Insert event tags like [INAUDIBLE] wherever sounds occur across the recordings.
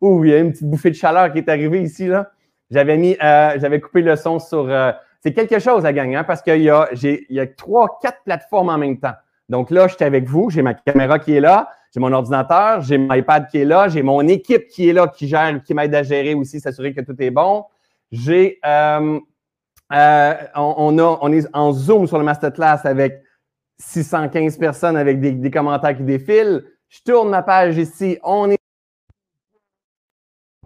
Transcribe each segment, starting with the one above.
Ouh, il y a une petite bouffée de chaleur qui est arrivée ici. J'avais mis, euh, j'avais coupé le son sur. Euh, c'est quelque chose, la gang, hein, parce qu'il y a, j'ai, trois, quatre plateformes en même temps. Donc là, je suis avec vous, j'ai ma caméra qui est là, j'ai mon ordinateur, j'ai mon iPad qui est là, j'ai mon équipe qui est là, qui gère, qui m'aide à gérer aussi, s'assurer que tout est bon. J'ai, euh, on est en Zoom sur le masterclass avec 615 personnes avec des, des commentaires qui défilent. Je tourne ma page ici, on est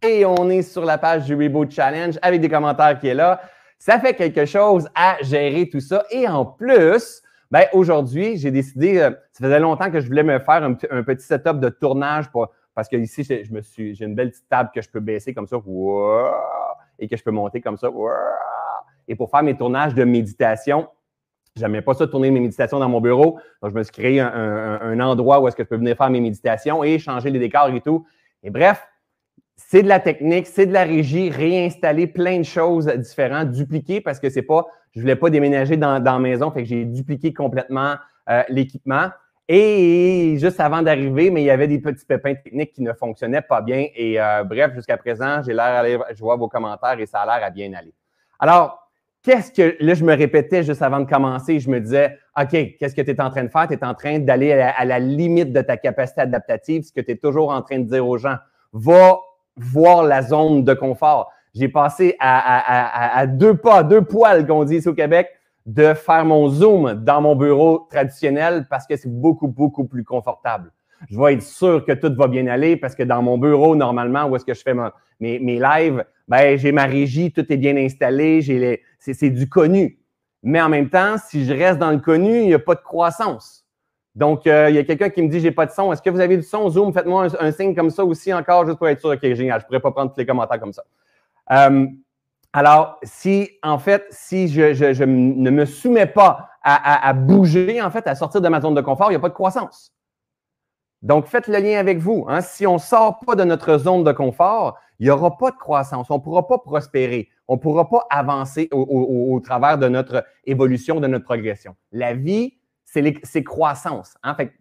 et on est sur la page du Reboot Challenge avec des commentaires qui est là. Ça fait quelque chose à gérer tout ça. Et en plus, ben aujourd'hui, j'ai décidé, euh, ça faisait longtemps que je voulais me faire un, petit setup de tournage pour, parce que ici, je, me suis, j'ai une belle petite table que je peux baisser comme ça, et que je peux monter comme ça. Et pour faire mes tournages de méditation, J'aimais pas ça tourner mes méditations dans mon bureau. Donc, je me suis créé un, un endroit où est-ce que je peux venir faire mes méditations et changer les décors et tout. Et bref, c'est de la technique, c'est de la régie, réinstaller plein de choses différentes, dupliquer parce que c'est pas, je voulais pas déménager dans, dans la maison, fait que j'ai dupliqué complètement euh, l'équipement. Et juste avant d'arriver, mais il y avait des petits pépins techniques qui ne fonctionnaient pas bien. Et euh, bref, jusqu'à présent, j'ai l'air aller, je vois vos commentaires et ça a l'air à bien aller. Alors, qu'est-ce que, là, je me répétais juste avant de commencer, je me disais, OK, qu'est-ce que tu es en train de faire? Tu es en train d'aller à, à, la limite de ta capacité adaptative, ce que tu es toujours en train de dire aux gens. Va voir la zone de confort. J'ai passé à, deux pas, deux poils, qu'on dit ici au Québec, de faire mon Zoom dans mon bureau traditionnel parce que c'est beaucoup, beaucoup plus confortable. Je vais être sûr que tout va bien aller parce que dans mon bureau, normalement, où est-ce que je fais mes, mes lives, ben, j'ai ma régie, tout est bien installé, c'est du connu. Mais en même temps, si je reste dans le connu, il n'y a pas de croissance. Donc, euh, il y a quelqu'un qui me dit j'ai pas de son. Est-ce que vous avez du son Zoom? Faites-moi un, signe comme ça aussi encore, juste pour être sûr. OK, génial. Je ne pourrais pas prendre tous les commentaires comme ça. Euh, alors, si, en fait, si je, ne me soumets pas à, bouger, en fait, à sortir de ma zone de confort, il n'y a pas de croissance. Donc, faites le lien avec vous. Hein. Si on ne sort pas de notre zone de confort, il n'y aura pas de croissance. On ne pourra pas prospérer. On ne pourra pas avancer au, au, travers de notre évolution, de notre progression. La vie, c'est croissance. Hein? Fait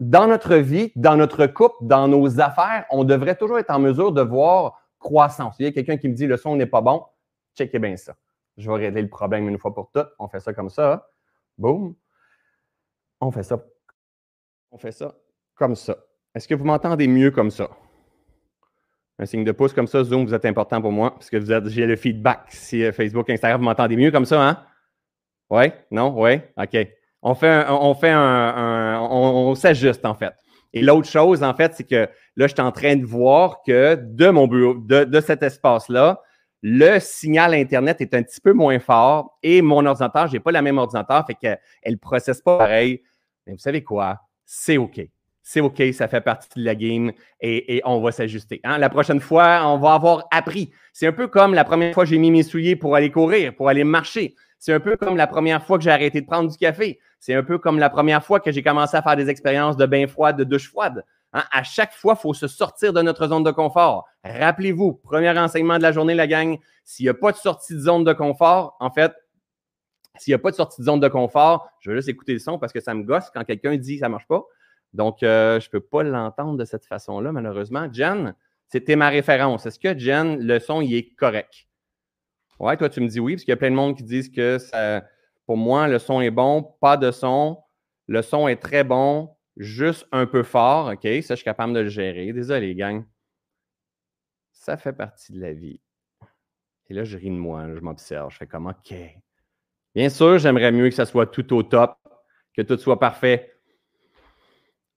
dans notre vie, dans notre couple, dans nos affaires, on devrait toujours être en mesure de voir croissance. Il y a quelqu'un qui me dit le son n'est pas bon, checkez bien ça. Je vais régler le problème une fois pour toutes. On fait ça comme ça. Boum. On fait ça. On fait ça comme ça. Est-ce que vous m'entendez mieux comme ça? Un signe de pouce comme ça, Zoom, vous êtes important pour moi, parce que vous êtes, j'ai le feedback. Si euh, Facebook, Instagram, vous m'entendez mieux comme ça, hein? Oui? Non? Oui? OK. On fait on fait s'ajuste en fait. Et l'autre chose, en fait, c'est que là, je suis en train de voir que de mon bureau, de, cet espace-là, le signal Internet est un petit peu moins fort et mon ordinateur, je n'ai pas la même ordinateur, fait qu'elle ne processe pas pareil. Mais vous savez quoi? C'est OK. C'est OK, ça fait partie de la game et, on va s'ajuster. Hein? La prochaine fois, on va avoir appris. C'est un peu comme la première fois que j'ai mis mes souliers pour aller courir, pour aller marcher. C'est un peu comme la première fois que j'ai arrêté de prendre du café. C'est un peu comme la première fois que j'ai commencé à faire des expériences de bain froid, de douche froide. Hein, à chaque fois, il faut se sortir de notre zone de confort. Rappelez-vous, premier renseignement de la journée, la gang, s'il n'y a pas de sortie de zone de confort, en fait, s'il n'y a pas de sortie de zone de confort, je vais juste écouter le son parce que ça me gosse quand quelqu'un dit que ça ne marche pas. Donc, euh, je ne peux pas l'entendre de cette façon-là, malheureusement. Jen, c'était ma référence. Est-ce que, Jen, le son, il est correct? Ouais, toi, tu me dis oui, parce qu'il y a plein de monde qui disent que ça, pour moi, le son est bon, pas de son. Le son est très bon, juste un peu fort. OK, ça, je suis capable de le gérer. Désolé, gang. Ça fait partie de la vie. Et là, je ris de moi, je m'observe. Je fais comme OK. Bien sûr, j'aimerais mieux que ça soit tout au top, que tout soit parfait.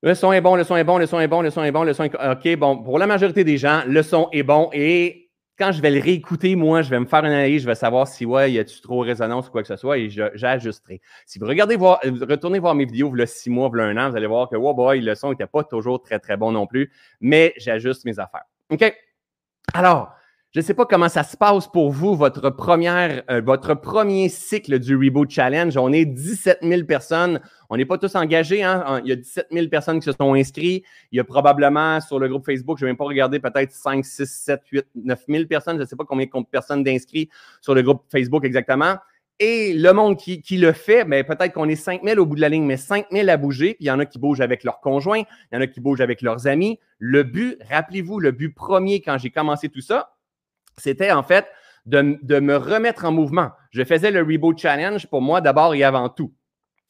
Le son est bon, le son est bon, le son est bon, le son est bon, le son est OK. Bon, pour la majorité des gens, le son est bon et quand je vais le réécouter, moi, je vais me faire une analyse, je vais savoir si, ouais, y a-tu trop résonance ou quoi que ce soit et j'ajusterai. Si vous regardez voir, retournez voir mes vidéos, le six mois, le un an, vous allez voir que, wow, boy, le son n'était pas toujours très, très bon non plus, mais j'ajuste mes affaires. OK? Alors, je ne sais pas comment ça se passe pour vous, votre, première, euh, votre premier cycle du Reboot Challenge. On est 17 000 personnes. On n'est pas tous engagés. Hein? Il y a 17 000 personnes qui se sont inscrites. Il y a probablement sur le groupe Facebook, je ne vais même pas regarder, peut-être 5, 6, 7, 8, 9 000 personnes. Je ne sais pas combien de personnes d'inscrits sur le groupe Facebook exactement. et le monde qui, le fait, mais ben, peut-être qu'on est 5000 au bout de la ligne, mais 5000 à bouger. Il y en a qui bougent avec leurs conjoints, il y en a qui bougent avec leurs amis. Le but, rappelez-vous, le but premier quand j'ai commencé tout ça, c'était en fait de, me remettre en mouvement. Je faisais le Reboot Challenge pour moi d'abord et avant tout.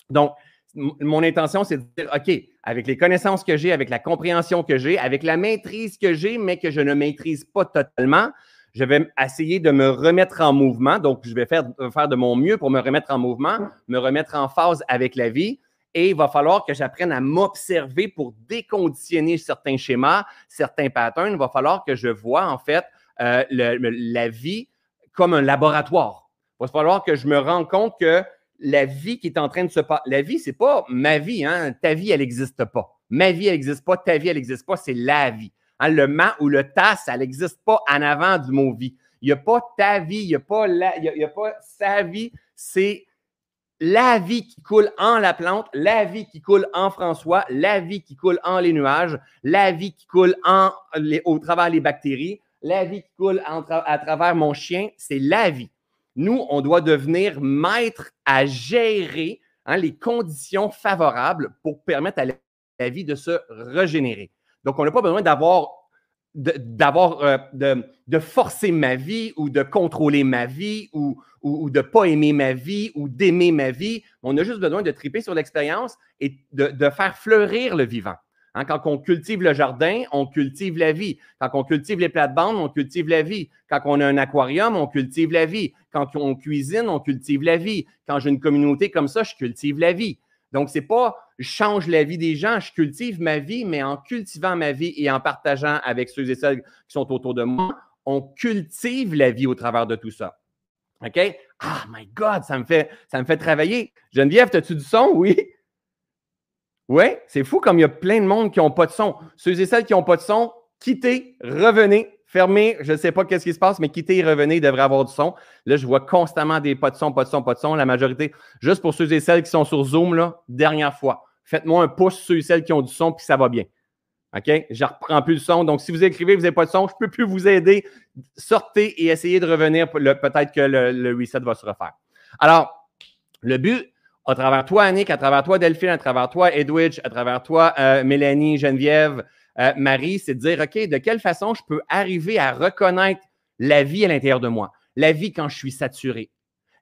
Donc, mon intention, c'est de dire, OK, avec les connaissances que j'ai, avec la compréhension que j'ai, avec la maîtrise que j'ai, mais que je ne maîtrise pas totalement, je vais essayer de me remettre en mouvement. Donc, je vais faire, faire de mon mieux pour me remettre en mouvement, me remettre en phase avec la vie. Et il va falloir que j'apprenne à m'observer pour déconditionner certains schémas, certains patterns. Il va falloir que je vois, en fait, euh, la vie comme un laboratoire. Il va falloir que je me rende compte que la vie qui est en train de se passer, la vie, c'est pas ma vie, hein? ta vie, elle n'existe pas. Ma vie, elle n'existe pas, ta vie, elle n'existe pas, c'est la vie. Hein, le ma ou le ta, ça n'existe pas en avant du mot vie. Il n'y a pas ta vie, il n'y a, pas a, pas sa vie, c'est la vie qui coule en la plante, la vie qui coule en François, la vie qui coule en les nuages, la vie qui coule en, au travers les bactéries, la vie qui coule à travers mon chien, c'est la vie. Nous, on doit devenir maître à gérer hein, les conditions favorables pour permettre à la vie de se régénérer. Donc, on n'a pas besoin d'avoir d'avoir euh, de, forcer ma vie ou de contrôler ma vie ou, ou, de ne pas aimer ma vie ou d'aimer ma vie. On a juste besoin de triper sur l'expérience et de, faire fleurir le vivant. Hein, quand on cultive le jardin, on cultive la vie. Quand on cultive les plates-bandes, on cultive la vie. Quand on a un aquarium, on cultive la vie. Quand on cuisine, on cultive la vie. Quand j'ai une communauté comme ça, je cultive la vie. Donc, ce n'est pas je change la vie des gens, je cultive ma vie, mais en cultivant ma vie et en partageant avec ceux et celles qui sont autour de moi, on cultive la vie au travers de tout ça. OK? Ah, my God, ça me fait, ça me fait travailler. Geneviève, as-tu du son? Oui? Oui, c'est fou comme il y a plein de monde qui n'ont pas de son. Ceux et celles qui n'ont pas de son, quittez, revenez, fermez. Je ne sais pas qu'est-ce qui se passe, mais quittez et revenez, devrait avoir du son. Là, je vois constamment des pas de son, pas de son, pas de son. La majorité, juste pour ceux et celles qui sont sur Zoom, là, dernière fois. Faites-moi un pouce ceux et celles qui ont du son, puis ça va bien. OK? Je ne reprends plus le son. Donc, si vous écrivez, vous n'avez pas de son, je ne peux plus vous aider. Sortez et essayez de revenir. Peut-être que le reset va se refaire. Alors, le but, à travers toi, Annick, à travers toi, Delphine, à travers toi, Edwidge, à travers toi, euh, Mélanie, Geneviève, euh, Marie, c'est de dire, OK, de quelle façon je peux arriver à reconnaître la vie à l'intérieur de moi? La vie quand je suis saturé,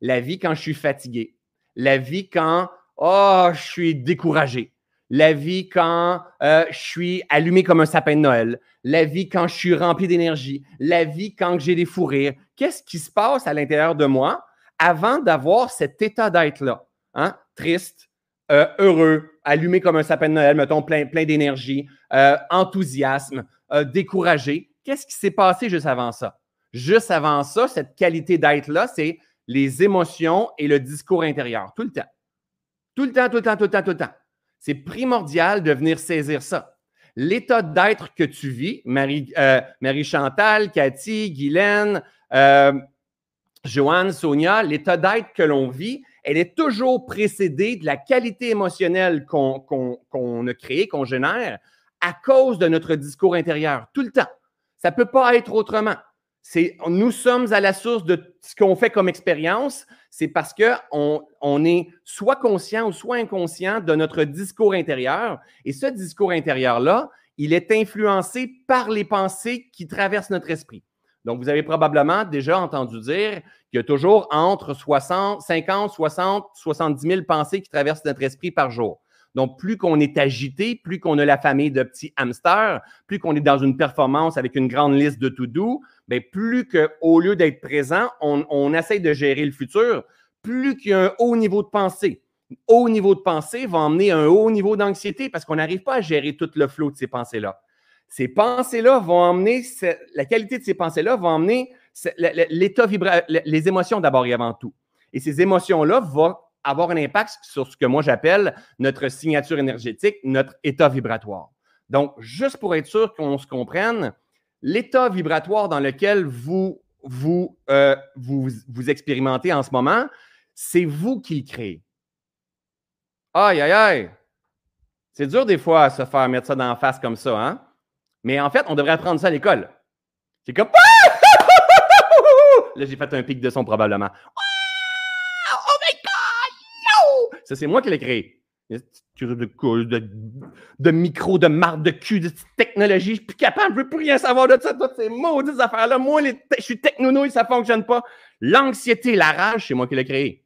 la vie quand je suis fatigué, la vie quand, oh, je suis découragé, la vie quand euh, je suis allumé comme un sapin de Noël, la vie quand je suis rempli d'énergie, la vie quand j'ai des fous rires. Qu'est-ce qui se passe à l'intérieur de moi avant d'avoir cet état d'être-là? Hein? triste, euh, heureux, allumé comme un sapin de Noël, mettons, plein, d'énergie, euh, enthousiasme, euh, découragé. Qu'est-ce qui s'est passé juste avant ça? Juste avant ça, cette qualité d'être-là, c'est les émotions et le discours intérieur, tout le temps. Tout le temps, tout le temps, tout le temps, tout le temps. C'est primordial de venir saisir ça. L'état d'être que tu vis, Marie, Marie Chantal, Cathy, Guylaine, Joanne, Sonia, l'état d'être que l'on vit, elle est toujours précédée de la qualité émotionnelle qu'on a créée, qu'on génère, à cause de notre discours intérieur, tout le temps. Ça ne peut pas être autrement. Nous sommes à la source de ce qu'on fait comme expérience, c'est parce qu'on on est soit conscient ou soit inconscient de notre discours intérieur. Et ce discours intérieur-là, il est influencé par les pensées qui traversent notre esprit. Donc, vous avez probablement déjà entendu dire qu'il y a toujours entre 60, 50, 60, 70 000 pensées qui traversent notre esprit par jour. Donc, plus qu'on est agité, plus qu'on a la famille de petits hamsters, plus qu'on est dans une performance avec une grande liste de to-do, bien, plus qu'au lieu d'être présent, on, on essaye de gérer le futur, plus qu'il y a un haut niveau de pensée. Haut niveau de pensée va emmener un haut niveau d'anxiété parce qu'on n'arrive pas à gérer tout le flot de ces pensées-là. Ces pensées-là vont emmener, la qualité de ces pensées-là va emmener l'état vibratoire, les émotions d'abord et avant tout. Et ces émotions-là vont avoir un impact sur ce que moi j'appelle notre signature énergétique, notre état vibratoire. Donc, juste pour être sûr qu'on se comprenne, l'état vibratoire dans lequel vous, vous, euh, vous, vous expérimentez en ce moment, c'est vous qui le créez. Aïe, aïe, aïe! C'est dur des fois à se faire mettre ça dans la face comme ça, hein? Mais en fait, on devrait apprendre ça à l'école. C'est comme. [LAUGHS] Là, j'ai fait un pic de son probablement. Ça, c'est moi qui l'ai créé. De, de, de micro, de marque, de cul, de technologie. Je suis plus capable, je veux plus rien savoir de ça, toutes ces maudites affaires-là. Moi, je suis technonouille, ça fonctionne pas. L'anxiété, la rage, c'est moi qui l'ai créé.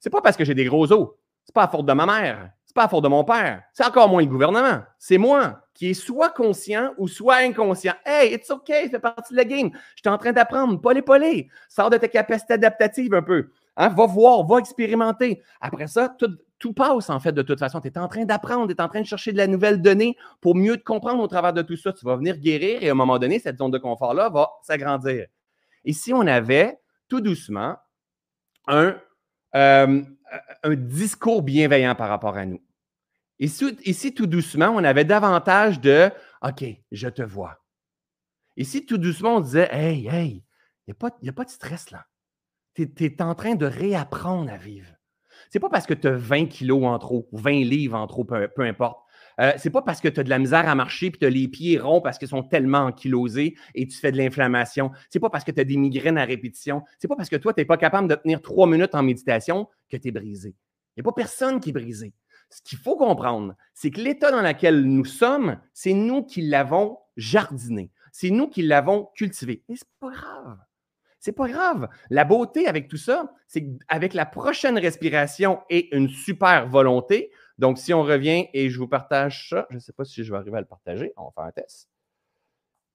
C'est pas parce que j'ai des gros os. C'est pas à faute de ma mère. C'est pas à faute de mon père. C'est encore moins le gouvernement. C'est moi qui est soit conscient ou soit inconscient. Hey, it's OK, ça fait partie de la game. Je suis en train d'apprendre. Les poler. Sors de tes capacités adaptatives un peu. Hein? Va voir, va expérimenter. Après ça, tout, passe en fait de toute façon. Tu es en train d'apprendre, tu es en train de chercher de la nouvelle donnée pour mieux te comprendre au travers de tout ça. Tu vas venir guérir et à un moment donné, cette zone de confort-là va s'agrandir. Et si on avait tout doucement un euh, un discours bienveillant par rapport à nous. Ici, ici, tout doucement, on avait davantage de OK, je te vois. Ici, tout doucement, on disait Hey, hey, il n'y a, pas de stress là. Tu es, en train de réapprendre à vivre. C'est pas parce que tu as 20 kilos en trop, 20 livres en trop, peu importe. Euh, c'est pas parce que tu as de la misère à marcher et tu as les pieds ronds parce qu'ils sont tellement ankylosés et tu fais de l'inflammation. C'est pas parce que tu as des migraines à répétition. C'est pas parce que toi, tu n'es pas capable de tenir trois minutes en méditation que tu es brisé. Il n'y a pas personne qui est brisé. Ce qu'il faut comprendre, c'est que l'état dans lequel nous sommes, c'est nous qui l'avons jardiné. C'est nous qui l'avons cultivé. Et c'est pas grave. C'est pas grave. La beauté avec tout ça, c'est qu'avec la prochaine respiration et une super volonté, donc, si on revient et je vous partage ça, je ne sais pas si je vais arriver à le partager, on va faire un test.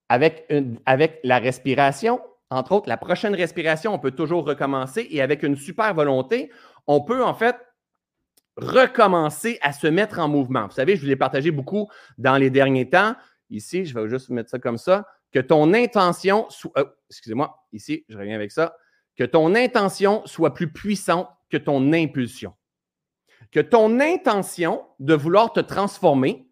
Avec, avec la respiration, entre autres, la prochaine respiration, on peut toujours recommencer et avec une super volonté, on peut en fait recommencer à se mettre en mouvement. Vous savez, je vous l'ai partagé beaucoup dans les derniers temps. Ici, je vais juste mettre ça comme ça. Que ton intention soit. Oh, excusez-moi, ici, je reviens avec ça. Que ton intention soit plus puissante que ton impulsion que ton intention de vouloir te transformer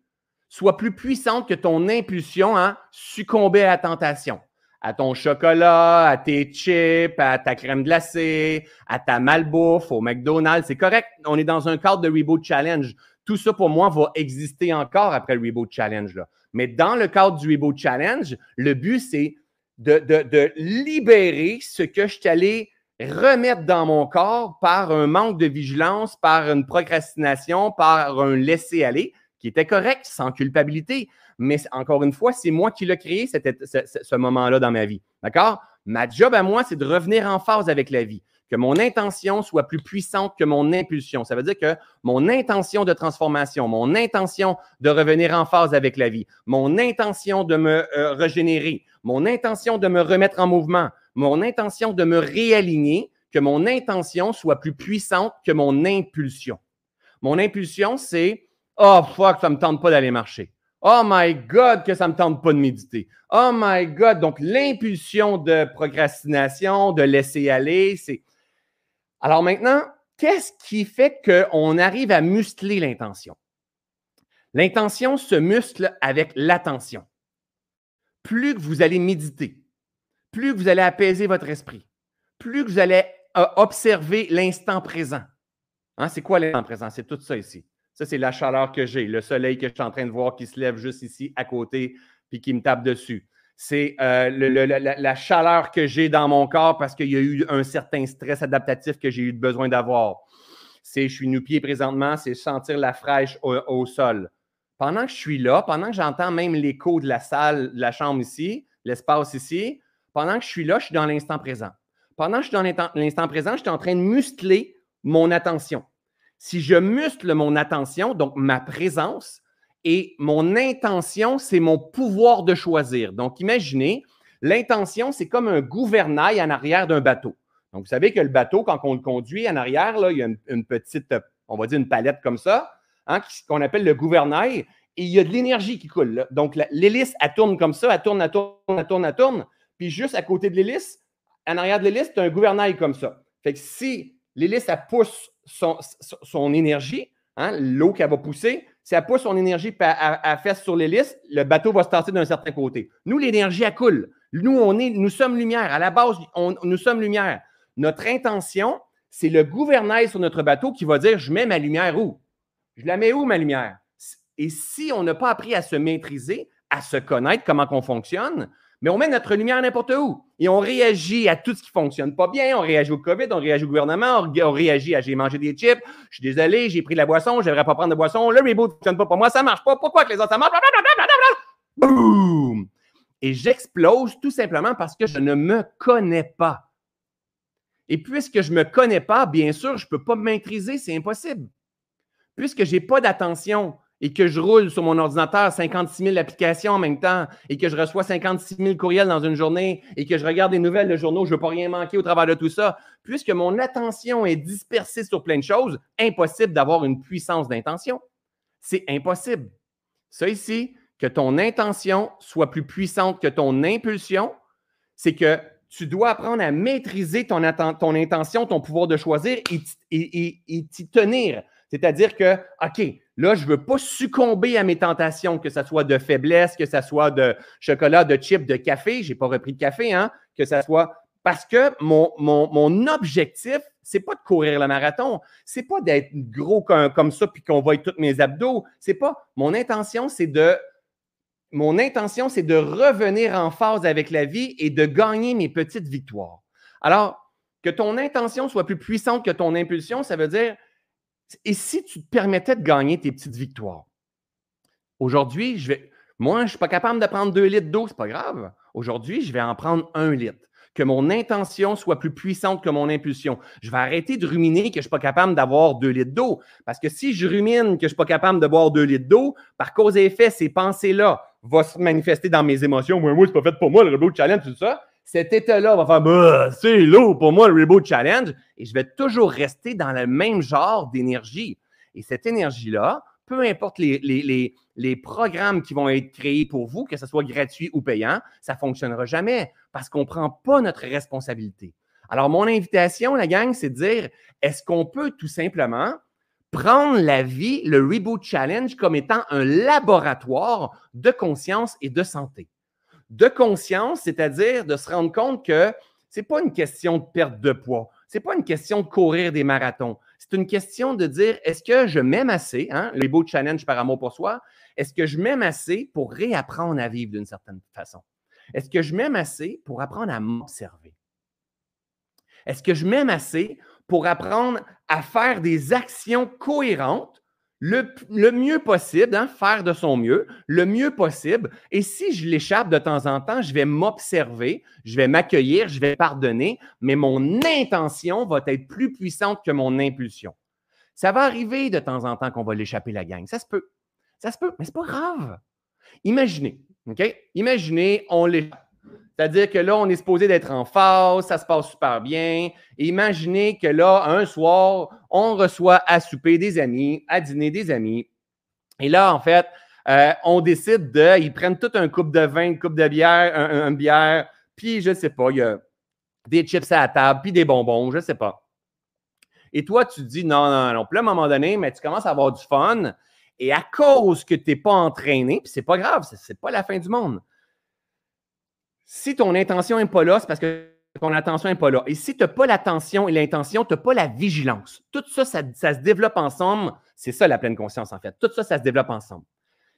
soit plus puissante que ton impulsion à succomber à la tentation, à ton chocolat, à tes chips, à ta crème glacée, à ta malbouffe, au McDonald's. C'est correct, on est dans un cadre de Reboot Challenge. Tout ça, pour moi, va exister encore après le Reboot Challenge. Mais dans le cadre du Reboot Challenge, le but, c'est de, de, libérer ce que je t'allais remettre dans mon corps par un manque de vigilance, par une procrastination, par un laisser-aller qui était correct, sans culpabilité. Mais encore une fois, c'est moi qui l'ai créé, c'était ce, moment-là dans ma vie. D'accord? Ma job à moi, c'est de revenir en phase avec la vie. Que mon intention soit plus puissante que mon impulsion. Ça veut dire que mon intention de transformation, mon intention de revenir en phase avec la vie, mon intention de me euh, régénérer, mon intention de me remettre en mouvement, mon intention de me réaligner, que mon intention soit plus puissante que mon impulsion. Mon impulsion, c'est Oh fuck, ça ne me tente pas d'aller marcher. Oh my God, que ça ne me tente pas de méditer. Oh my God. Donc, l'impulsion de procrastination, de laisser aller, c'est. Alors maintenant, qu'est-ce qui fait qu'on arrive à muscler l'intention? L'intention se muscle avec l'attention. Plus que vous allez méditer, plus vous allez apaiser votre esprit, plus vous allez euh, observer l'instant présent. Hein, c'est quoi l'instant présent? C'est tout ça ici. Ça, c'est la chaleur que j'ai, le soleil que je suis en train de voir qui se lève juste ici à côté puis qui me tape dessus. C'est euh, la, chaleur que j'ai dans mon corps parce qu'il y a eu un certain stress adaptatif que j'ai eu besoin d'avoir. C'est, je suis nu-pied présentement, c'est sentir la fraîche au, sol. Pendant que je suis là, pendant que j'entends même l'écho de la salle, de la chambre ici, l'espace ici, pendant que je suis là, je suis dans l'instant présent. Pendant que je suis dans l'instant présent, je suis en train de muscler mon attention. Si je muscle mon attention, donc ma présence, et mon intention, c'est mon pouvoir de choisir. Donc, imaginez, l'intention, c'est comme un gouvernail en arrière d'un bateau. Donc, vous savez que le bateau, quand on le conduit en arrière, là, il y a une, petite, on va dire une palette comme ça, hein, qu'on appelle le gouvernail, et il y a de l'énergie qui coule. Donc, l'hélice, elle tourne comme ça, elle tourne, elle tourne, elle tourne, elle tourne. Puis juste à côté de l'hélice, en arrière de l'hélice, tu as un gouvernail comme ça. Fait que si l'hélice, elle pousse son, énergie, hein, l'eau qu'elle va pousser, si elle pousse son énergie et elle, fesse sur l'hélice, le bateau va se tasser d'un certain côté. Nous, l'énergie, elle coule. Nous, on est, nous sommes lumière. À la base, nous sommes lumière. Notre intention, c'est le gouvernail sur notre bateau qui va dire Je mets ma lumière où? Je la mets où, ma lumière? Et si on n'a pas appris à se maîtriser, à se connaître, comment on fonctionne, Mais on met notre lumière n'importe où et on réagit à tout ce qui ne fonctionne pas bien. On réagit au COVID, on réagit au gouvernement, on, réagit à j'ai mangé des chips, je suis désolé, j'ai pris de la boisson, je ne pas prendre de boisson, le reboot ne fonctionne pas pour moi, ça ne marche pas. Pourquoi que les autres ça marche? Boum! Et j'explose tout simplement parce que je ne me connais pas. Et puisque je ne me connais pas, bien sûr, je ne peux pas me maîtriser, c'est impossible. Puisque je n'ai pas d'attention et que je roule sur mon ordinateur 56 000 applications en même temps et que je reçois 56 000 courriels dans une journée et que je regarde des nouvelles de journaux, je ne veux pas rien manquer au travers de tout ça, puisque mon attention est dispersée sur plein de choses, impossible d'avoir une puissance d'intention. C'est impossible. Ça ici, que ton intention soit plus puissante que ton impulsion, c'est que tu dois apprendre à maîtriser ton, ton intention, ton pouvoir de choisir et t'y tenir. C'est-à-dire que, OK, là, je ne veux pas succomber à mes tentations, que ce soit de faiblesse, que ce soit de chocolat, de chips, de café. Je n'ai pas repris de café, hein? Que ce soit. Parce que mon, mon, objectif, c'est pas de courir le marathon. C'est pas d'être gros comme, comme ça puis qu'on voit tous mes abdos. C'est pas. Mon intention, c'est de mon intention, c'est de revenir en phase avec la vie et de gagner mes petites victoires. Alors, que ton intention soit plus puissante que ton impulsion, ça veut dire, et si tu te permettais de gagner tes petites victoires? Aujourd'hui, je vais, moi, je ne suis pas capable de prendre deux litres d'eau, ce n'est pas grave. Aujourd'hui, je vais en prendre un litre. Que mon intention soit plus puissante que mon impulsion. Je vais arrêter de ruminer que je ne suis pas capable d'avoir deux litres d'eau. Parce que si je rumine que je ne suis pas capable de boire deux litres d'eau, par cause et effet, ces pensées-là, va se manifester dans mes émotions. Moi, moi, c'est pas fait pour moi, le Reboot Challenge, tout ça. Cet état-là va faire bah, c'est lourd pour moi, le Reboot Challenge. Et je vais toujours rester dans le même genre d'énergie. Et cette énergie-là, peu importe les, les, les, programmes qui vont être créés pour vous, que ce soit gratuit ou payant, ça ne fonctionnera jamais parce qu'on ne prend pas notre responsabilité. Alors, mon invitation, la gang, c'est de dire est-ce qu'on peut tout simplement prendre la vie, le Reboot Challenge, comme étant un laboratoire de conscience et de santé? De conscience, c'est-à-dire de se rendre compte que ce n'est pas une question de perte de poids, ce n'est pas une question de courir des marathons. C'est une question de dire est-ce que je m'aime assez, hein, le Reboot Challenge par amour pour soi, est-ce que je m'aime assez pour réapprendre à vivre d'une certaine façon? Est-ce que je m'aime assez pour apprendre à m'observer? Est-ce que je m'aime assez pour apprendre à faire des actions cohérentes le, mieux possible, hein, faire de son mieux, le mieux possible. Et si je l'échappe de temps en temps, je vais m'observer, je vais m'accueillir, je vais pardonner, mais mon intention va être plus puissante que mon impulsion. Ça va arriver de temps en temps qu'on va l'échapper la gang. Ça se peut. Ça se peut, mais ce n'est pas grave. Imaginez, OK? Imaginez, on l'échappe. C'est-à-dire que là, on est supposé d'être en phase, ça se passe super bien. imaginez que là, un soir, on reçoit à souper des amis, à dîner des amis. Et là, en fait, euh, on décide de. Ils prennent tout un coupe de vin, une coupe de bière, un, bière, puis je ne sais pas, il y a des chips à la table, puis des bonbons, je ne sais pas. Et toi, tu dis non, non, non. Puis à un moment donné, mais tu commences à avoir du fun. Et à cause que tu n'es pas entraîné, puis c'est pas grave, c'est pas la fin du monde. Si ton intention n'est pas là, c'est parce que ton attention n'est pas là. Et si tu n'as pas l'attention et l'intention, tu n'as pas la vigilance. Tout ça, ça, se développe ensemble. C'est ça la pleine conscience, en fait. Tout ça, ça se développe ensemble.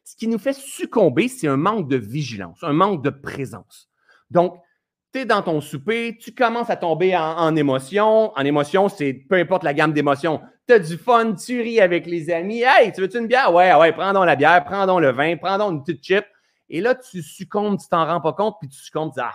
Ce qui nous fait succomber, c'est un manque de vigilance, un manque de présence. Donc, tu es dans ton souper, tu commences à tomber en, émotion. En émotion, c'est peu importe la gamme d'émotions. Tu as du fun, tu ris avec les amis. Hey, tu veux-tu une bière? Ouais, ouais, prends donc la bière, prends donc le vin, prends donc une petite chip. Et là, tu succombes, tu t'en rends pas compte, puis tu succombes, tu dis, ah.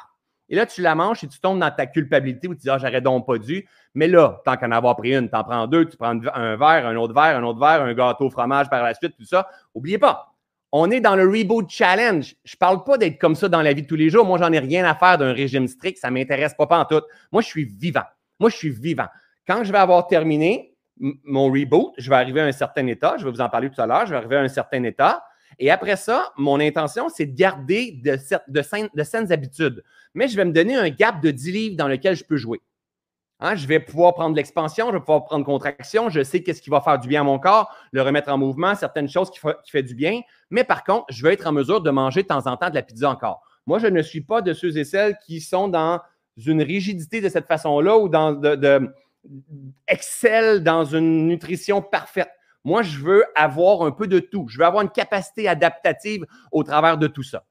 Et là, tu la manges et tu tombes dans ta culpabilité où tu dis, ah, j'aurais donc pas dû. Mais là, tant qu'en avoir pris une, tu en prends deux, tu prends un verre, un autre verre, un autre verre, un gâteau fromage par la suite, tout ça. N'oubliez pas, on est dans le Reboot Challenge. Je parle pas d'être comme ça dans la vie de tous les jours. Moi, j'en ai rien à faire d'un régime strict. Ça m'intéresse pas en tout. Moi, je suis vivant. Moi, je suis vivant. Quand je vais avoir terminé mon reboot, je vais arriver à un certain état. Je vais vous en parler tout à l'heure. Je vais arriver à un certain état. Et après ça, mon intention, c'est de garder de, saines, habitudes. Mais je vais me donner un gap de 10 livres dans lequel je peux jouer. Hein, je vais pouvoir prendre l'expansion, je vais pouvoir prendre contraction, je sais qu'est-ce qui va faire du bien à mon corps, le remettre en mouvement, certaines choses qui, font qui du bien. Mais par contre, je vais être en mesure de manger de temps en temps de la pizza encore. Moi, je ne suis pas de ceux et celles qui sont dans une rigidité de cette façon-là ou dans de excellent dans une nutrition parfaite. Moi, je veux avoir un peu de tout. Je veux avoir une capacité adaptative au travers de tout ça.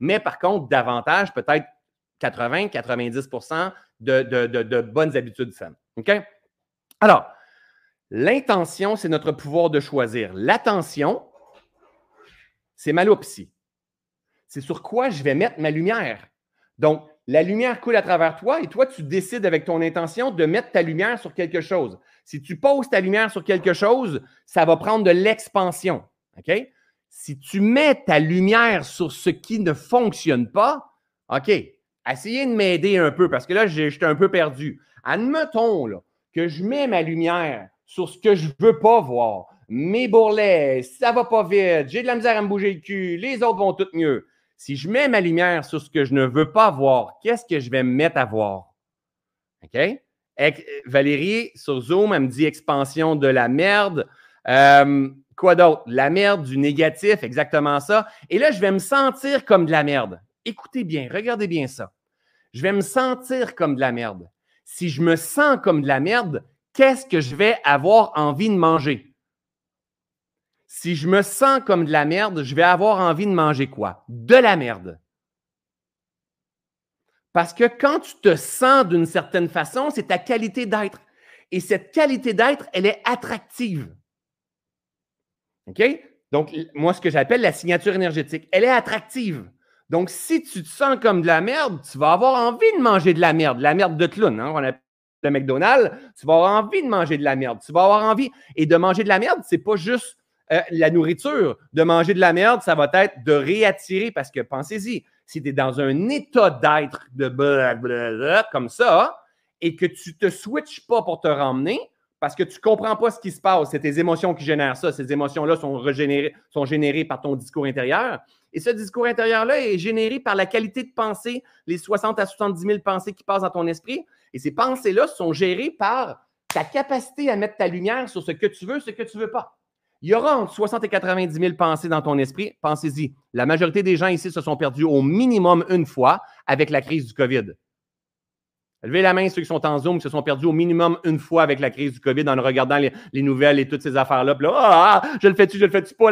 Mais par contre, davantage, peut-être 80, 90 de, de, bonnes habitudes saines. OK? Alors, l'intention, c'est notre pouvoir de choisir. L'attention, c'est ma loupe. C'est sur quoi je vais mettre ma lumière. Donc, la lumière coule à travers toi et toi, tu décides avec ton intention de mettre ta lumière sur quelque chose. Si tu poses ta lumière sur quelque chose, ça va prendre de l'expansion. OK? Si tu mets ta lumière sur ce qui ne fonctionne pas, OK, essayez de m'aider un peu parce que là, j'étais un peu perdu. Admettons que je mets ma lumière sur ce que je ne veux pas voir. Mes bourrelets, ça va pas vite, j'ai de la misère à me bouger le cul, les autres vont tout mieux. Si je mets ma lumière sur ce que je ne veux pas voir, qu'est-ce que je vais me mettre à voir? OK? Valérie, sur Zoom, elle me dit expansion de la merde. Euh, quoi d'autre? La merde, du négatif, exactement ça. Et là, je vais me sentir comme de la merde. Écoutez bien, regardez bien ça. Je vais me sentir comme de la merde. Si je me sens comme de la merde, qu'est-ce que je vais avoir envie de manger? Si je me sens comme de la merde, je vais avoir envie de manger quoi? De la merde. Parce que quand tu te sens d'une certaine façon, c'est ta qualité d'être. Et cette qualité d'être, elle est attractive. OK? Donc, moi, ce que j'appelle la signature énergétique, elle est attractive. Donc, si tu te sens comme de la merde, tu vas avoir envie de manger de la merde, la merde de clown, hein, on McDonald's, tu vas avoir envie de manger de la merde. Tu vas avoir envie. Et de manger de la merde, c'est pas juste euh, la nourriture, de manger de la merde, ça va être de réattirer parce que pensez-y, si tu es dans un état d'être de blablabla comme ça et que tu te switches pas pour te ramener parce que tu comprends pas ce qui se passe, c'est tes émotions qui génèrent ça. Ces émotions-là sont, sont générées par ton discours intérieur. Et ce discours intérieur-là est généré par la qualité de pensée, les 60 à 70 000 pensées qui passent dans ton esprit. Et ces pensées-là sont gérées par ta capacité à mettre ta lumière sur ce que tu veux, ce que tu veux pas. Il y aura entre 60 et 90 000 pensées dans ton esprit. Pensez-y. La majorité des gens ici se sont perdus au minimum une fois avec la crise du COVID. Levez la main ceux qui sont en Zoom, qui se sont perdus au minimum une fois avec la crise du COVID en regardant les, nouvelles et toutes ces affaires-là. Puis là, ah, ah je le fais-tu, je le fais-tu pas,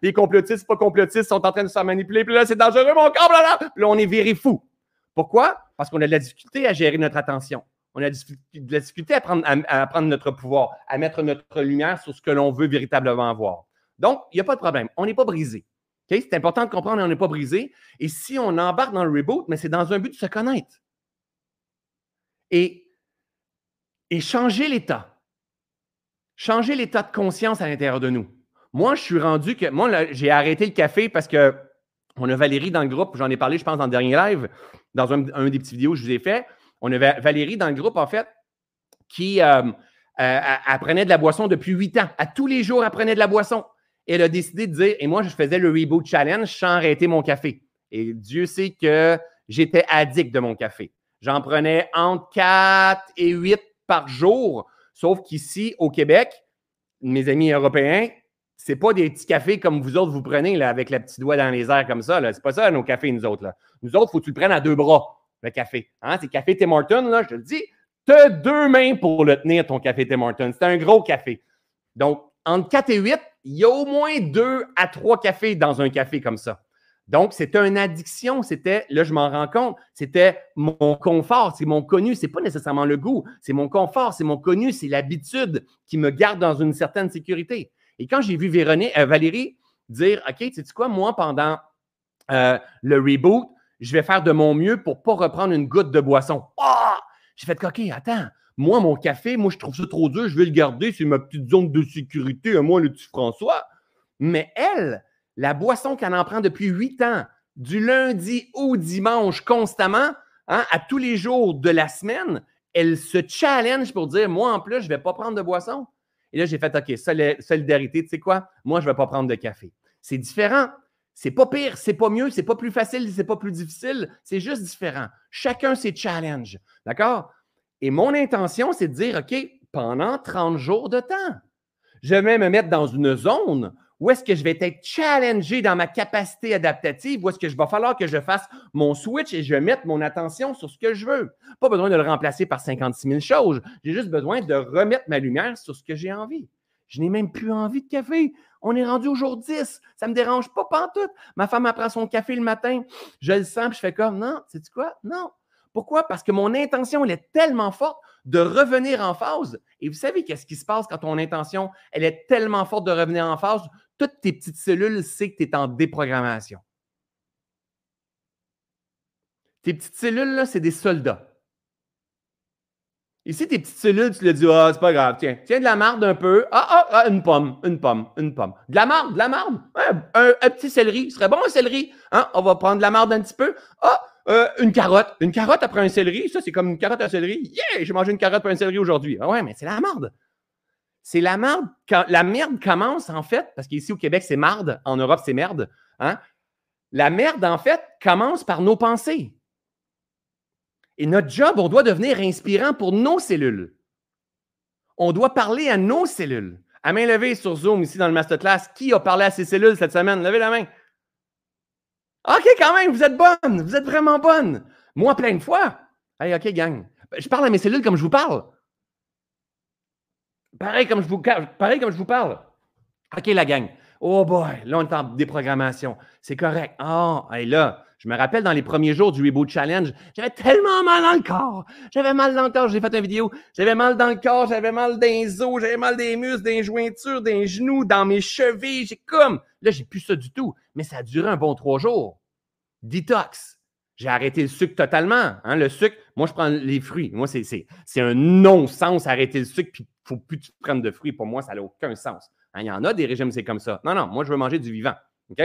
les complotistes, pas complotistes, sont en train de se manipuler. Puis là, c'est dangereux, mon corps, Puis là, on est viré fou. Pourquoi? Parce qu'on a de la difficulté à gérer notre attention. On a de la difficulté à prendre, notre pouvoir, à mettre notre lumière sur ce que l'on veut véritablement voir. Donc, il n'y a pas de problème. On n'est pas brisé. C'est important de comprendre qu'on n'est pas brisé. Et si on embarque dans le reboot, mais c'est dans un but de se connaître. Et, et changer l'état. Changer l'état de conscience à l'intérieur de nous. Moi, je suis rendu que. Moi, j'ai arrêté le café parce que on a Valérie dans le groupe, j'en ai parlé, je pense, dans le dernier live, dans un, un des petits vidéos que je vous ai fait. On avait Valérie dans le groupe, en fait, qui euh, euh, apprenait de la boisson depuis huit ans. À tous les jours, apprenait de la boisson. elle a décidé de dire, et moi, je faisais le Reboot Challenge sans arrêter mon café. Et Dieu sait que j'étais addict de mon café. J'en prenais entre 4 et 8 par jour. Sauf qu'ici, au Québec, mes amis européens, c'est pas des petits cafés comme vous autres vous prenez là, avec la petite doigt dans les airs comme ça. C'est pas ça nos cafés, nous autres. Nous autres, il faut que tu le prennes à deux bras le café. Hein? C'est café Tim Hortons, là, je te le dis. Tu as deux mains pour le tenir, ton café Tim. C'est un gros café. Donc, entre 4 et 8, il y a au moins deux à trois cafés dans un café comme ça. Donc, c'était une addiction. C'était, là, je m'en rends compte, c'était mon confort, c'est mon connu. C'est pas nécessairement le goût, c'est mon confort, c'est mon connu, c'est l'habitude qui me garde dans une certaine sécurité. Et quand j'ai vu Véronique, euh, Valérie dire, OK, tu sais quoi, moi, pendant euh, le reboot, je vais faire de mon mieux pour pas reprendre une goutte de boisson. Ah! J'ai fait coquille, attends. Moi, mon café, moi, je trouve ça trop dur, je vais le garder, c'est ma petite zone de sécurité, moi, le petit François. Mais elle, la boisson qu'elle en prend depuis huit ans, du lundi au dimanche constamment, hein, à tous les jours de la semaine, elle se challenge pour dire Moi, en plus, je ne vais pas prendre de boisson. Et là, j'ai fait OK, solidarité, tu sais quoi? Moi, je ne vais pas prendre de café. C'est différent. C'est pas pire, c'est pas mieux, c'est pas plus facile, c'est pas plus difficile, c'est juste différent. Chacun ses challenges. D'accord? Et mon intention, c'est de dire, OK, pendant 30 jours de temps, je vais me mettre dans une zone où est-ce que je vais être challengé dans ma capacité adaptative, où est-ce que je va falloir que je fasse mon switch et je vais mettre mon attention sur ce que je veux. Pas besoin de le remplacer par 56 000 choses. J'ai juste besoin de remettre ma lumière sur ce que j'ai envie. Je n'ai même plus envie de café. On est rendu au jour 10. Ça ne me dérange pas pantoute. Ma femme apprend son café le matin. Je le sens, puis je fais comme, non, sais-tu quoi? Non. Pourquoi? Parce que mon intention, elle est tellement forte de revenir en phase. Et vous savez qu'est-ce qui se passe quand ton intention, elle est tellement forte de revenir en phase? Toutes tes petites cellules savent que tu es en déprogrammation. Tes petites cellules, là, c'est des soldats. Ici, tes petites cellules, tu leur dis, ah, c'est pas grave, tiens, tiens de la marde un peu. Ah, ah, ah, une pomme, une pomme, une pomme. De la marde, de la marde. un, petit céleri, ce serait bon un céleri. Hein? On va prendre de la marde un petit peu. Ah, euh, une carotte. Une carotte après un céleri, ça, c'est comme une carotte à un céleri. Yeah, j'ai mangé une carotte pour un céleri aujourd'hui. Ah ouais, mais c'est la marde. C'est la marde. Quand la merde commence, en fait, parce qu'ici au Québec, c'est marde. En Europe, c'est merde. Hein? La merde, en fait, commence par nos pensées. Et notre job, on doit devenir inspirant pour nos cellules. On doit parler à nos cellules. À main levée sur Zoom, ici dans le masterclass, qui a parlé à ses cellules cette semaine? Levez la main. OK, quand même, vous êtes bonne. Vous êtes vraiment bonne. Moi, plein de fois. OK, gang. Je parle à mes cellules comme je vous parle. Pareil comme je vous, parle. OK, la gang. Oh boy, là, on est en déprogrammation. C'est correct. Ah, oh, là, je me rappelle dans les premiers jours du Reboot Challenge, j'avais tellement mal dans le corps. J'avais mal dans le corps, j'ai fait une vidéo. J'avais mal dans le corps, j'avais mal les os, j'avais mal des muscles, des jointures, des genoux, dans mes chevilles. J'ai comme. Là, j'ai plus ça du tout. Mais ça a duré un bon trois jours. Detox. J'ai arrêté le sucre totalement. Hein, le sucre, moi, je prends les fruits. Moi, c'est un non-sens arrêter le sucre, puis il ne faut plus que tu prennes de fruits. Pour moi, ça n'a aucun sens. Hein, il y en a des régimes, c'est comme ça. Non, non, moi, je veux manger du vivant. OK?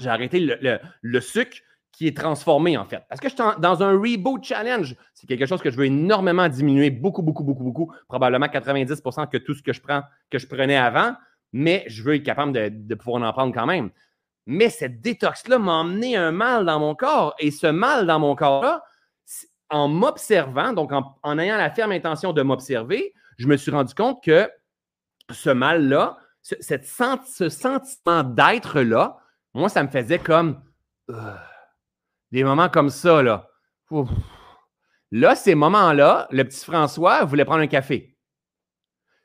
J'ai arrêté le, sucre qui est transformé, en fait. Parce que je suis dans un reboot challenge. C'est quelque chose que je veux énormément diminuer, beaucoup, beaucoup, beaucoup, beaucoup. Probablement 90% que tout ce que je prends, que je prenais avant. Mais je veux être capable de, pouvoir en prendre quand même. Mais cette détox-là m'a emmené un mal dans mon corps. Et ce mal dans mon corps-là, en m'observant, donc en, ayant la ferme intention de m'observer, je me suis rendu compte que ce mal-là, ce, ce sentiment d'être-là, moi, ça me faisait comme euh, des moments comme ça, là. Là, ces moments-là, le petit François voulait prendre un café.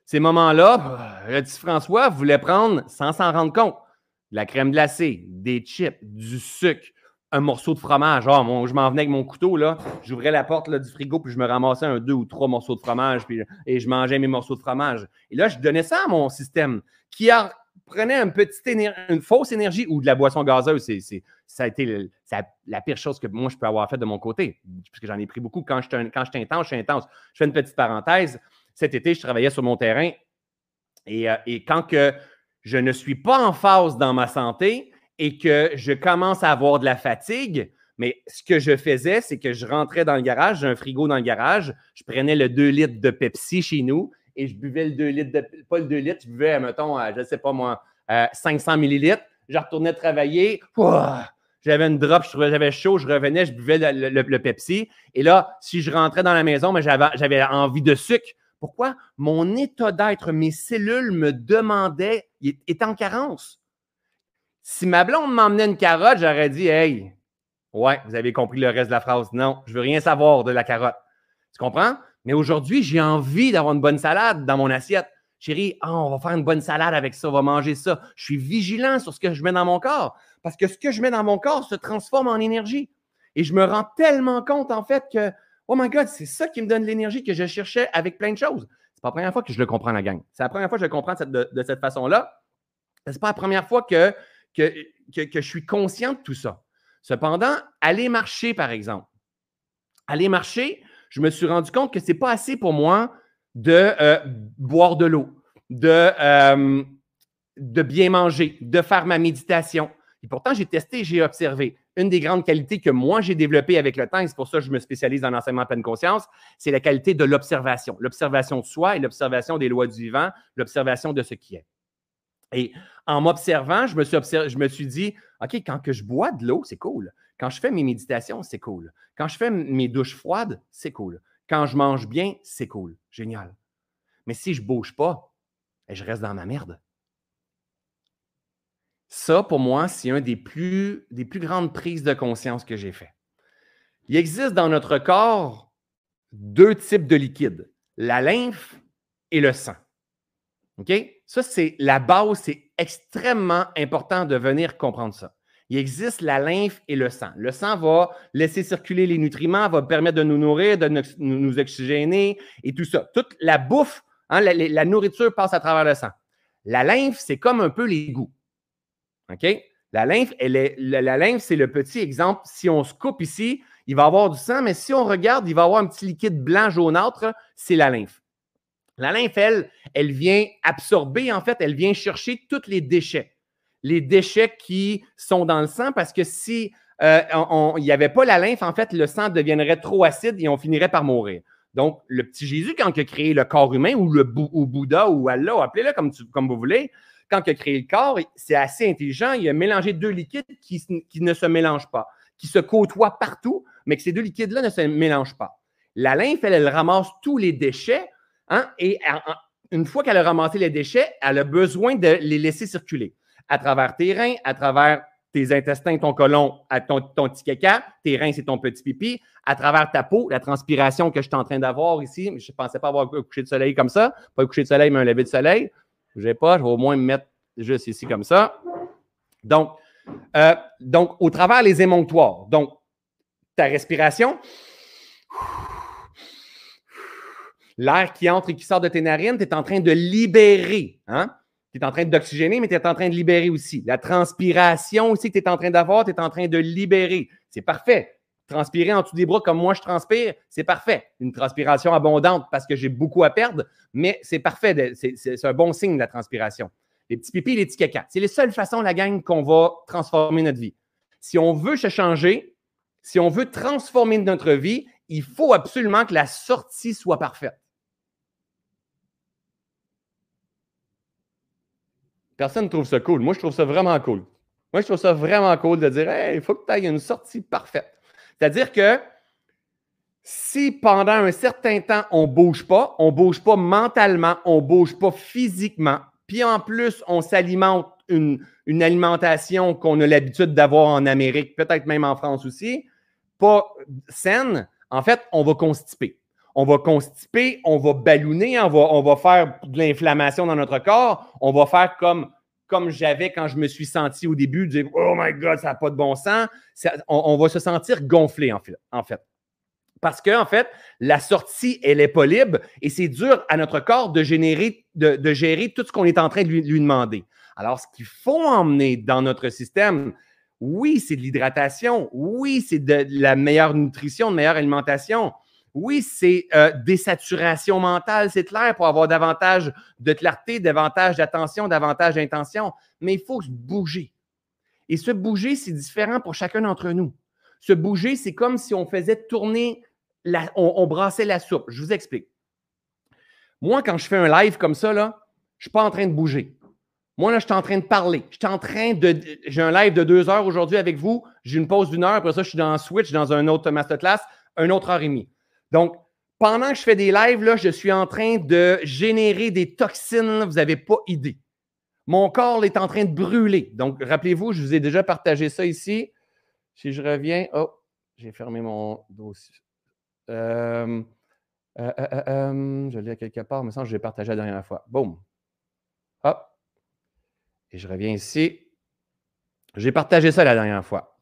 Ces moments-là, le petit François voulait prendre, sans s'en rendre compte, de la crème glacée, des chips, du sucre, un morceau de fromage. Oh, je m'en venais avec mon couteau, là, j'ouvrais la porte là, du frigo, puis je me ramassais un deux ou trois morceaux de fromage, puis, et je mangeais mes morceaux de fromage. Et là, je donnais ça à mon système, qui prenait une petite une fausse énergie ou de la boisson gazeuse. C'est, ça a été la pire chose que moi, je peux avoir fait de mon côté, puisque j'en ai pris beaucoup. Quand je, quand je suis intense, je suis intense. Je fais une petite parenthèse. Cet été, je travaillais sur mon terrain et, euh, et quand que je ne suis pas en phase dans ma santé, et que je commence à avoir de la fatigue, mais ce que je faisais, c'est que je rentrais dans le garage, j'ai un frigo dans le garage, je prenais le 2 litres de Pepsi chez nous et je buvais le 2 litres, de, pas le 2 litres, je buvais, mettons, je ne sais pas moi, 500 euh, millilitres. Je retournais travailler, j'avais une drop, j'avais chaud, je revenais, je buvais le, Pepsi. Et là, si je rentrais dans la maison, mais j'avais envie de sucre. Pourquoi? Mon état d'être, mes cellules me demandaient, étaient en carence. Si ma blonde m'emmenait une carotte, j'aurais dit Hey, ouais, vous avez compris le reste de la phrase. Non, je veux rien savoir de la carotte. Tu comprends? Mais aujourd'hui, j'ai envie d'avoir une bonne salade dans mon assiette. Chérie, oh, on va faire une bonne salade avec ça, on va manger ça. Je suis vigilant sur ce que je mets dans mon corps parce que ce que je mets dans mon corps se transforme en énergie. Et je me rends tellement compte, en fait, que, oh my God, c'est ça qui me donne l'énergie que je cherchais avec plein de choses. C'est pas la première fois que je le comprends, la gang. C'est la première fois que je le comprends de, cette façon-là. C'est pas la première fois que que, je suis conscient de tout ça. Cependant, aller marcher, par exemple. Aller marcher, je me suis rendu compte que ce n'est pas assez pour moi de euh, boire de l'eau, de, euh, de bien manger, de faire ma méditation. Et pourtant, j'ai testé, j'ai observé. Une des grandes qualités que moi, j'ai développées avec le temps, et c'est pour ça que je me spécialise dans l'enseignement pleine conscience, c'est la qualité de l'observation. L'observation de soi et l'observation des lois du vivant, l'observation de ce qui est. Et en m'observant, je, me suis je me suis dit, OK, quand que je bois de l'eau, c'est cool. Quand je fais mes méditations, c'est cool. Quand je fais mes douches froides, c'est cool. Quand je mange bien, c'est cool. Génial. Mais si je ne bouge pas, je reste dans ma merde. Ça, pour moi, c'est un des plus, des plus grandes prises de conscience que j'ai fait. Il existe dans notre corps deux types de liquides, la lymphe et le sang. OK? Ça, c'est la base, c'est extrêmement important de venir comprendre ça. Il existe la lymphe et le sang. Le sang va laisser circuler les nutriments, va permettre de nous nourrir, de nous oxygéner et tout ça. Toute la bouffe, hein, la, nourriture passe à travers le sang. La lymphe, c'est comme un peu les goûts. OK? La lymphe, la, lymphe, c'est le petit exemple. Si on se coupe ici, il va y avoir du sang, mais si on regarde, il va y avoir un petit liquide blanc jaunâtre, c'est la lymphe. La lymphe, elle, elle vient absorber, en fait, elle vient chercher tous les déchets. Les déchets qui sont dans le sang, parce que si euh, il n'y avait pas la lymphe, en fait, le sang deviendrait trop acide et on finirait par mourir. Donc, le petit Jésus, quand il a créé le corps humain, ou le Bouddha, ou Allah, appelez-le comme, vous voulez, quand il a créé le corps, c'est assez intelligent. Il a mélangé deux liquides qui, qui, ne se mélangent pas, qui se côtoient partout, mais que ces deux liquides-là ne se mélangent pas. La lymphe, elle, elle ramasse tous les déchets Hein? Et une fois qu'elle a ramassé les déchets, elle a besoin de les laisser circuler à travers tes reins, à travers tes intestins, ton colon, ton, ton petit caca, tes reins, c'est ton petit pipi, à travers ta peau, la transpiration que je suis en train d'avoir ici. Je ne pensais pas avoir un coucher de soleil comme ça, pas un coucher de soleil, mais un lever de soleil. Je vais pas, je vais au moins me mettre juste ici comme ça. Donc, euh, donc au travers les émonctoires. Donc, ta respiration, L'air qui entre et qui sort de tes narines, tu es en train de libérer. Hein? Tu es en train d'oxygéner, mais tu es en train de libérer aussi. La transpiration aussi que tu es en train d'avoir, tu es en train de libérer. C'est parfait. Transpirer en dessous des bras comme moi je transpire, c'est parfait. Une transpiration abondante parce que j'ai beaucoup à perdre, mais c'est parfait. C'est un bon signe, la transpiration. Les petits pipis les petits caca. C'est les seules façons, la gang, qu'on va transformer notre vie. Si on veut se changer, si on veut transformer notre vie, il faut absolument que la sortie soit parfaite. Personne ne trouve ça cool. Moi, je trouve ça vraiment cool. Moi, je trouve ça vraiment cool de dire il faut que tu aies une sortie parfaite. C'est-à-dire que si pendant un certain temps, on ne bouge pas, on ne bouge pas mentalement, on ne bouge pas physiquement, puis en plus, on s'alimente une, une, alimentation qu'on a l'habitude d'avoir en Amérique, peut-être même en France aussi, pas saine, en fait, on va constiper on va constiper, on va ballonner, on va, faire de l'inflammation dans notre corps, on va faire comme, j'avais quand je me suis senti au début, dire Oh my God, ça n'a pas de bon sens. on, va se sentir gonflé en fait. Parce qu'en en fait, la sortie, elle n'est pas libre et c'est dur à notre corps de, générer, de, gérer tout ce qu'on est en train de lui, lui demander. Alors, ce qu'il faut emmener dans notre système, oui, c'est de l'hydratation, oui, c'est de la meilleure nutrition, de meilleure alimentation, oui, c'est euh, désaturation mentale, c'est clair, pour avoir davantage de clarté, davantage d'attention, davantage d'intention, mais il faut se bouger. Et se bouger, c'est différent pour chacun d'entre nous. Se bouger, c'est comme si on faisait tourner, on, brassait la soupe. Je vous explique. Moi, quand je fais un live comme ça, je ne suis pas en train de bouger. Moi, là, je suis en train de parler. Je suis en train de. J'ai un live de deux heures aujourd'hui avec vous. J'ai une pause d'une heure. Après ça, je suis dans Switch, dans un autre masterclass, un autre heure et demie. Donc, pendant que je fais des lives, là, je suis en train de générer des toxines, vous n'avez pas idée. Mon corps est en train de brûler. Donc, rappelez-vous, je vous ai déjà partagé ça ici. Si je reviens, oh, j'ai fermé mon dossier. Euh, euh, euh, je l'ai quelque part, mais ça, je l'ai partagé la dernière fois. Boum. Hop. Et je reviens ici. J'ai partagé ça la dernière fois.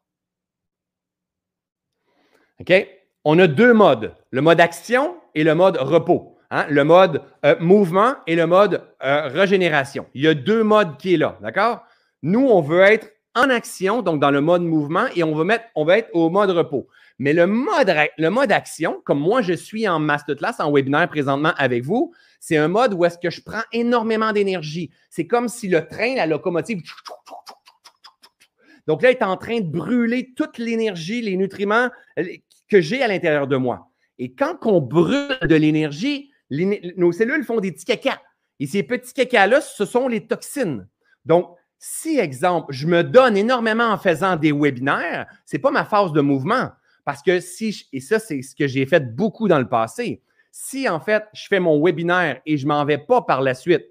OK? On a deux modes, le mode action et le mode repos. Hein? Le mode euh, mouvement et le mode euh, régénération. Il y a deux modes qui est là, d'accord? Nous, on veut être en action, donc dans le mode mouvement, et on veut, mettre, on va être au mode repos. Mais le mode, le mode action, comme moi, je suis en masterclass, en webinaire présentement avec vous, c'est un mode où est-ce que je prends énormément d'énergie. C'est comme si le train, la locomotive, donc là, est en train de brûler toute l'énergie, les nutriments que j'ai à l'intérieur de moi. Et quand on brûle de l'énergie, nos cellules font des petits caca. Et ces petits caca-là, ce sont les toxines. Donc, si, exemple, je me donne énormément en faisant des webinaires, ce n'est pas ma phase de mouvement. Parce que si, et ça, c'est ce que j'ai fait beaucoup dans le passé, si en fait, je fais mon webinaire et je ne m'en vais pas par la suite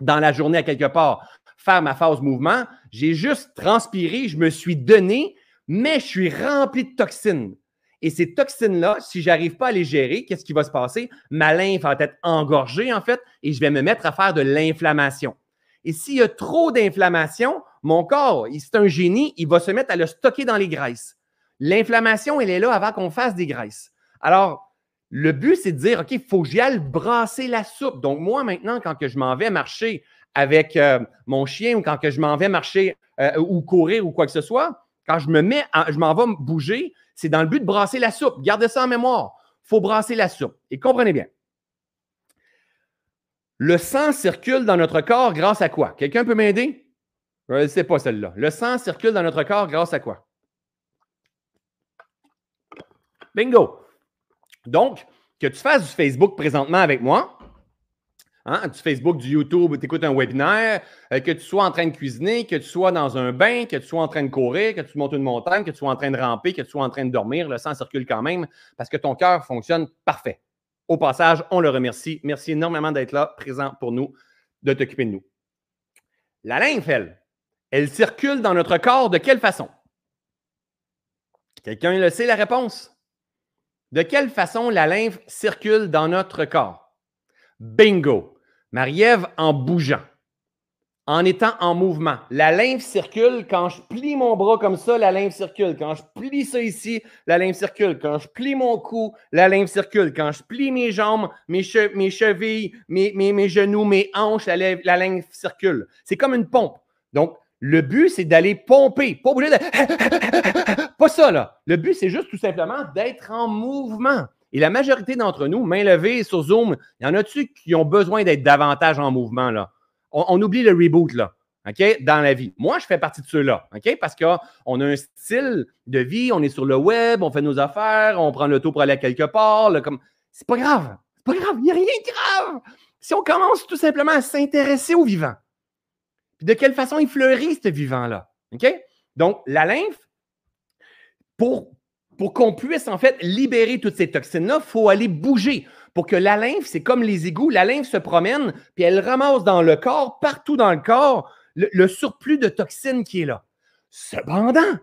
dans la journée à quelque part faire ma phase mouvement, j'ai juste transpiré, je me suis donné, mais je suis rempli de toxines. Et ces toxines-là, si je n'arrive pas à les gérer, qu'est-ce qui va se passer? Ma lymphe va être engorgée, en fait, et je vais me mettre à faire de l'inflammation. Et s'il y a trop d'inflammation, mon corps, c'est un génie, il va se mettre à le stocker dans les graisses. L'inflammation, elle est là avant qu'on fasse des graisses. Alors, le but, c'est de dire, OK, il faut que j'y aille brasser la soupe. Donc, moi, maintenant, quand que je m'en vais marcher avec euh, mon chien ou quand que je m'en vais marcher euh, ou courir ou quoi que ce soit, quand je me mets, je m'en vais bouger, c'est dans le but de brasser la soupe. Gardez ça en mémoire. Il faut brasser la soupe. Et comprenez bien. Le sang circule dans notre corps grâce à quoi? Quelqu'un peut m'aider? Je ne sais pas celle-là. Le sang circule dans notre corps grâce à quoi? Bingo! Donc, que tu fasses du Facebook présentement avec moi, Hein, du Facebook, du YouTube, tu un webinaire, euh, que tu sois en train de cuisiner, que tu sois dans un bain, que tu sois en train de courir, que tu montes une montagne, que tu sois en train de ramper, que tu sois en train de dormir, le sang circule quand même parce que ton cœur fonctionne parfait. Au passage, on le remercie. Merci énormément d'être là, présent pour nous, de t'occuper de nous. La lymphe, elle, elle circule dans notre corps de quelle façon? Quelqu'un le sait la réponse? De quelle façon la lymphe circule dans notre corps? Bingo! Marie-Ève en bougeant, en étant en mouvement. La lymphe circule. Quand je plie mon bras comme ça, la lymphe circule. Quand je plie ça ici, la lymphe circule. Quand je plie mon cou, la lymphe circule. Quand je plie mes jambes, mes, mes chevilles, mes, genoux, mes hanches, la, la lymphe circule. C'est comme une pompe. Donc, le but, c'est d'aller pomper. Pas obligé de. [LAUGHS] Pas ça, là. Le but, c'est juste tout simplement d'être en mouvement. Et la majorité d'entre nous, main levée sur Zoom, il y en a-tu qui ont besoin d'être davantage en mouvement, là? On, oublie le reboot, là. OK, dans la vie. Moi, je fais partie de ceux-là, OK, parce qu'on a un style de vie, on est sur le web, on fait nos affaires, on prend tour pour aller quelque part. comme... C'est pas grave. C'est pas grave. Il n'y a rien de grave. Si on commence tout simplement à s'intéresser au vivant, de quelle façon il fleurit, ce vivant-là. OK? Donc, la lymphe, pour, pour qu'on puisse en fait libérer toutes ces toxines-là, il faut aller bouger. Pour que la lymphe, c'est comme les égouts, la lymphe se promène, puis elle ramasse dans le corps, partout dans le corps, le, surplus de toxines qui est là. Cependant,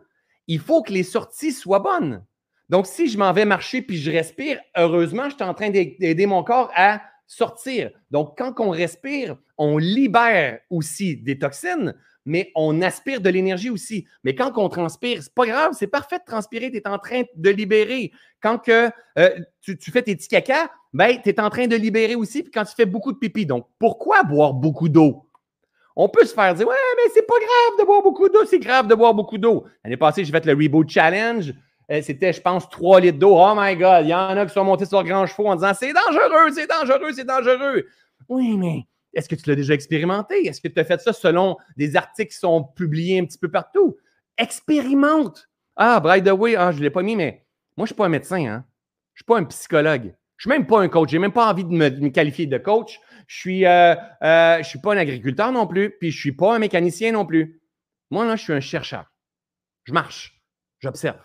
il faut que les sorties soient bonnes. Donc, si je m'en vais marcher puis je respire, heureusement, je suis en train d'aider mon corps à sortir. Donc, quand on respire, on libère aussi des toxines, mais on aspire de l'énergie aussi. Mais quand on transpire, c'est pas grave, c'est parfait de transpirer, tu es en train de libérer. Quand euh, tu, fais tes petits caca, ben, tu es en train de libérer aussi, puis quand tu fais beaucoup de pipi. Donc, pourquoi boire beaucoup d'eau? On peut se faire dire, ouais, mais c'est pas grave de boire beaucoup d'eau, c'est grave de boire beaucoup d'eau. L'année passée, j'ai fait le Reboot Challenge. Euh, c'était, je pense, 3 litres d'eau. Oh my God, il y en a qui sont montés sur le grand chevaux en disant, c'est dangereux, c'est dangereux, c'est dangereux. Oui, mais est-ce que tu l'as déjà expérimenté? Est-ce que tu as fait ça selon des articles qui sont publiés un petit peu partout? Expérimente! Ah, by the way, ah, je ne l'ai pas mis, mais moi, je ne suis pas un médecin. Hein? Je ne suis pas un psychologue. Je ne suis même pas un coach. Je n'ai même pas envie de me, qualifier de coach. Je ne suis, euh, euh, suis pas un agriculteur non plus, puis je ne suis pas un mécanicien non plus. Moi, là, je suis un chercheur. Je marche. J'observe.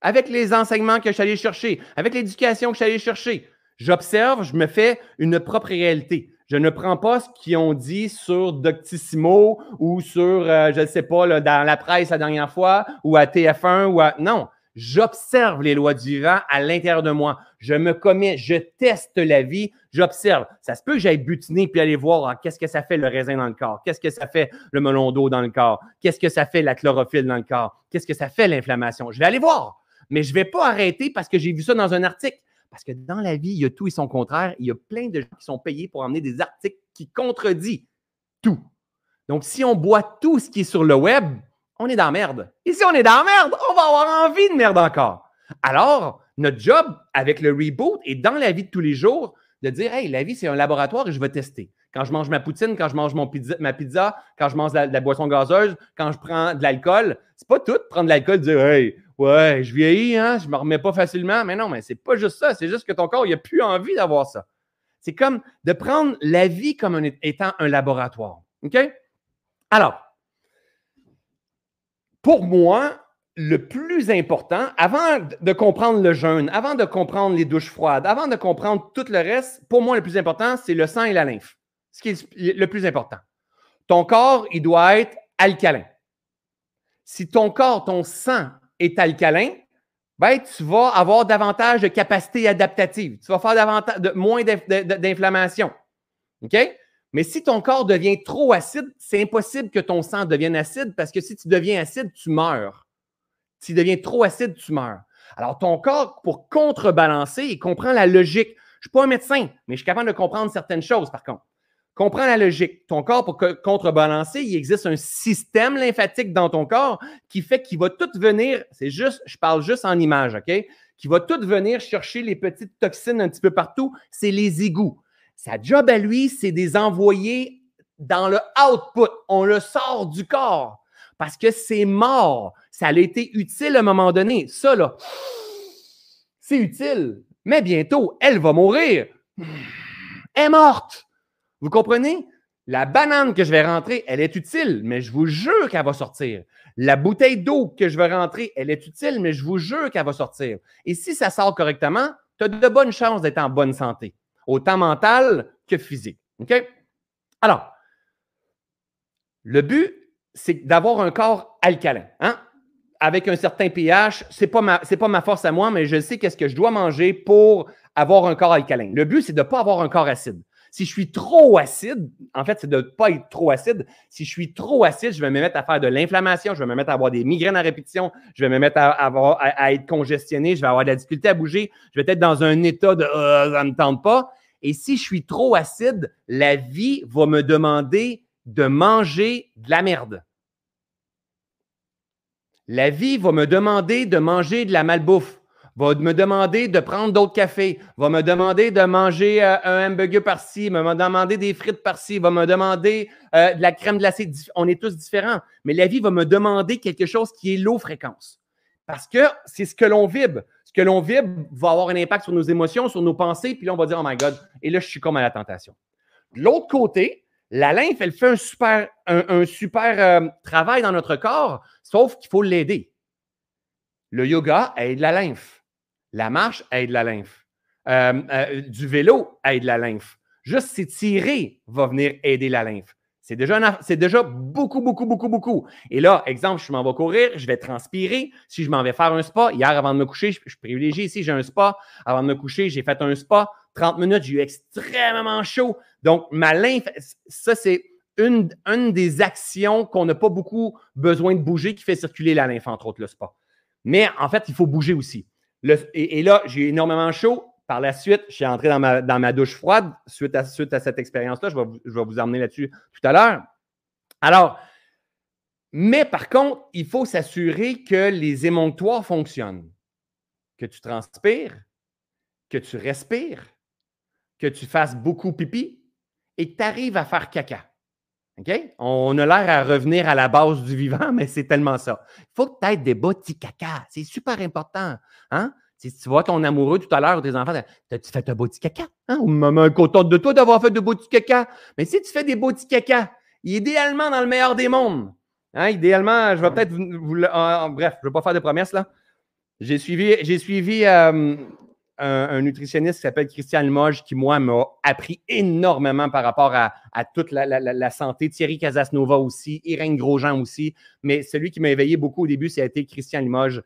Avec les enseignements que je suis allé chercher, avec l'éducation que je suis allé chercher, j'observe, je me fais une propre réalité. Je ne prends pas ce qu'ils ont dit sur Doctissimo ou sur, euh, je ne sais pas, dans la presse la dernière fois ou à TF1 ou à. Non, j'observe les lois du vivant à l'intérieur de moi. Je me commets, je teste la vie, j'observe. Ça se peut que j'aille butiner puis aller voir ah, qu'est-ce que ça fait le raisin dans le corps, qu'est-ce que ça fait le melon d'eau dans le corps, qu'est-ce que ça fait la chlorophylle dans le corps, qu'est-ce que ça fait l'inflammation? Je vais aller voir, mais je ne vais pas arrêter parce que j'ai vu ça dans un article. Parce que dans la vie, il y a tout et son contraire. Il y a plein de gens qui sont payés pour amener des articles qui contredisent tout. Donc, si on boit tout ce qui est sur le web, on est dans la merde. Et si on est dans la merde, on va avoir envie de merde encore. Alors, notre job avec le reboot est dans la vie de tous les jours de dire Hey, la vie, c'est un laboratoire et je vais tester. Quand je mange ma poutine, quand je mange ma pizza, quand je mange de la, boisson gazeuse, quand je prends de l'alcool, c'est pas tout prendre de l'alcool et dire Hey, Ouais, je vieillis, hein, je me remets pas facilement. Mais non, mais c'est pas juste ça. C'est juste que ton corps, il n'a plus envie d'avoir ça. C'est comme de prendre la vie comme étant un laboratoire. OK? Alors, pour moi, le plus important, avant de comprendre le jeûne, avant de comprendre les douches froides, avant de comprendre tout le reste, pour moi, le plus important, c'est le sang et la lymphe. Ce qui est le plus important. Ton corps, il doit être alcalin. Si ton corps, ton sang est alcalin, ben, tu vas avoir davantage de capacité adaptative. Tu vas faire davantage moins d'inflammation. OK? Mais si ton corps devient trop acide, c'est impossible que ton sang devienne acide parce que si tu deviens acide, tu meurs. Si tu deviens trop acide, tu meurs. Alors, ton corps, pour contrebalancer, il comprend la logique. Je ne suis pas un médecin, mais je suis capable de comprendre certaines choses, par contre. Comprends la logique. Ton corps, pour contrebalancer, il existe un système lymphatique dans ton corps qui fait qu'il va tout venir, c'est juste, je parle juste en image, OK? Qui va tout venir chercher les petites toxines un petit peu partout. C'est les égouts. Sa job à lui, c'est des envoyer dans le output. On le sort du corps parce que c'est mort. Ça a été utile à un moment donné. Ça, là, c'est utile. Mais bientôt, elle va mourir. Elle est morte. Vous comprenez? La banane que je vais rentrer, elle est utile, mais je vous jure qu'elle va sortir. La bouteille d'eau que je vais rentrer, elle est utile, mais je vous jure qu'elle va sortir. Et si ça sort correctement, tu as de bonnes chances d'être en bonne santé, autant mentale que physique. OK? Alors, le but, c'est d'avoir un corps alcalin. Hein? Avec un certain pH, ce n'est pas, ma, pas ma force à moi, mais je sais qu'est-ce que je dois manger pour avoir un corps alcalin. Le but, c'est de ne pas avoir un corps acide. Si je suis trop acide, en fait, c'est de ne pas être trop acide. Si je suis trop acide, je vais me mettre à faire de l'inflammation, je vais me mettre à avoir des migraines à répétition, je vais me mettre à, avoir, à, être congestionné, je vais avoir de la difficulté à bouger, je vais être dans un état de euh, ça ne tente pas. Et si je suis trop acide, la vie va me demander de manger de la merde. La vie va me demander de manger de la malbouffe va me demander de prendre d'autres cafés, va me demander de manger euh, un hamburger par-ci, va me demander des frites par-ci, va me demander euh, de la crème glacée. On est tous différents, mais la vie va me demander quelque chose qui est low fréquence. Parce que c'est ce que l'on vibre. Ce que l'on vibre va avoir un impact sur nos émotions, sur nos pensées, puis là, on va dire, oh my God, et là, je suis comme à la tentation. De l'autre côté, la lymphe, elle fait un super, euh, travail dans notre corps, sauf qu'il faut l'aider. Le yoga aide la lymphe. La marche aide la lymphe. Euh, euh, du vélo aide la lymphe. Juste s'étirer va venir aider la lymphe. C'est déjà, c'est déjà beaucoup, beaucoup, beaucoup, beaucoup. Et là, exemple, je m'en vais courir, je vais transpirer. Si je m'en vais faire un spa, hier avant de me coucher, je, privilégie ici, j'ai un spa. Avant de me coucher, j'ai fait un spa. 30 minutes, j'ai eu extrêmement chaud. Donc, ma lymphe, ça, c'est une, une des actions qu'on n'a pas beaucoup besoin de bouger qui fait circuler la lymphe, entre autres le spa. Mais en fait, il faut bouger aussi et, là, j'ai énormément chaud. Par la suite, je suis entré dans ma, dans ma douche froide suite à, suite à cette expérience-là. Je vais, je vais vous emmener là-dessus tout à l'heure. Alors, mais par contre, il faut s'assurer que les émonctoires fonctionnent. Que tu transpires, que tu respires, que tu fasses beaucoup pipi et que tu arrives à faire caca. On a l'air à revenir à la base du vivant, mais c'est tellement ça. Il faut que tu aies des petits caca. C'est super important. Hein? Si tu vois ton amoureux tout à l'heure, tes enfants, as-tu fait un beau petit caca? Hein? Ou maman contente de toi d'avoir fait de beaux petits caca. Mais si tu fais des beaux petits caca, idéalement dans le meilleur des mondes, hein? idéalement, je vais peut-être vous, bref, je ne vais pas faire de promesses là. J'ai suivi, j'ai suivi euh, un, nutritionniste qui s'appelle Christian Limoges, qui, moi, m'a appris énormément par rapport à, toute la, santé. Thierry Casasnova aussi, Irène Grosjean aussi. Mais celui qui m'a éveillé beaucoup au début, ça a été Christian Limoges.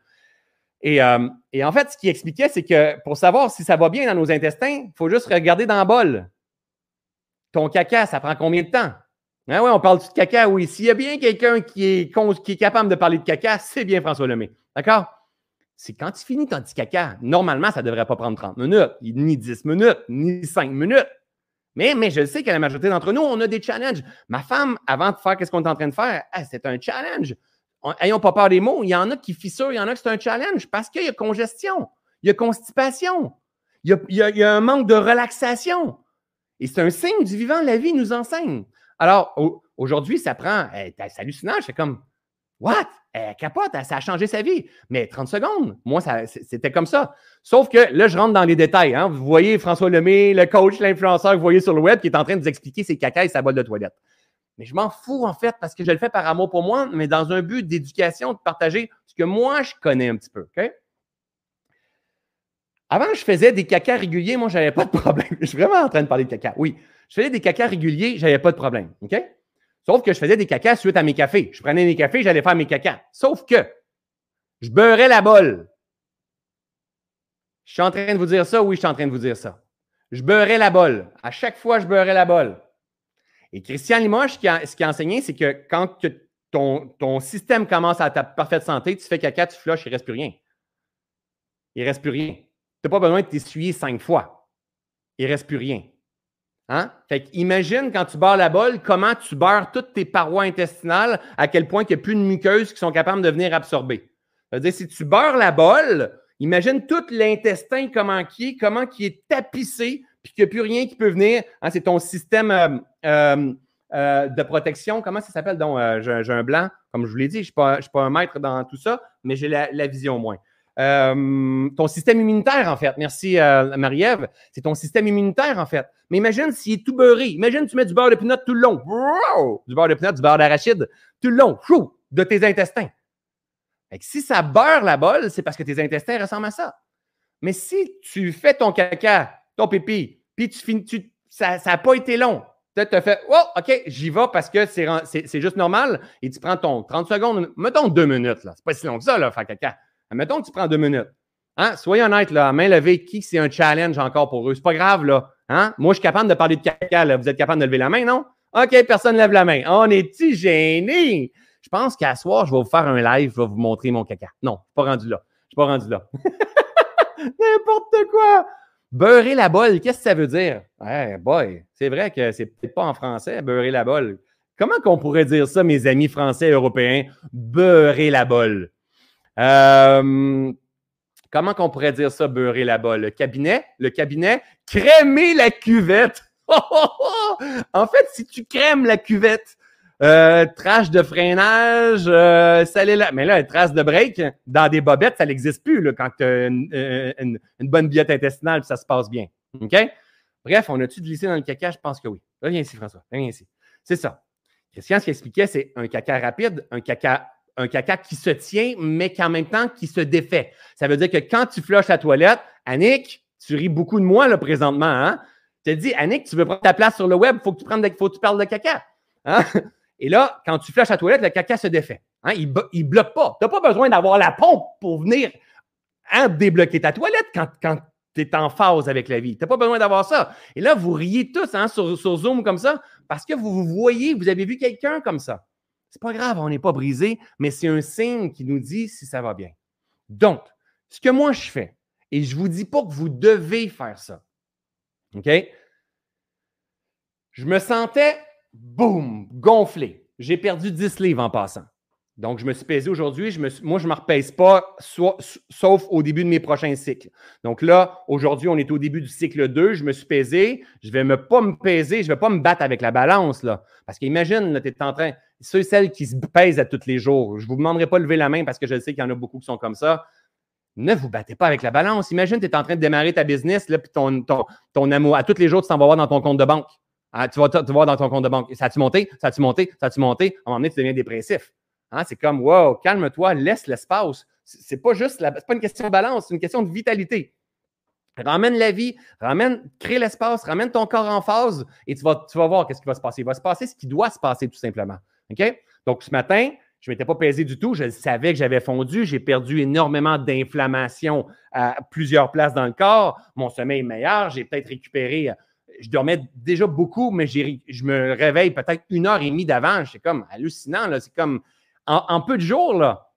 Et, euh, en fait, ce qu'il expliquait, c'est que pour savoir si ça va bien dans nos intestins, il faut juste regarder dans le bol. Ton caca, ça prend combien de temps? Ah ouais, on parle de caca, oui. S'il y a bien quelqu'un qui est, qui est capable de parler de caca, c'est bien François Lemay. D'accord? C'est quand tu finis ton petit caca, normalement, ça ne devrait pas prendre 30 minutes, ni 10 minutes, ni 5 minutes. Mais, mais je sais que la majorité d'entre nous, on a des challenges. Ma femme, avant de faire ce qu'on est en train de faire, c'est un challenge. Ayons pas peur des mots. Il y en a qui fissurent, il y en a qui c'est un challenge parce qu'il y a congestion, il y a constipation, il y a, un manque de relaxation. Et c'est un signe du vivant, la vie nous enseigne. Alors, aujourd'hui, ça prend, c'est hallucinant, c'est comme, what? Elle capote, ça a changé sa vie. Mais 30 secondes, moi, c'était comme ça. Sauf que là, je rentre dans les détails. Hein. Vous voyez François Lemay, le coach, l'influenceur que vous voyez sur le web, qui est en train de vous expliquer ses caca et sa boîte de toilette. Mais je m'en fous, en fait, parce que je le fais par amour pour moi, mais dans un but d'éducation, de partager ce que moi, je connais un petit peu. Avant, je faisais des caca réguliers, moi, je n'avais pas de problème. [LAUGHS] Je suis vraiment en train de parler de caca. Oui, je faisais des caca réguliers, je n'avais pas de problème. OK? Sauf que je faisais des cacas suite à mes cafés. Je prenais mes cafés, j'allais faire mes cacas. Sauf que je beurrais la bolle. Je suis en train de vous dire ça, oui, je suis en train de vous dire ça. Je beurrais la bolle. À chaque fois, je beurrais la bolle. Et Christian Limoges, ce qu'il a enseigné, c'est que quand ton, système commence à ta parfaite santé, tu fais caca, tu flushes, il ne reste plus rien. Il ne reste plus rien. Tu n'as pas besoin de t'essuyer cinq fois. Il ne reste plus rien. Hein? Fait imagine quand tu beurres la bolle, comment tu beurres toutes tes parois intestinales, à quel point il n'y a plus de muqueuses qui sont capables de venir absorber. C'est-à-dire, si tu beurres la bolle, imagine tout l'intestin, comment qui est, comment qui est tapissé, puis qu'il n'y a plus rien qui peut venir. Hein, c'est ton système euh, euh, euh, de protection. Comment ça s'appelle? Donc, j'ai un blanc, comme je vous l'ai dit, je ne suis, pas un maître dans tout ça, mais j'ai la, vision au moins. Ton système immunitaire, en fait. Merci, Marie-Ève. C'est ton système immunitaire, en fait. Mais imagine s'il est tout beurré. Imagine tu mets du beurre de pinot tout le long. Du beurre de pinot, du beurre d'arachide, tout le long, de tes intestins. si ça beurre la bolle, c'est parce que tes intestins ressemblent à ça. Mais si tu fais ton caca ton pipi, puis tu finis, ça n'a pas été long. Tu as fait, oh, OK, j'y vais parce que c'est juste normal. Et tu prends ton 30 secondes, mettons deux minutes, là. C'est pas si long que ça, là, faire caca. Mettons que tu prends deux minutes. Hein? Soyez honnête, là, main levée, qui c'est un challenge encore pour eux? C'est pas grave, là. Hein? Moi, je suis capable de parler de caca. Vous êtes capable de lever la main, non? OK, personne ne lève la main. On est-tu gêné? Je pense qu'à soir, je vais vous faire un live, je vais vous montrer mon caca. Non, je suis pas rendu là. Je suis pas rendu là. [LAUGHS] N'importe quoi! Beurrer la bolle, qu'est-ce que ça veut dire? Eh boy, c'est vrai que c'est peut-être pas en français, beurrer la bolle. Comment qu'on pourrait dire ça, mes amis français et européens? Beurrer la bolle. Euh, comment qu'on pourrait dire ça, beurrer bolle? Le cabinet? Le cabinet? Crémer la cuvette. [LAUGHS] en fait, si tu crèmes la cuvette, euh, trash de freinage, euh, Mais là, trace de break, dans des bobettes, ça n'existe plus là, quand tu as euh, une, bonne billette intestinale ça se passe bien. OK? Bref, on a-tu glissé dans le caca? Je pense que oui. Viens ici, François. Viens ici. C'est ça. Christian, ce qu'il expliquait, c'est un caca rapide, un caca, un caca qui se tient, mais qu'en même temps, qui se défait. Ça veut dire que quand tu flushes la toilette, Annick, tu ris beaucoup de moi là, présentement. Hein? Tu te dis, Annick, tu veux prendre ta place sur le web, il faut que tu prennes faut tu parles de caca. Hein? [LAUGHS] Et là, quand tu flashes la toilette, le caca se défait. Hein? Il ne bloque pas. Tu n'as pas besoin d'avoir la pompe pour venir hein, débloquer ta toilette quand, tu es en phase avec la vie. Tu n'as pas besoin d'avoir ça. Et là, vous riez tous hein, sur, Zoom comme ça parce que vous, vous voyez, vous avez vu quelqu'un comme ça. C'est pas grave, on n'est pas brisé, mais c'est un signe qui nous dit si ça va bien. Donc, ce que moi je fais, et je ne vous dis pas que vous devez faire ça. OK? Je me sentais boum, gonflé. J'ai perdu 10 livres en passant. Donc, je me suis pesé aujourd'hui. moi, je ne me repèse pas, sauf au début de mes prochains cycles. Donc là, aujourd'hui, on est au début du cycle 2. Je me suis pesé. Je ne vais me, pas me peser. Je ne vais pas me battre avec la balance. Là. Parce qu'imagine, tu es en train. Ceux et celles qui se pèsent à tous les jours. Je ne vous demanderai pas de lever la main parce que je sais qu'il y en a beaucoup qui sont comme ça. Ne vous battez pas avec la balance. Imagine, tu es en train de démarrer ta business, là, puis ton, ton, ton amour, à tous les jours, tu t'en vas voir dans ton compte de banque. Ah, tu, vas te, voir dans ton compte de banque. Ça a-tu monté? Ça a-tu monté? Ça a-tu monté? À un moment donné, tu deviens dépressif. Hein? C'est comme, wow, calme-toi, laisse l'espace. C'est pas juste, la, pas une question de balance, c'est une question de vitalité. Ramène la vie, ramène, crée l'espace, ramène ton corps en phase et tu vas, tu voir qu'est-ce qui va se passer. Il va se passer ce qui doit se passer tout simplement. OK? Donc, ce matin, je ne m'étais pas pesé du tout. Je savais que j'avais fondu. J'ai perdu énormément d'inflammation à plusieurs places dans le corps. Mon sommeil est meilleur. J'ai peut-être récupéré je dormais déjà beaucoup, mais je me réveille peut-être une heure et demie d'avant. C'est comme hallucinant. C'est comme en, peu de jours. Là.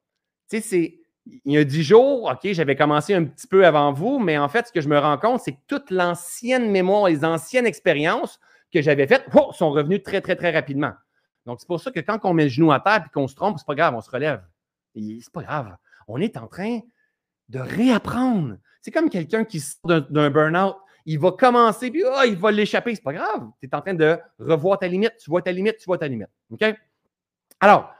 Tu sais, il y a dix jours, OK, j'avais commencé un petit peu avant vous, mais en fait, ce que je me rends compte, c'est que toute l'ancienne mémoire, les anciennes expériences que j'avais faites oh, sont revenues très, très, très rapidement. Donc, c'est pour ça que quand on met le genou à terre et qu'on se trompe, c'est pas grave, on se relève. C'est pas grave. On est en train de réapprendre. C'est comme quelqu'un qui sort d'un burn-out il va commencer, puis oh, il va l'échapper. C'est pas grave. Tu es en train de revoir ta limite. Tu vois ta limite, tu vois ta limite. OK? Alors,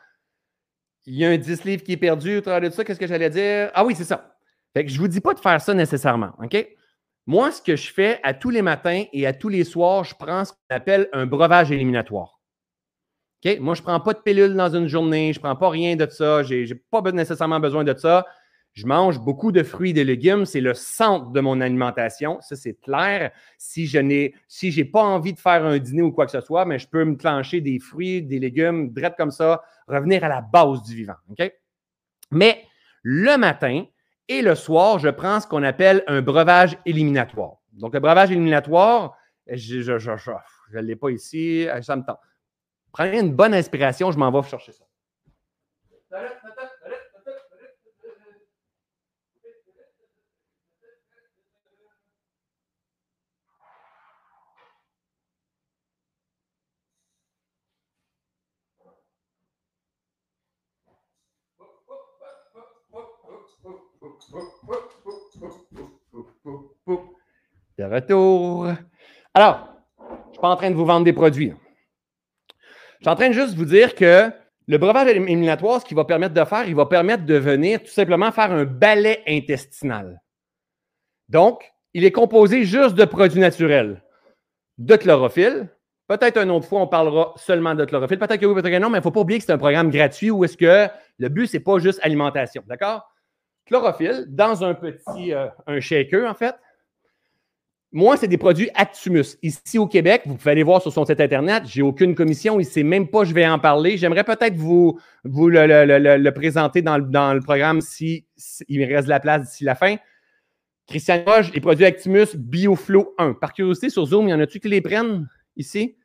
il y a un 10 livres qui est perdu au travers de ça. Qu'est-ce que j'allais dire? Ah oui, c'est ça. Fait que je ne vous dis pas de faire ça nécessairement. OK? Moi, ce que je fais à tous les matins et à tous les soirs, je prends ce qu'on appelle un breuvage éliminatoire. OK? Moi, je ne prends pas de pilule dans une journée, je ne prends pas rien de ça, je n'ai pas nécessairement besoin de ça. Je mange beaucoup de fruits et de légumes. C'est le centre de mon alimentation. Ça, c'est clair. Si je n'ai si j'ai pas envie de faire un dîner ou quoi que ce soit, mais je peux me clencher des fruits, des légumes, direct comme ça, revenir à la base du vivant. OK? Mais le matin Et le soir, je prends ce qu'on appelle un breuvage éliminatoire. Donc, le breuvage éliminatoire, je ne l'ai pas ici, ça me tente. Prenez une bonne inspiration, je m'en vais chercher ça. De retour. Alors, je ne suis pas en train de vous vendre des produits. Je suis en train de juste vous dire que le breuvage éliminatoire, ce qu'il va permettre de faire, il va permettre de venir tout simplement faire un balai intestinal. Donc, il est composé juste de produits naturels, de chlorophylle. Peut-être une autre fois, on parlera seulement de chlorophylle. Peut-être que oui, peut-être que non, mais il ne faut pas oublier que c'est un programme gratuit où est-ce que le but, ce n'est pas juste alimentation. D'accord? chlorophylle dans un petit euh, un shaker, en fait. Moi, c'est des produits Actumus. Ici au Québec, vous pouvez aller voir sur son site Internet. J'ai aucune commission. Il ne sait même pas, je vais en parler. J'aimerais peut-être vous, le, présenter dans, le programme si, il me reste de la place d'ici la fin. Christian Roche, les produits Actimus BioFlow 1. Par curiosité, sur Zoom, il y en a-tu qui les prennent ici?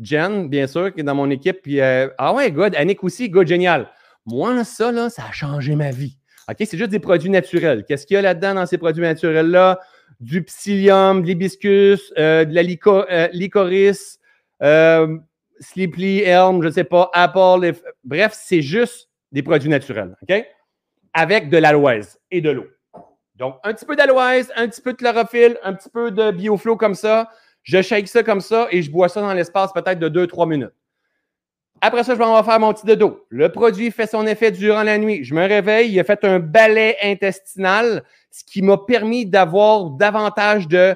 Jen, bien sûr, qui est dans mon équipe. Euh, ah ouais, good. Annick aussi, good, génial. Moi, ça, là, ça a changé ma vie. OK, c'est juste des produits naturels. Qu'est-ce qu'il y a là-dedans dans ces produits naturels-là? Du psyllium, de l'hibiscus, euh, de la euh, licorice, euh, sleepy elm, je ne sais pas, apple. Bref, c'est juste des produits naturels. OK? Avec de l'aloise et de l'eau. Donc, un petit peu d'aloise, un petit peu de chlorophylle, un petit peu de bioflow comme ça. Je shake ça comme ça et je bois ça dans l'espace peut-être de 2-3 minutes. Après ça, je vais en faire mon petit dodo. Le produit fait son effet durant la nuit. Je me réveille, il a fait un balai intestinal, ce qui m'a permis d'avoir davantage de,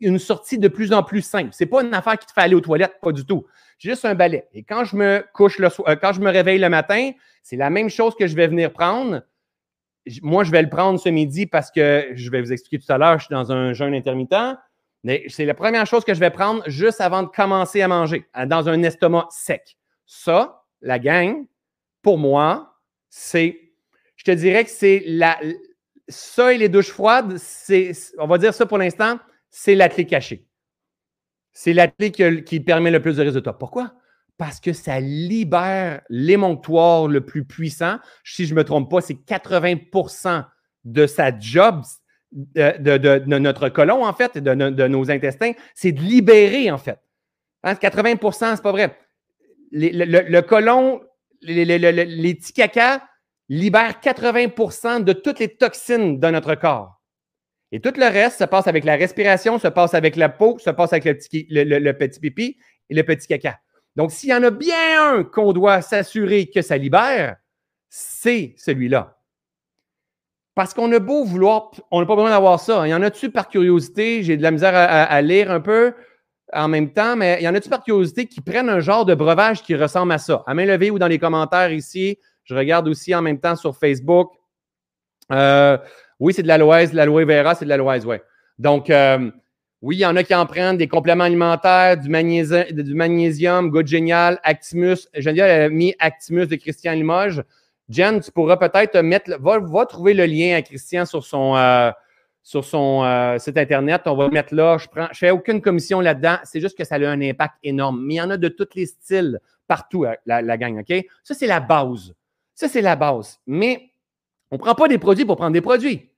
une, sortie de plus en plus simple. C'est pas une affaire qui te fait aller aux toilettes, pas du tout. Juste un balai. Et quand je me couche le soir, euh, quand je me réveille le matin, c'est la même chose que je vais venir prendre. Moi, je vais le prendre ce midi parce que je vais vous expliquer tout à l'heure, je suis dans un jeûne intermittent. Mais c'est la première chose que je vais prendre juste avant de commencer à manger, dans un estomac sec. Ça, la gang, pour moi, c'est, je te dirais que c'est la, ça et les douches froides, on va dire ça pour l'instant, c'est la clé cachée. C'est la qui, permet le plus de résultats. Pourquoi? Parce que ça libère l'émonctoire le plus puissant. Si je ne me trompe pas, c'est 80% de sa job, de, notre colon, en fait, de, nos intestins, c'est de libérer, en fait. 80 hein, c'est pas vrai. le, colon, les, petits caca libèrent 80 de toutes les toxines de notre corps. Et tout le reste se passe avec la respiration, se passe avec la peau, se passe avec le petit, le petit pipi et le petit caca. Donc, s'il y en a bien un qu'on doit s'assurer que ça libère, c'est celui-là. Parce qu'on a beau vouloir, on n'a pas besoin d'avoir ça. Il y en a-tu par curiosité? J'ai de la misère à, lire un peu en même temps, mais il y en a-tu par curiosité qui prennent un genre de breuvage qui ressemble à ça? À main levée ou dans les commentaires ici. Je regarde aussi en même temps sur Facebook. Euh, oui, c'est de l'aloès. L'aloe vera, c'est de l'aloès, oui. Donc, euh, oui, il y en a qui en prennent des compléments alimentaires, du, magnésium, du magnésium, Good Génial, Actimus. Geneviève a mis Actimus de Christian Limoges. Jen, tu pourras peut-être mettre, va, trouver le lien à Christian sur son, euh, sur son euh, site Internet. On va le mettre là. Je ne fais aucune commission là-dedans. C'est juste que ça a un impact énorme. Mais il y en a de tous les styles partout, euh, la, la gang, OK? Ça, c'est la base. Ça, c'est la base. Mais on ne prend pas des produits pour prendre des produits.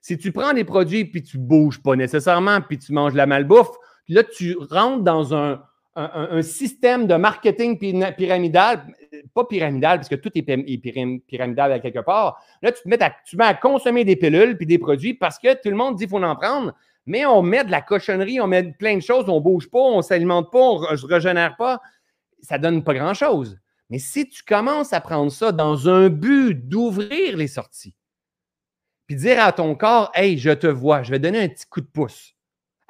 Si tu prends des produits puis tu bouges pas nécessairement, puis tu manges la malbouffe, là, tu rentres dans un, un, système de marketing pyramidal, pas pyramidal, parce que tout est pyramidal à quelque part. Là, tu te mets à, consommer des pilules puis des produits parce que tout le monde dit qu'il faut en prendre, mais on met de la cochonnerie, on met plein de choses, on bouge pas, on s'alimente pas, on ne se régénère pas. Ça ne donne pas grand-chose. Mais si tu commences à prendre ça dans un but d'ouvrir les sorties, puis dire à ton corps, hey, je te vois, je vais donner un petit coup de pouce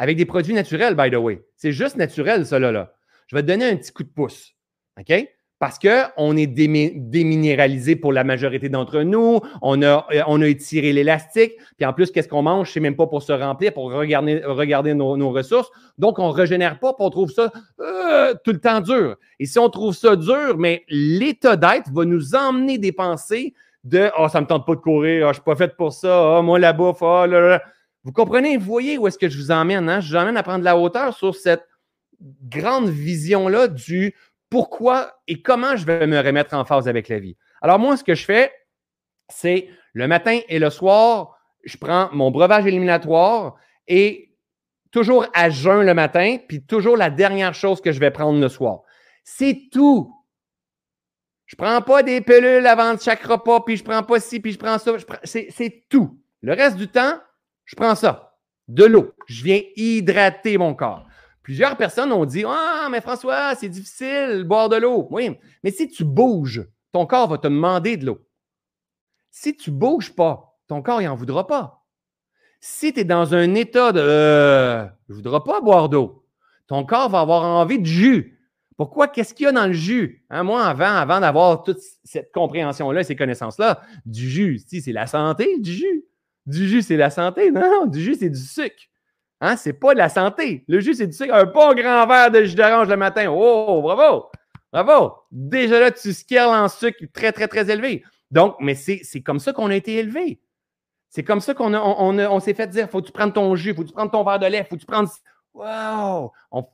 avec des produits naturels, by the way. C'est juste naturel, ça, là. Je vais te donner un petit coup de pouce. OK? Parce qu'on est déminéralisé pour la majorité d'entre nous. On a, on a étiré l'élastique. Puis en plus, qu'est-ce qu'on mange? C'est même pas pour se remplir, pour regarder, regarder nos, ressources. Donc, on ne régénère pas, puis on trouve ça euh, tout le temps dur. Et si on trouve ça dur, mais l'état d'être va nous emmener des pensées de oh, ça me tente pas de courir, oh, je suis pas fait pour ça, oh, moi la bouffe, oh, là, là. Vous comprenez, vous voyez où est-ce que je vous emmène, hein? Je vous emmène à prendre la hauteur sur cette grande vision-là du pourquoi et comment je vais me remettre en phase avec la vie. Alors, moi, ce que je fais, c'est le matin et le soir, je prends mon breuvage éliminatoire et toujours à jeun le matin, puis toujours la dernière chose que je vais prendre le soir. C'est tout. Je ne prends pas des pilules avant chaque repas, puis je ne prends pas ci, puis je prends ça. C'est tout. Le reste du temps, je prends ça. De l'eau. Je viens hydrater mon corps. Plusieurs personnes ont dit Ah, mais François, c'est difficile boire de l'eau. Oui, mais si tu bouges, ton corps va te demander de l'eau. Si tu bouges pas, ton corps n'en voudra pas. Si tu es dans un état de euh, je ne voudrais pas boire d'eau, ton corps va avoir envie de jus. Pourquoi? Qu'est-ce qu'il y a dans le jus? Hein, moi, avant, avant d'avoir toute cette compréhension-là, ces connaissances-là, du jus, c'est la santé, du jus. Du jus, c'est la santé. Non, du jus, c'est du sucre. Hein, c'est pas de la santé. Le jus, c'est du sucre. Un bon grand verre de jus d'orange le matin. Oh, bravo! Bravo! Déjà là, tu scales en sucre très, très, très élevé. Donc, mais c'est comme ça qu'on a été élevé. C'est comme ça qu'on on, on, s'est fait dire faut que tu prennes ton jus, faut que tu prennes ton verre de lait, faut que tu prennes. Wow! On,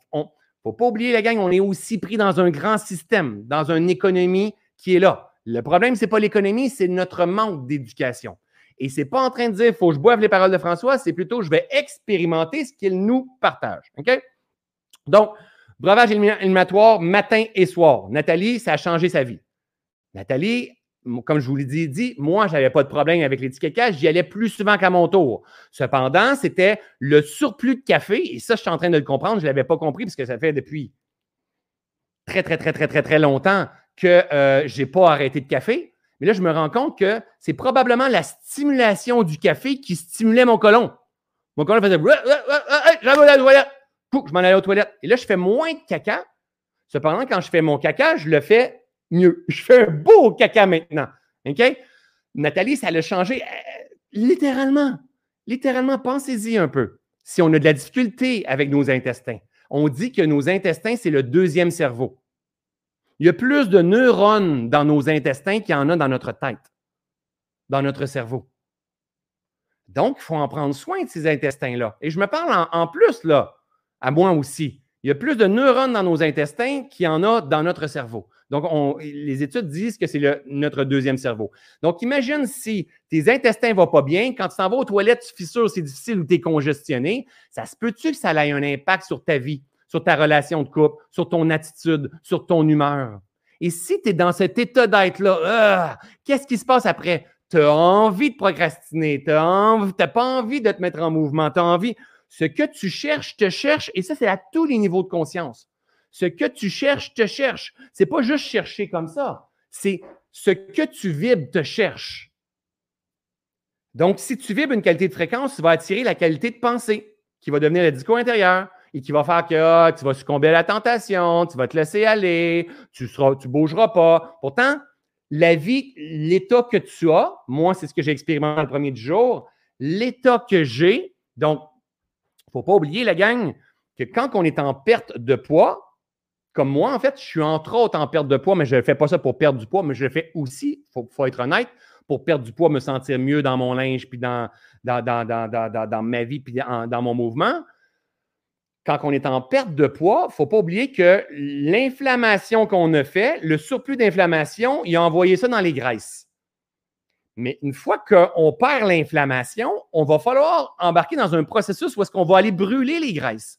faut pas oublier, la gang, on est aussi pris dans un grand système, dans une économie qui est là. Le problème, ce n'est pas l'économie, c'est notre manque d'éducation. Et ce n'est pas en train de dire faut que je boive les paroles de François, c'est plutôt je vais expérimenter ce qu'il nous partage. OK? Donc, breuvage éliminatoire matin et soir. Nathalie, ça a changé sa vie. Nathalie, comme je vous l'ai dit, moi, je n'avais pas de problème avec l'étiquetage, j'y allais plus souvent qu'à mon tour. Cependant, c'était le surplus de café, et ça, je suis en train de le comprendre, je ne l'avais pas compris parce que ça fait depuis très, très, très, très, très, très longtemps que euh, je n'ai pas arrêté de café. Mais là, je me rends compte que c'est probablement la stimulation du café qui stimulait mon colon. Mon colon faisait. Je m'en allais aux toilettes. Et là, je fais moins de caca. Cependant, quand je fais mon caca, je le fais mieux. [LAUGHS] Je fais un beau caca maintenant. OK? Nathalie, ça l'a changé euh, littéralement. Littéralement, pensez-y un peu. Si on a de la difficulté avec nos intestins, on dit que nos intestins, c'est le deuxième cerveau. Il y a plus de neurones dans nos intestins qu'il y en a dans notre tête, dans notre cerveau. Donc, il faut en prendre soin de ces intestins-là. Et je me parle en, plus, là, à moi aussi. Il y a plus de neurones dans nos intestins qu'il y en a dans notre cerveau. Donc, les études disent que c'est notre deuxième cerveau. Donc, imagine si tes intestins ne vont pas bien, quand tu t'en vas aux toilettes, tu fissures, c'est difficile ou tu es congestionné, ça se peut-tu que ça ait un impact sur ta vie? Sur ta relation de couple, sur ton attitude, sur ton humeur. Et si tu es dans cet état d'être-là, ah, qu'est-ce qui se passe après? Tu as envie de procrastiner, tu n'as pas envie de te mettre en mouvement, tu as envie. Ce que tu cherches, te cherche, et ça, c'est à tous les niveaux de conscience. Ce que tu cherches, te cherche. C'est pas juste chercher comme ça. C'est ce que tu vibres, te cherche. Donc, si tu vibres une qualité de fréquence, tu vas attirer la qualité de pensée qui va devenir le discours intérieur et qui va faire que ah, tu vas succomber à la tentation, tu vas te laisser aller, tu ne bougeras pas. Pourtant, la vie, l'état que tu as, moi, c'est ce que j'ai expérimenté le premier jour, l'état que j'ai, donc, il ne faut pas oublier, la gang, que quand on est en perte de poids, comme moi, en fait, je suis entre autres en perte de poids, mais je ne fais pas ça pour perdre du poids, mais je le fais aussi, il faut, être honnête, pour perdre du poids, me sentir mieux dans mon linge, puis dans, dans, dans ma vie, puis dans mon mouvement quand on est en perte de poids, il ne faut pas oublier que l'inflammation qu'on a fait, le surplus d'inflammation, il a envoyé ça dans les graisses. Mais une fois qu'on perd l'inflammation, on va falloir embarquer dans un processus où est-ce qu'on va aller brûler les graisses.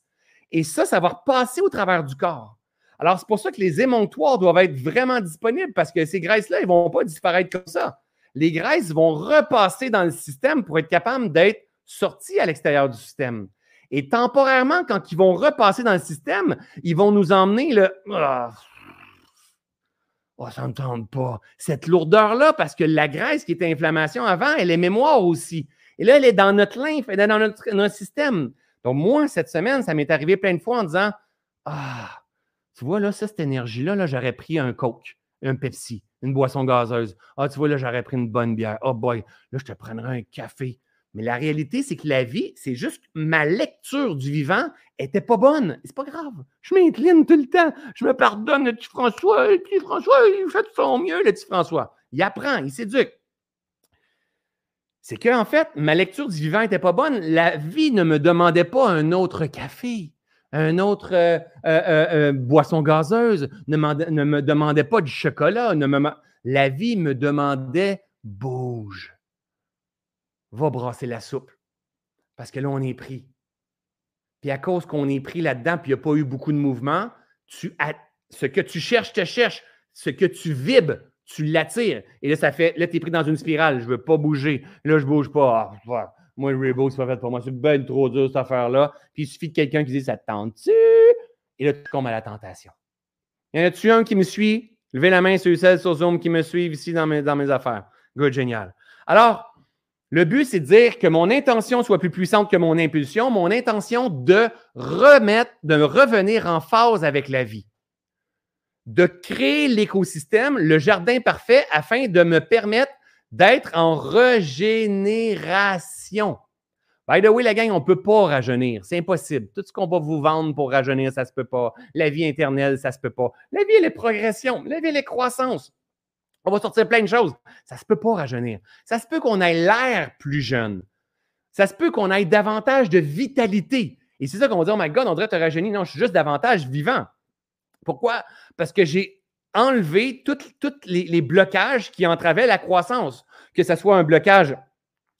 Et ça, ça va repasser au travers du corps. Alors, c'est pour ça que les émonctoires doivent être vraiment disponibles parce que ces graisses-là, ils ne vont pas disparaître comme ça. Les graisses vont repasser dans le système pour être capables d'être sorties à l'extérieur du système. Et temporairement, quand ils vont repasser dans le système, ils vont nous emmener le ah, oh, ça ne tente pas. Cette lourdeur-là, parce que la graisse qui était inflammation avant, elle est mémoire aussi. Et là, elle est dans notre lymphe, elle est dans notre, système. Donc, moi, cette semaine, ça m'est arrivé plein de fois en disant Ah, tu vois, là, ça, cette énergie-là, -là, j'aurais pris un Coke, un Pepsi, une boisson gazeuse. Ah, tu vois, là, j'aurais pris une bonne bière. Oh boy, là, je te prendrais un café. Mais la réalité, c'est que la vie, c'est juste ma lecture du vivant était pas bonne. C'est pas grave. Je m'incline tout le temps. Je me pardonne, le petit François. Le petit François, il fait son mieux, le petit François. Il apprend, il s'éduque. c'est qu'en fait, ma lecture du vivant n'était pas bonne. La vie ne me demandait pas un autre café, un autre euh, euh, euh, boisson gazeuse, ne, me demandait pas du chocolat. La vie me demandait bouge. Va brasser la soupe. Parce que là, on est pris. Puis à cause qu'on est pris là-dedans, puis il n'y a pas eu beaucoup de mouvement, tu, ce que tu cherches, te cherches. Ce que tu vibres, tu l'attires. Et là, ça fait, là, tu es pris dans une spirale. Je ne veux pas bouger. Là, je ne bouge pas. Ah, moi, le Rebo, c'est pas fait pour moi. C'est bien trop dur, cette affaire-là. Puis il suffit de quelqu'un qui dise Ça te tente-tu? Et là, tu tombes à la tentation. Y en a-tu un qui me suit? Levez la main sur celles sur Zoom qui me suivent ici dans mes, dans mes affaires. Good, génial. Alors, le but, c'est de dire que mon intention soit plus puissante que mon impulsion, mon intention de remettre, de revenir en phase avec la vie de créer l'écosystème, le jardin parfait, afin de me permettre d'être en régénération. By the way, la gang, on ne peut pas rajeunir. C'est impossible. Tout ce qu'on va vous vendre pour rajeunir, ça ne se peut pas. La vie éternelle, ça ne se peut pas. La vie, elle est progression. La vie, elle est croissance. On va sortir plein de choses. Ça se peut pas rajeunir. Ça se peut qu'on ait l'air plus jeune. Ça se peut qu'on ait davantage de vitalité. Et c'est ça qu'on va dire, oh my God, on devrait te rajeunir. Non, je suis juste davantage vivant. Pourquoi? Parce que j'ai enlevé tous les, blocages qui entravaient la croissance, que ce soit un blocage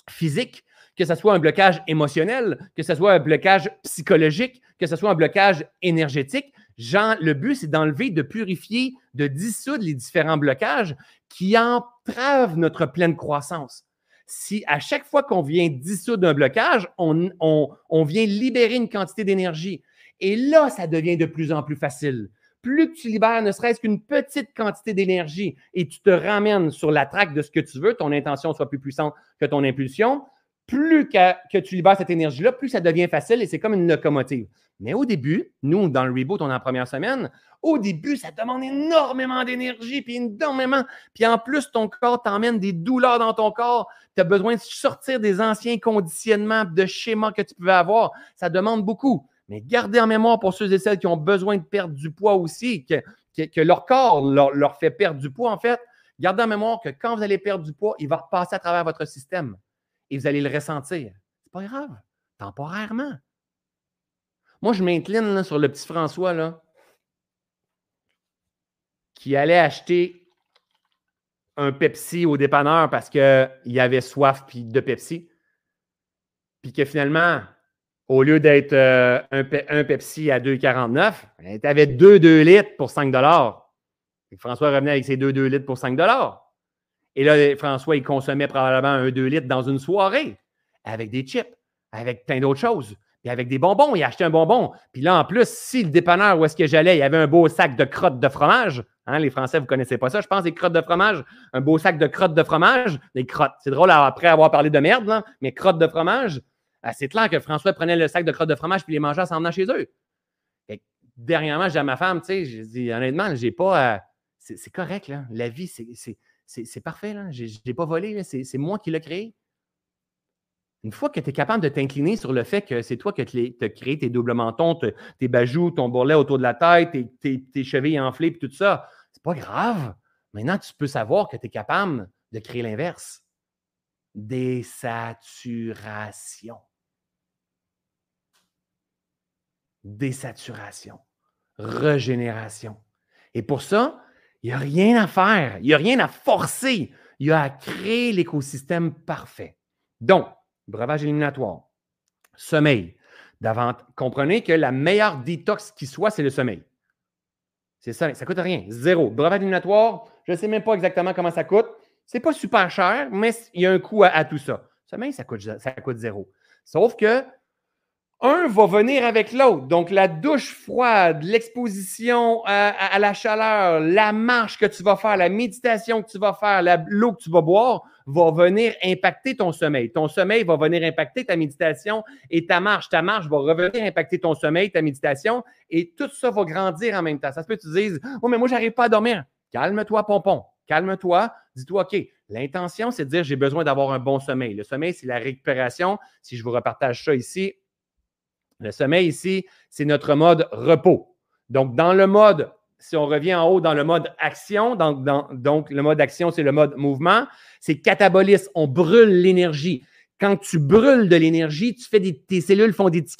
physique, que ce soit un blocage émotionnel, que ce soit un blocage psychologique, que ce soit un blocage énergétique. Le but, c'est d'enlever, de purifier, de dissoudre les différents blocages qui entravent notre pleine croissance. Si à chaque fois qu'on vient dissoudre un blocage, on, vient libérer une quantité d'énergie. Et là, ça devient de plus en plus facile plus tu libères ne serait-ce qu'une petite quantité d'énergie et tu te ramènes sur la traque de ce que tu veux, ton intention soit plus puissante que ton impulsion, plus que, tu libères cette énergie-là, plus ça devient facile et c'est comme une locomotive. Mais au début, nous, dans le reboot, on est en première semaine, au début, ça demande énormément d'énergie, puis énormément. Puis en plus, ton corps t'emmène des douleurs dans ton corps. Tu as besoin de sortir des anciens conditionnements, de schémas que tu pouvais avoir. Ça demande beaucoup. Mais gardez en mémoire pour ceux et celles qui ont besoin de perdre du poids aussi, que, leur corps leur, fait perdre du poids, en fait, gardez en mémoire que quand vous allez perdre du poids, il va repasser à travers votre système et vous allez le ressentir. C'est pas grave, temporairement. Moi, je m'incline sur le petit François là, qui allait acheter un Pepsi au dépanneur parce qu'il avait soif de Pepsi. Puis que finalement, au lieu d'être euh, un, Pepsi à 2,49, tu avais 2 2 litres pour 5 et François revenait avec ses 2 2 litres pour 5 Et là, François, il consommait probablement un 2 litres dans une soirée avec des chips, avec plein d'autres choses. Avec des bonbons, il achetait un bonbon. Puis là, en plus, si le dépanneur où est-ce que j'allais, il y avait un beau sac de crottes de fromage. Hein, les Français, vous ne connaissez pas ça, je pense, des crottes de fromage. Un beau sac de crottes de fromage. Des crottes. C'est drôle après avoir parlé de merde, mais crottes de fromage. Ah, c'est clair que François prenait le sac de crottes de fromage puis les mangeait en s'en venant chez eux. dernièrement, j'ai à ma femme, tu sais, j'ai dit honnêtement, j'ai pas. c'est correct. La vie, c'est parfait, là. Je n'ai pas volé, c'est moi qui l'ai créé. Une fois que tu es capable de t'incliner sur le fait que c'est toi qui as créé tes doubles mentons, tes bajoux, ton bourrelet autour de la tête, tes, chevilles enflées, puis tout ça, c'est pas grave. Maintenant, tu peux savoir que tu es capable de créer l'inverse. Désaturation. Désaturation. Régénération. Et pour ça, il n'y a rien à faire. Il n'y a rien à forcer. Il y a à créer l'écosystème parfait. Donc, breuvage éliminatoire, sommeil. Comprenez que la meilleure détox qui soit, c'est le sommeil. C'est ça, ça coûte rien. Zéro. Breuvage éliminatoire, je ne sais même pas exactement comment ça coûte. C'est pas super cher, mais il y a un coût à, tout ça. Sommeil, ça coûte, ça coûte zéro. Sauf que un va venir avec l'autre. Donc, la douche froide, l'exposition à, la chaleur, la marche que tu vas faire, la méditation que tu vas faire, l'eau que tu vas boire va venir impacter ton sommeil. Ton sommeil va venir impacter ta méditation et ta marche. Ta marche va revenir impacter ton sommeil, ta méditation et tout ça va grandir en même temps. Ça se peut que tu dises Oh, mais moi, j'arrive pas à dormir. Calme-toi, pompon. Calme-toi. Dis-toi, OK, l'intention, c'est de dire j'ai besoin d'avoir un bon sommeil. Le sommeil, c'est la récupération. Si je vous repartage ça ici, le sommeil ici, c'est notre mode repos. Donc, dans le mode si on revient en haut dans le mode action, donc, le mode action, c'est le mode mouvement, c'est catabolisme. On brûle l'énergie. Quand tu brûles de l'énergie, tu fais des, tes cellules font des petits.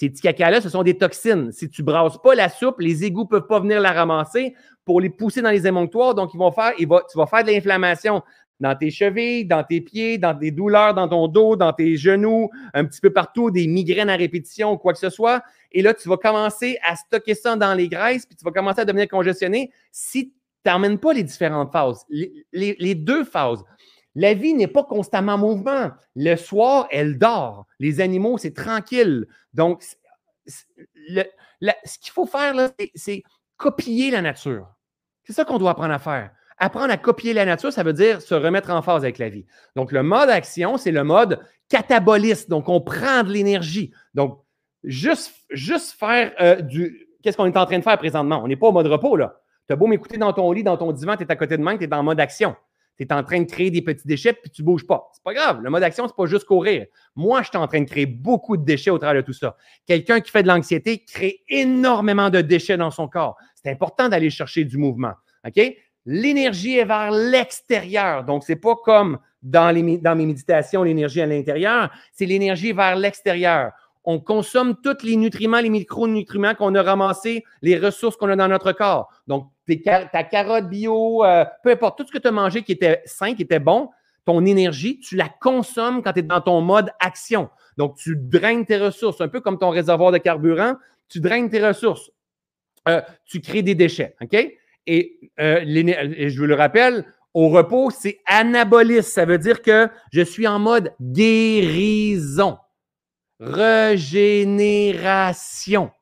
Ces petits caca-là, ce sont des toxines. Si tu brasses pas la soupe, les égouts ne peuvent pas venir la ramasser pour les pousser dans les émonctoires. Donc, tu vas faire de l'inflammation dans tes chevilles, dans tes pieds, dans des douleurs dans ton dos, dans tes genoux, un petit peu partout, des migraines à répétition, quoi que ce soit. Et là, tu vas commencer à stocker ça dans les graisses, puis tu vas commencer à devenir congestionné si tu n'emmènes pas les différentes phases, les, deux phases. La vie n'est pas constamment en mouvement. Le soir, elle dort. Les animaux, c'est tranquille. Donc, ce qu'il faut faire, c'est copier la nature. C'est ça qu'on doit apprendre à faire. Apprendre à copier la nature, ça veut dire se remettre en phase avec la vie. Donc, le mode action, c'est le mode cataboliste. Donc, on prend de l'énergie. Donc, juste, juste faire euh, du. Qu'est-ce qu'on est en train de faire présentement? On n'est pas au mode repos, là. Tu as beau m'écouter dans ton lit, dans ton divan, tu es à côté de moi, tu es le mode action. Tu es en train de créer des petits déchets puis tu ne bouges pas. C'est pas grave. Le mode action, c'est pas juste courir. Moi, je suis en train de créer beaucoup de déchets au travers de tout ça. Quelqu'un qui fait de l'anxiété crée énormément de déchets dans son corps. C'est important d'aller chercher du mouvement. OK? L'énergie est vers l'extérieur. Donc, ce n'est pas comme dans, mes méditations, l'énergie à l'intérieur, c'est l'énergie vers l'extérieur. On consomme tous les nutriments, les micronutriments qu'on a ramassés, les ressources qu'on a dans notre corps. Donc, ta carotte bio, euh, peu importe, tout ce que tu as mangé qui était sain, qui était bon, ton énergie, tu la consommes quand tu es dans ton mode action. Donc, tu draines tes ressources, un peu comme ton réservoir de carburant, tu draines tes ressources. Euh, tu crées des déchets. OK? Euh, et, je vous le rappelle, au repos, c'est anaboliste. Ça veut dire que je suis en mode guérison, régénération.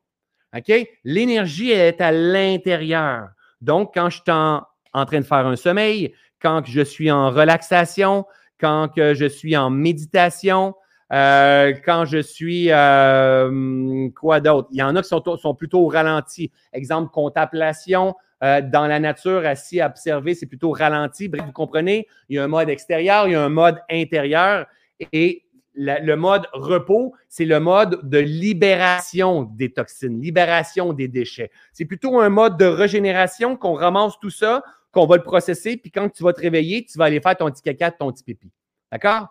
OK? L'énergie est à l'intérieur. Donc, quand je suis en, train de faire un sommeil, quand je suis en relaxation, quand je suis en méditation, euh, quand je suis euh, quoi d'autre? Il y en a qui sont, plutôt au ralenti. Exemple, contemplation, euh, dans la nature, assis à observer, c'est plutôt ralenti. Bref, vous comprenez, il y a un mode extérieur, il y a un mode intérieur. Et le mode repos, c'est le mode de libération des toxines, libération des déchets. C'est plutôt un mode de régénération qu'on ramasse tout ça, qu'on va le processer, puis quand tu vas te réveiller, tu vas aller faire ton petit caca, ton petit pipi. D'accord?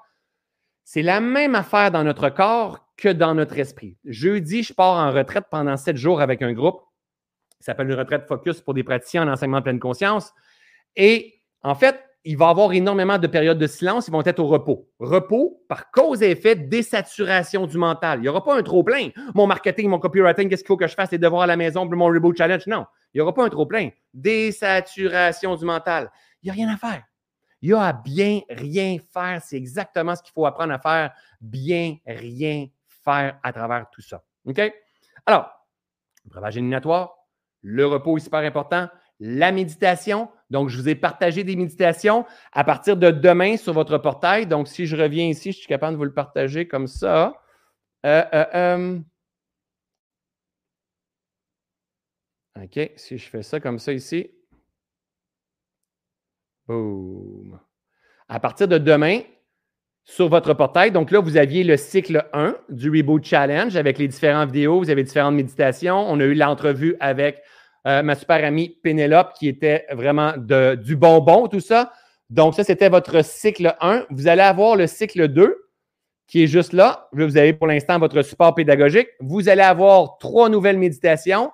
C'est la même affaire dans notre corps que dans notre esprit. Jeudi, je pars en retraite pendant sept jours avec un groupe qui s'appelle une retraite focus pour des praticiens en enseignement de pleine conscience. Et en fait, il va y avoir énormément de périodes de silence, ils vont être au repos. Repos, par cause et effet, désaturation du mental. Il n'y aura pas un trop-plein. Mon marketing, mon copywriting, qu'est-ce qu'il faut que je fasse, les devoirs à la maison, mon Reboot Challenge? Non, il n'y aura pas un trop-plein. Désaturation du mental. Il n'y a rien à faire. Il y a à bien rien faire. C'est exactement ce qu'il faut apprendre à faire. Bien rien faire à travers tout ça. OK? Alors, breuvage éliminatoire, le repos est super important. La méditation. Donc, je vous ai partagé des méditations à partir de demain sur votre portail. Donc, si je reviens ici, je suis capable de vous le partager comme ça. Euh, euh, euh. OK, si je fais ça comme ça ici. Boom. À partir de demain, sur votre portail. Donc là, vous aviez le cycle 1 du Reboot Challenge avec les différentes vidéos, vous avez différentes méditations. On a eu l'entrevue avec euh, ma super amie Pénélope qui était vraiment de, du bonbon, tout ça. Donc ça, c'était votre cycle 1. Vous allez avoir le cycle 2 qui est juste là. Vous avez pour l'instant votre support pédagogique. Vous allez avoir trois nouvelles méditations.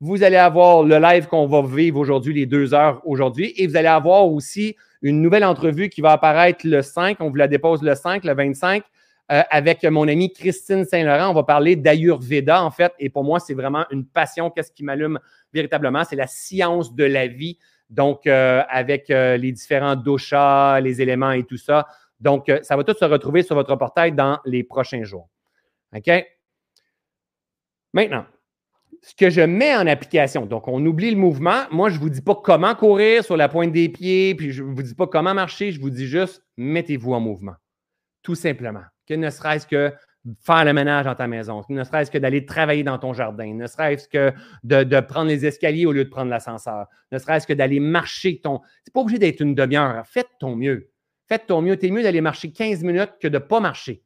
Vous allez avoir le live qu'on va vivre aujourd'hui, les deux heures aujourd'hui. Et vous allez avoir aussi une nouvelle entrevue qui va apparaître le 5. On vous la dépose le 5, le 25, euh, avec mon amie Christine Saint-Laurent. On va parler d'Ayurveda, en fait. Et pour moi, c'est vraiment une passion. Qu'est-ce qui m'allume véritablement? C'est la science de la vie. Donc, euh, avec euh, les différents doshas, les éléments et tout ça. Donc, ça va tout se retrouver sur votre portail dans les prochains jours. OK? Maintenant, ce que je mets en application. Donc, on oublie le mouvement. Moi, je ne vous dis pas comment courir sur la pointe des pieds, puis je ne vous dis pas comment marcher. Je vous dis juste, mettez-vous en mouvement. Tout simplement. Que ne serait-ce que faire le ménage dans ta maison, ne serait-ce que d'aller travailler dans ton jardin, ne serait-ce que de, prendre les escaliers au lieu de prendre l'ascenseur, ne serait-ce que d'aller marcher ton. C'est pas obligé d'être une demi-heure. Faites ton mieux. Faites ton mieux. es mieux d'aller marcher 15 minutes que de ne pas marcher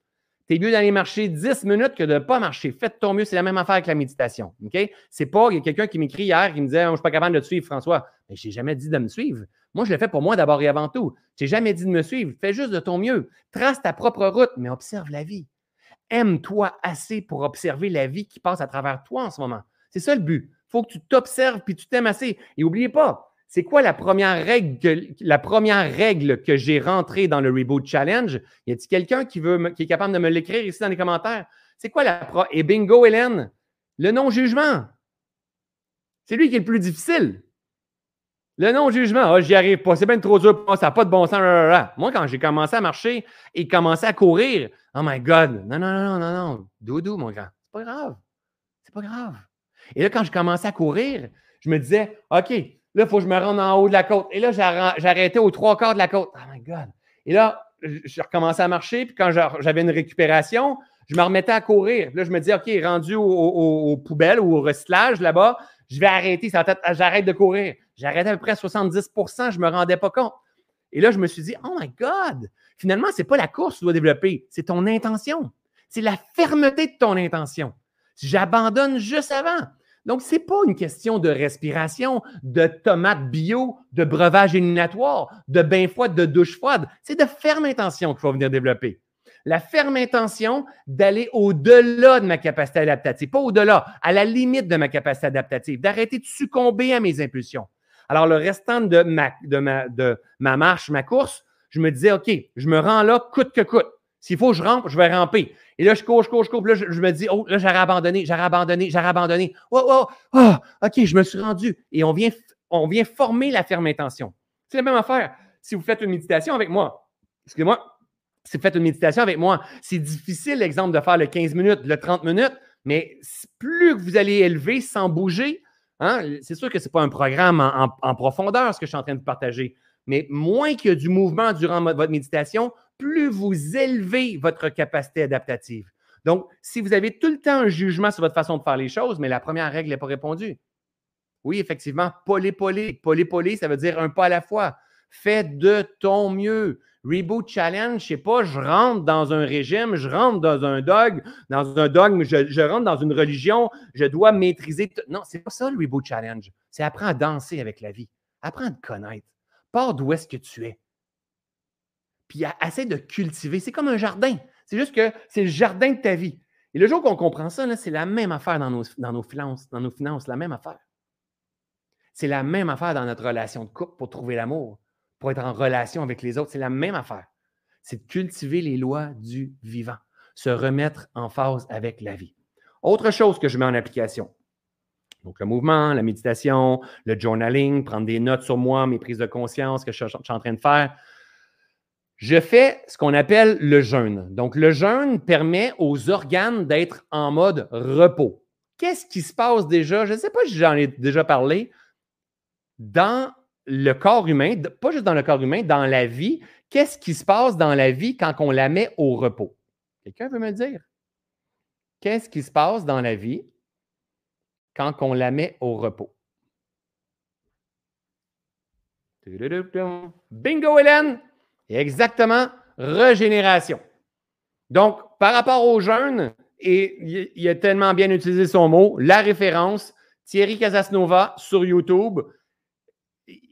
tu es mieux d'aller marcher 10 minutes que de ne pas marcher. Faites ton mieux. C'est la même affaire avec la méditation. C'est pas, il y a quelqu'un qui m'écrit hier qui me disait, oh, je ne suis pas capable de te suivre, François. Mais je n'ai jamais dit de me suivre. Moi, je l'ai fait pour moi d'abord et avant tout. Je n'ai jamais dit de me suivre. Fais juste de ton mieux. Trace ta propre route, mais observe la vie. Aime-toi assez pour observer la vie qui passe à travers toi en ce moment. C'est ça le but. Il faut que tu t'observes puis tu t'aimes assez. Et n'oubliez pas, c'est quoi la première règle que, la première règle que j'ai rentrée dans le Reboot Challenge? Y a-t-il quelqu'un qui, veut, qui est capable de me l'écrire ici dans les commentaires? C'est quoi la pro... Et bingo, Hélène, le non-jugement. C'est lui qui est le plus difficile. Le non-jugement, oh, j'y arrive pas, c'est bien trop dur ça n'a pas de bon sens. Moi, quand j'ai commencé à marcher et commencé à courir, oh my God, non, non, non, non, non, doudou, mon grand, c'est pas grave. C'est pas grave. Et là, quand je commençais à courir, je me disais, OK, là, il faut que je me rende en haut de la côte. Et là, j'arrêtais aux trois quarts de la côte. Oh my God. Et là, je recommençais à marcher, puis quand j'avais une récupération, je me remettais à courir. Là, je me disais, OK, rendu aux poubelles ou au recyclage là-bas, je vais arrêter. J'arrête de courir. J'arrêtais à peu près à 70% je ne me rendais pas compte. Et là, je me suis dit, oh my God, finalement, ce n'est pas la course que tu dois développer, c'est ton intention. C'est la fermeté de ton intention. J'abandonne juste avant. Donc, ce n'est pas une question de respiration, de tomates bio, de breuvage éliminatoire, de bain froid, de douche froide. C'est de ferme intention qu'il faut venir développer. La ferme intention d'aller au-delà de ma capacité adaptative, pas au-delà, à la limite de ma capacité adaptative, d'arrêter de succomber à mes impulsions. Alors, le restant de ma, marche, ma course, je me disais, OK, je me rends là coûte que coûte. S'il faut que je rampe, je vais ramper. Et là, je cours, je cours, je là, je, me dis, oh, là, j'aurais abandonné, j'aurais abandonné, j'aurais abandonné. Oh, oh, oh, OK, je me suis rendu. Et on vient, on vient former la ferme intention. C'est la même affaire. Si vous faites une méditation avec moi, excusez-moi, si vous faites une méditation avec moi, c'est difficile, l'exemple, de faire le 15 minutes, le 30 minutes, mais plus que vous allez élever sans bouger, hein, c'est sûr que ce n'est pas un programme en, profondeur, ce que je suis en train de partager, mais moins qu'il y a du mouvement durant votre méditation, plus vous élevez votre capacité adaptative. Donc, si vous avez tout le temps un jugement sur votre façon de faire les choses, mais la première règle n'est pas répondue. Oui, effectivement, polé-polé. Polé-polé, ça veut dire un pas à la fois. Fais de ton mieux. Reboot Challenge, je sais pas, je rentre dans un régime, je rentre dans un dogme, dans un dogme, je, rentre dans une religion, je dois maîtriser. Non, c'est pas ça le Reboot Challenge. C'est apprendre à danser avec la vie. Apprends à te connaître. Pars d'où est-ce que tu es. Puis essaie de cultiver. C'est comme un jardin. C'est juste que c'est le jardin de ta vie. Et le jour qu'on comprend ça, c'est la même affaire dans nos, finances, dans la même affaire. C'est la même affaire dans notre relation de couple pour trouver l'amour pour être en relation avec les autres. C'est la même affaire. C'est de cultiver les lois du vivant, se remettre en phase avec la vie. Autre chose que je mets en application. Donc, le mouvement, la méditation, le journaling, prendre des notes sur moi, mes prises de conscience que je suis en train de faire. Je fais ce qu'on appelle le jeûne. Donc, le jeûne permet aux organes d'être en mode repos. Qu'est-ce qui se passe déjà? Je ne sais pas si j'en ai déjà parlé. Dans le corps humain, pas juste dans le corps humain, dans la vie, qu'est-ce qui se passe dans la vie quand on la met au repos? Quelqu'un veut me dire? Qu'est-ce qui se passe dans la vie quand on la met au repos? Bingo, Hélène! Exactement, régénération. Donc, par rapport au jeûne, et il a tellement bien utilisé son mot, la référence, Thierry Casasnova sur YouTube,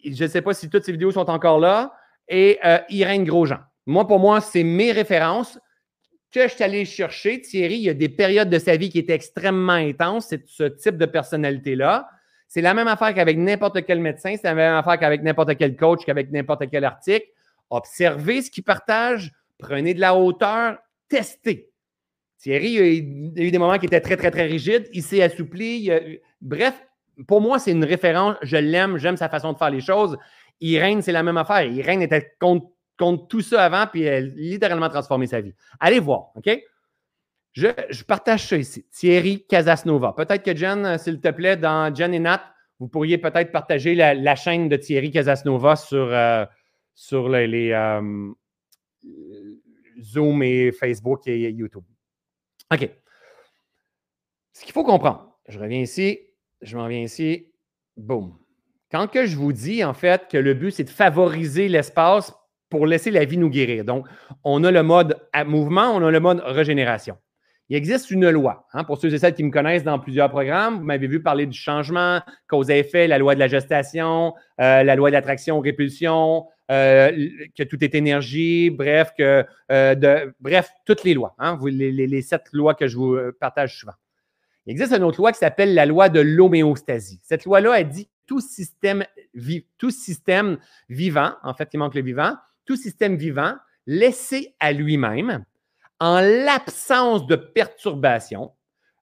je ne sais pas si toutes ces vidéos sont encore là, et euh, Irène Grosjean. Moi, pour moi, c'est mes références que je suis allé chercher. Thierry, il y a des périodes de sa vie qui étaient extrêmement intenses, c'est ce type de personnalité-là. C'est la même affaire qu'avec n'importe quel médecin, c'est la même affaire qu'avec n'importe quel coach, qu'avec n'importe quel article. Observez ce qu'il partage, prenez de la hauteur, testez. Thierry, il y a eu des moments qui étaient très, très, très rigides. Il s'est assoupli. bref, pour moi, c'est une référence. Je l'aime, j'aime sa façon de faire les choses. Irène, c'est la même affaire. Irène était contre, tout ça avant, puis elle a littéralement transformé sa vie. Allez voir, OK? Je, partage ça ici. Thierry Casasnova. Peut-être que Jen, euh, s'il te plaît, dans Jen et Nat, vous pourriez peut-être partager la, chaîne de Thierry Casasnova sur, euh, sur les, Zoom et Facebook et YouTube. OK. Ce qu'il faut comprendre, je reviens ici je m'en viens ici. Boum. Quand que je vous dis, en fait, que le but, c'est de favoriser l'espace pour laisser la vie nous guérir. Donc, on a le mode mouvement, on a le mode régénération. Il existe une loi. Hein, pour ceux et celles qui me connaissent dans plusieurs programmes, vous m'avez vu parler du changement, cause et effet, la loi de la gestation, euh, la loi d'attraction-répulsion, euh, que tout est énergie, bref, que, euh, de, bref, toutes les lois, hein, les, sept lois que je vous partage souvent. Il existe une autre loi qui s'appelle la loi de l'homéostasie. Cette loi-là, elle dit tout système, tout système vivant, en fait, il manque le vivant, tout système vivant laissé à lui-même en l'absence de perturbation,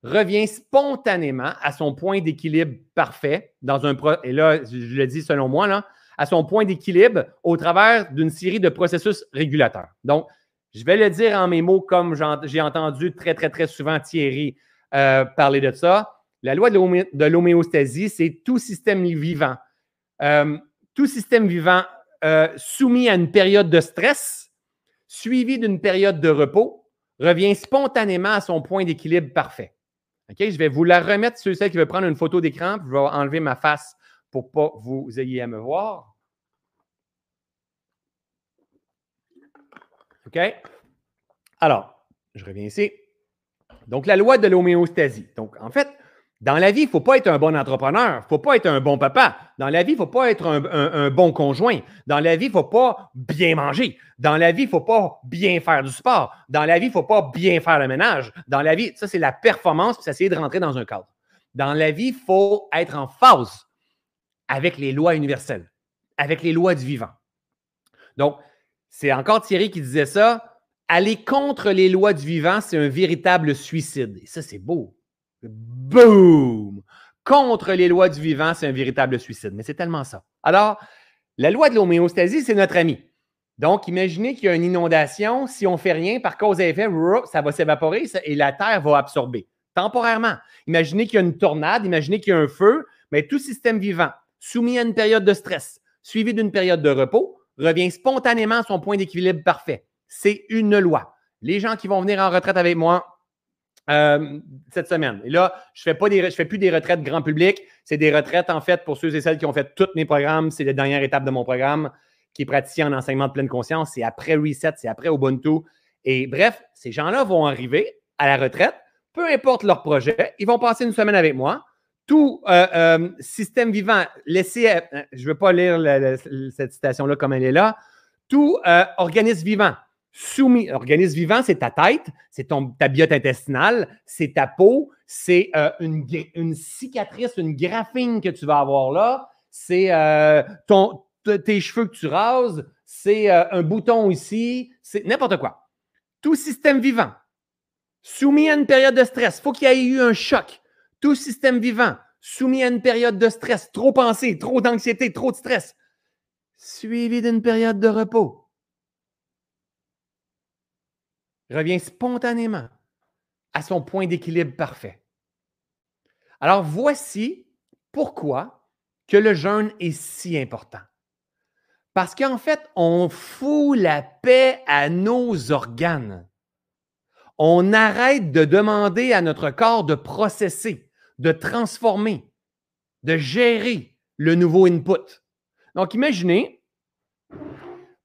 revient spontanément à son point d'équilibre parfait dans un et là je le dis selon moi là, à son point d'équilibre au travers d'une série de processus régulateurs. Donc, je vais le dire en mes mots comme j'ai entendu très très très souvent Thierry euh, parler de ça. La loi de l'homéostasie, c'est tout système vivant, euh, tout système vivant euh, soumis à une période de stress, suivi d'une période de repos, revient spontanément à son point d'équilibre parfait. OK? Je vais vous la remettre, ceux et qui veulent prendre une photo d'écran, je vais enlever ma face pour pas vous ayez à me voir. OK? Alors, je reviens ici. Donc, la loi de l'homéostasie. Donc, en fait, dans la vie, il ne faut pas être un bon entrepreneur, il ne faut pas être un bon papa. Dans la vie, il ne faut pas être un, bon conjoint. Dans la vie, il ne faut pas bien manger. Dans la vie, il ne faut pas bien faire du sport. Dans la vie, il ne faut pas bien faire le ménage. Dans la vie, ça, c'est la performance, puis c'est essayer de rentrer dans un cadre. Dans la vie, il faut être en phase avec les lois universelles, avec les lois du vivant. Donc, c'est encore Thierry qui disait ça. Aller contre les lois du vivant, c'est un véritable suicide. Et ça, c'est beau. Boom! Contre les lois du vivant, c'est un véritable suicide. Mais c'est tellement ça. Alors, la loi de l'homéostasie, c'est notre ami. Donc, imaginez qu'il y a une inondation. Si on ne fait rien, par cause et effet, ça va s'évaporer et la terre va absorber temporairement. Imaginez qu'il y a une tornade, imaginez qu'il y a un feu, mais tout système vivant soumis à une période de stress, suivi d'une période de repos, revient spontanément à son point d'équilibre parfait. C'est une loi. Les gens qui vont venir en retraite avec moi, euh, cette semaine. Et là, je ne fais, plus des retraites grand public. C'est des retraites, en fait, pour ceux et celles qui ont fait tous mes programmes. C'est la dernière étape de mon programme qui est praticien en enseignement de pleine conscience. C'est après Reset, c'est après Ubuntu. Et bref, ces gens-là vont arriver à la retraite, peu importe leur projet. Ils vont passer une semaine avec moi. Tout euh, euh, système vivant, laissez, je ne veux pas lire cette citation-là comme elle est là. Tout organisme vivant soumis. Organisme vivant, c'est ta tête, c'est ta biote intestinale, c'est ta peau, c'est euh, une, cicatrice, une graphine que tu vas avoir là, c'est euh, tes cheveux que tu rases, c'est euh, un bouton ici, c'est n'importe quoi. Tout système vivant, soumis à une période de stress, faut qu'il y ait eu un choc. Tout système vivant, soumis à une période de stress, trop pensé, trop d'anxiété, trop de stress, suivi d'une période de repos revient spontanément à son point d'équilibre parfait. Alors voici pourquoi que le jeûne est si important. Parce qu'en fait, on fout la paix à nos organes. On arrête de demander à notre corps de processer, de transformer, de gérer le nouveau input. Donc, imaginez,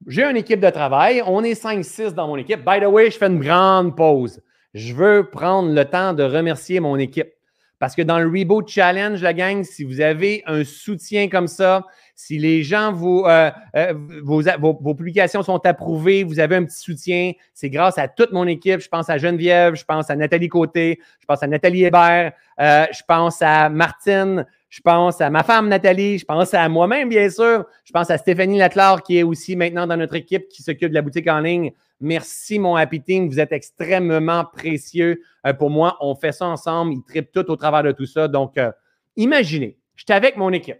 j'ai une équipe de travail. On est 5-6 dans mon équipe. By the way, je fais une grande pause. Je veux prendre le temps de remercier mon équipe. Parce que dans le Reboot Challenge, la gang, si vous avez un soutien comme ça, si les gens, vous, euh, euh, vos, vos, publications sont approuvées, vous avez un petit soutien, c'est grâce à toute mon équipe. Je pense à Geneviève, je pense à Nathalie Côté, je pense à Nathalie Hébert, euh, je pense à Martine, je pense à ma femme Nathalie, je pense à moi-même, bien sûr. Je pense à Stéphanie Latlar, qui est aussi maintenant dans notre équipe, qui s'occupe de la boutique en ligne. Merci, mon Happy Team. Vous êtes extrêmement précieux euh, pour moi. On fait ça ensemble. Ils tripent tout au travers de tout ça. Donc, euh, imaginez, je suis avec mon équipe.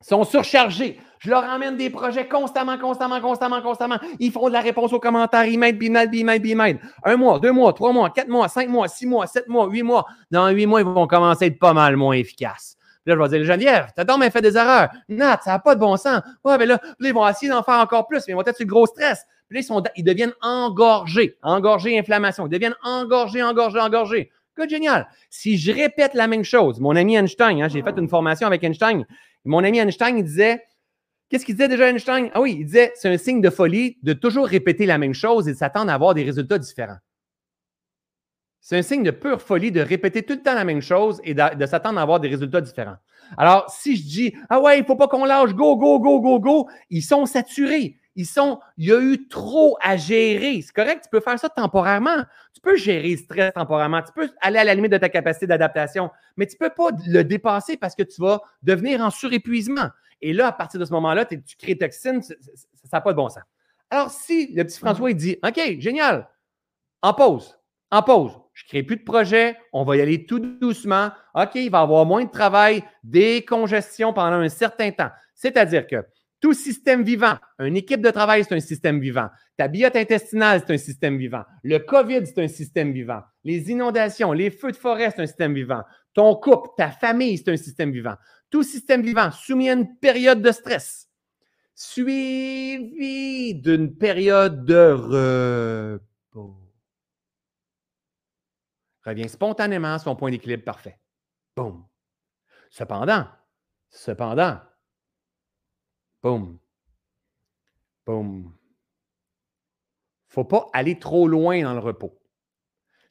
Sont surchargés. Je leur emmène des projets constamment, constamment, constamment, constamment. Ils font de la réponse aux commentaires. Ils m'aident, ils m'aident, ils m'aident, ils m'aident. Un mois, deux mois, trois mois, quatre mois, cinq mois, six mois, sept mois, huit mois. Dans huit mois, ils vont commencer à être pas mal moins efficaces là, je vais dire, Geneviève, t'as donc fait des erreurs. Nat, ça n'a pas de bon sens. Ouais, mais là, ils vont essayer d'en faire encore plus, mais ils vont être sur le gros stress. Puis là, ils, sont, ils deviennent engorgés. Engorgés, inflammation. Ils deviennent engorgés, engorgés, engorgés. Good, génial. Si je répète la même chose, mon ami Einstein, hein, j'ai fait une formation avec Einstein. Mon ami Einstein, il disait, Qu'est-ce qu'il disait déjà Einstein? Ah oui, il disait c'est un signe de folie de toujours répéter la même chose et de s'attendre à avoir des résultats différents. C'est un signe de pure folie de répéter tout le temps la même chose et de, s'attendre à avoir des résultats différents. Alors, si je dis Ah ouais, il ne faut pas qu'on lâche, go, go, go, go, go, ils sont saturés. Ils sont, il y a eu trop à gérer. C'est correct, tu peux faire ça temporairement. Tu peux gérer le stress temporairement. Tu peux aller à la limite de ta capacité d'adaptation, mais tu ne peux pas le dépasser parce que tu vas devenir en surépuisement. Et là, à partir de ce moment-là, tu crées toxine, ça n'a pas de bon sens. Alors, si le petit François, il dit OK, génial, en pause, en pause, je ne crée plus de projet, on va y aller tout doucement. OK, il va y avoir moins de travail, des congestions pendant un certain temps. C'est-à-dire que tout système vivant, une équipe de travail, c'est un système vivant. Ta biote intestinale, c'est un système vivant. Le COVID, c'est un système vivant. Les inondations, les feux de forêt, c'est un système vivant. Ton couple, ta famille, c'est un système vivant tout système vivant soumis à une période de stress, suivi d'une période de repos, revient spontanément à son point d'équilibre parfait. Boum. Cependant, cependant, boum, boum. Faut pas aller trop loin dans le repos.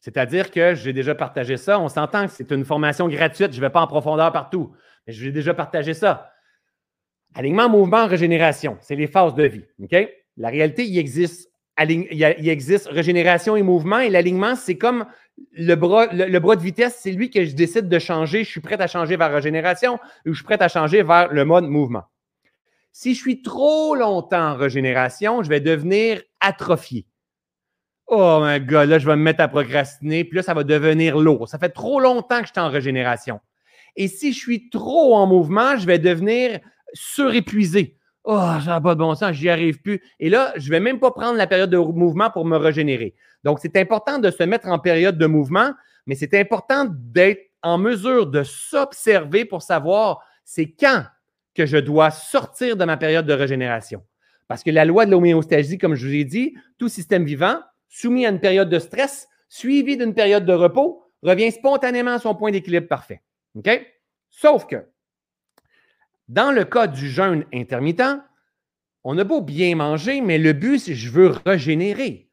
C'est-à-dire que j'ai déjà partagé ça. On s'entend que c'est une formation gratuite. Je ne vais pas en profondeur partout. Mais je vais déjà partager ça. Alignement, mouvement, régénération, c'est les phases de vie. La réalité, il existe, il existe régénération et mouvement. Et l'alignement, c'est comme le bras, le, bras de vitesse, c'est lui que je décide de changer. Je suis prêt à changer vers régénération ou je suis prêt à changer vers le mode mouvement. Si je suis trop longtemps en régénération, je vais devenir atrophié. Oh, my God, là, je vais me mettre à procrastiner, puis là, ça va devenir lourd. Ça fait trop longtemps que je suis en régénération. Et si je suis trop en mouvement, je vais devenir surépuisé. Oh, ça n'a pas de bon sens, j'y arrive plus. Et là, je vais même pas prendre la période de mouvement pour me régénérer. Donc, c'est important de se mettre en période de mouvement, mais c'est important d'être en mesure de s'observer pour savoir c'est quand que je dois sortir de ma période de régénération. Parce que la loi de l'homéostasie, comme je vous ai dit, tout système vivant, soumis à une période de stress, suivi d'une période de repos, revient spontanément à son point d'équilibre parfait. OK? Sauf que, dans le cas du jeûne intermittent, on a beau bien manger, mais le but, c'est que je veux régénérer.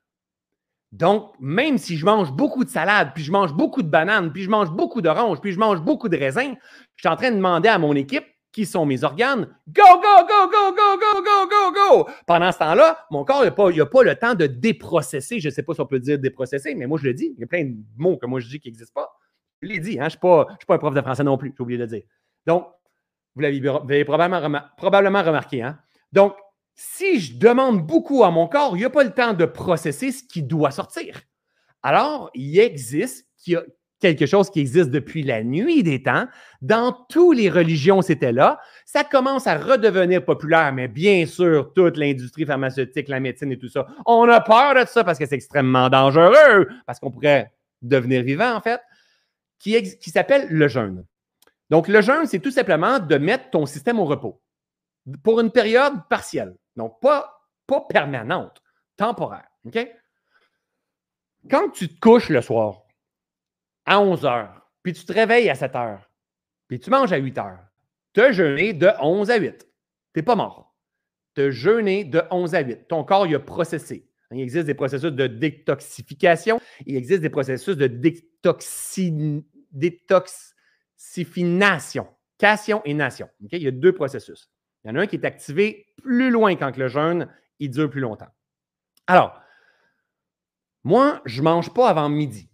Donc, même si je mange beaucoup de salade, puis je mange beaucoup de bananes, puis je mange beaucoup d'oranges, puis je mange beaucoup de raisins, je suis en train de demander à mon équipe qui sont mes organes. Go, go, go, go, go, go, go, go, go! Pendant ce temps-là, mon corps n'a pas, pas, le temps de déprocesser. Je ne sais pas si on peut dire déprocesser, mais moi, je le dis. Il y a plein de mots que moi, je dis qui n'existent pas. Je l'ai dit, hein, je ne suis, pas un prof de français non plus, j'ai oublié de le dire. Donc, vous l'avez probablement, probablement remarqué. Hein? Donc, si je demande beaucoup à mon corps, il n'y a pas le temps de processer ce qui doit sortir. Alors, il existe quelque chose qui existe depuis la nuit des temps. Dans toutes les religions, c'était là. Ça commence à redevenir populaire, mais bien sûr, toute l'industrie pharmaceutique, la médecine et tout ça, on a peur de ça parce que c'est extrêmement dangereux, parce qu'on pourrait devenir vivant, en fait qui, s'appelle le jeûne. Donc, le jeûne, c'est tout simplement de mettre ton système au repos pour une période partielle. Donc, pas, pas permanente, temporaire. OK? Quand tu te couches le soir à 11 heures, puis tu te réveilles à 7 heures, puis tu manges à 8 heures, tu as jeûné de 11 à 8. Tu pas mort. Tu as jeûné de 11 à 8. Ton corps, il a processé. Il existe des processus de détoxification. Il existe des processus de détoxifination. Cation et nation. Il y a deux processus. Il y en a un qui est activé plus loin quand le jeûne, il dure plus longtemps. Alors, moi, je ne mange pas avant midi.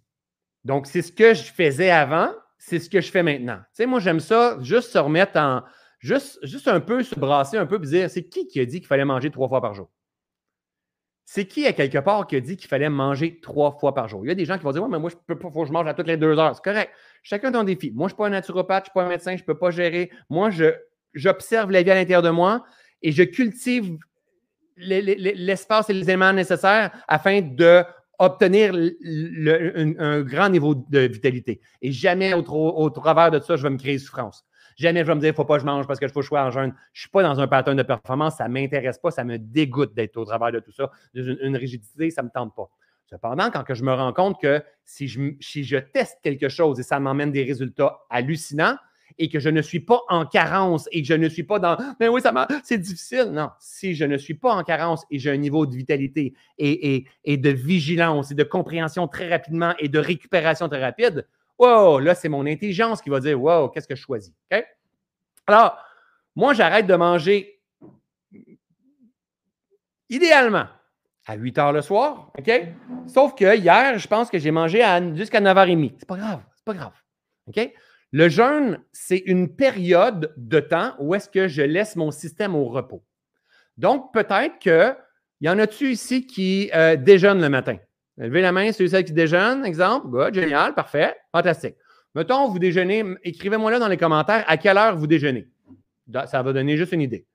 Donc, c'est ce que je faisais avant, c'est ce que je fais maintenant. Tu sais, moi, j'aime ça, juste se remettre en. Juste, juste un peu se brasser un peu et dire c'est qui qui a dit qu'il fallait manger trois fois par jour? C'est qui, à quelque part, qui a dit qu'il fallait manger trois fois par jour? Il y a des gens qui vont dire Ouais, mais moi, je peux pas, faut que je mange à toutes les deux heures. C'est correct. Chacun ton défi. Moi, je ne suis pas un naturopathe, je ne suis pas un médecin, je ne peux pas gérer. Moi, j'observe la vie à l'intérieur de moi et je cultive l'espace et les éléments nécessaires afin d'obtenir un, grand niveau de vitalité. Et jamais au, travers de ça, je vais me créer souffrance. Jamais je vais me dire, il ne faut pas que je mange parce que je faut que je en jeûne. Je ne suis pas dans un pattern de performance, ça ne m'intéresse pas, ça me dégoûte d'être au travers de tout ça. Une, rigidité, ça ne me tente pas. Cependant, quand je me rends compte que si je, si je teste quelque chose et ça m'emmène des résultats hallucinants, et que je ne suis pas en carence et que je ne suis pas dans Mais oui, ça c'est difficile. Non, si je ne suis pas en carence et j'ai un niveau de vitalité et, et, de vigilance et de compréhension très rapidement et de récupération très rapide, wow, là, c'est mon intelligence qui va dire Wow, qu'est-ce que je choisis? Alors, moi, j'arrête de manger idéalement à 8 heures le soir, OK? Sauf que hier, je pense que j'ai mangé jusqu'à 9h30. C'est pas grave, c'est pas grave. OK? Le jeûne, c'est une période de temps où est-ce que je laisse mon système au repos. Donc, peut-être qu'il y en a-tu ici qui euh, déjeunent le matin? Levez la main, ceux qui déjeunent, exemple. Good, génial, parfait, fantastique. Mettons, vous déjeunez, écrivez-moi là dans les commentaires à quelle heure vous déjeunez. Ça va donner juste une idée.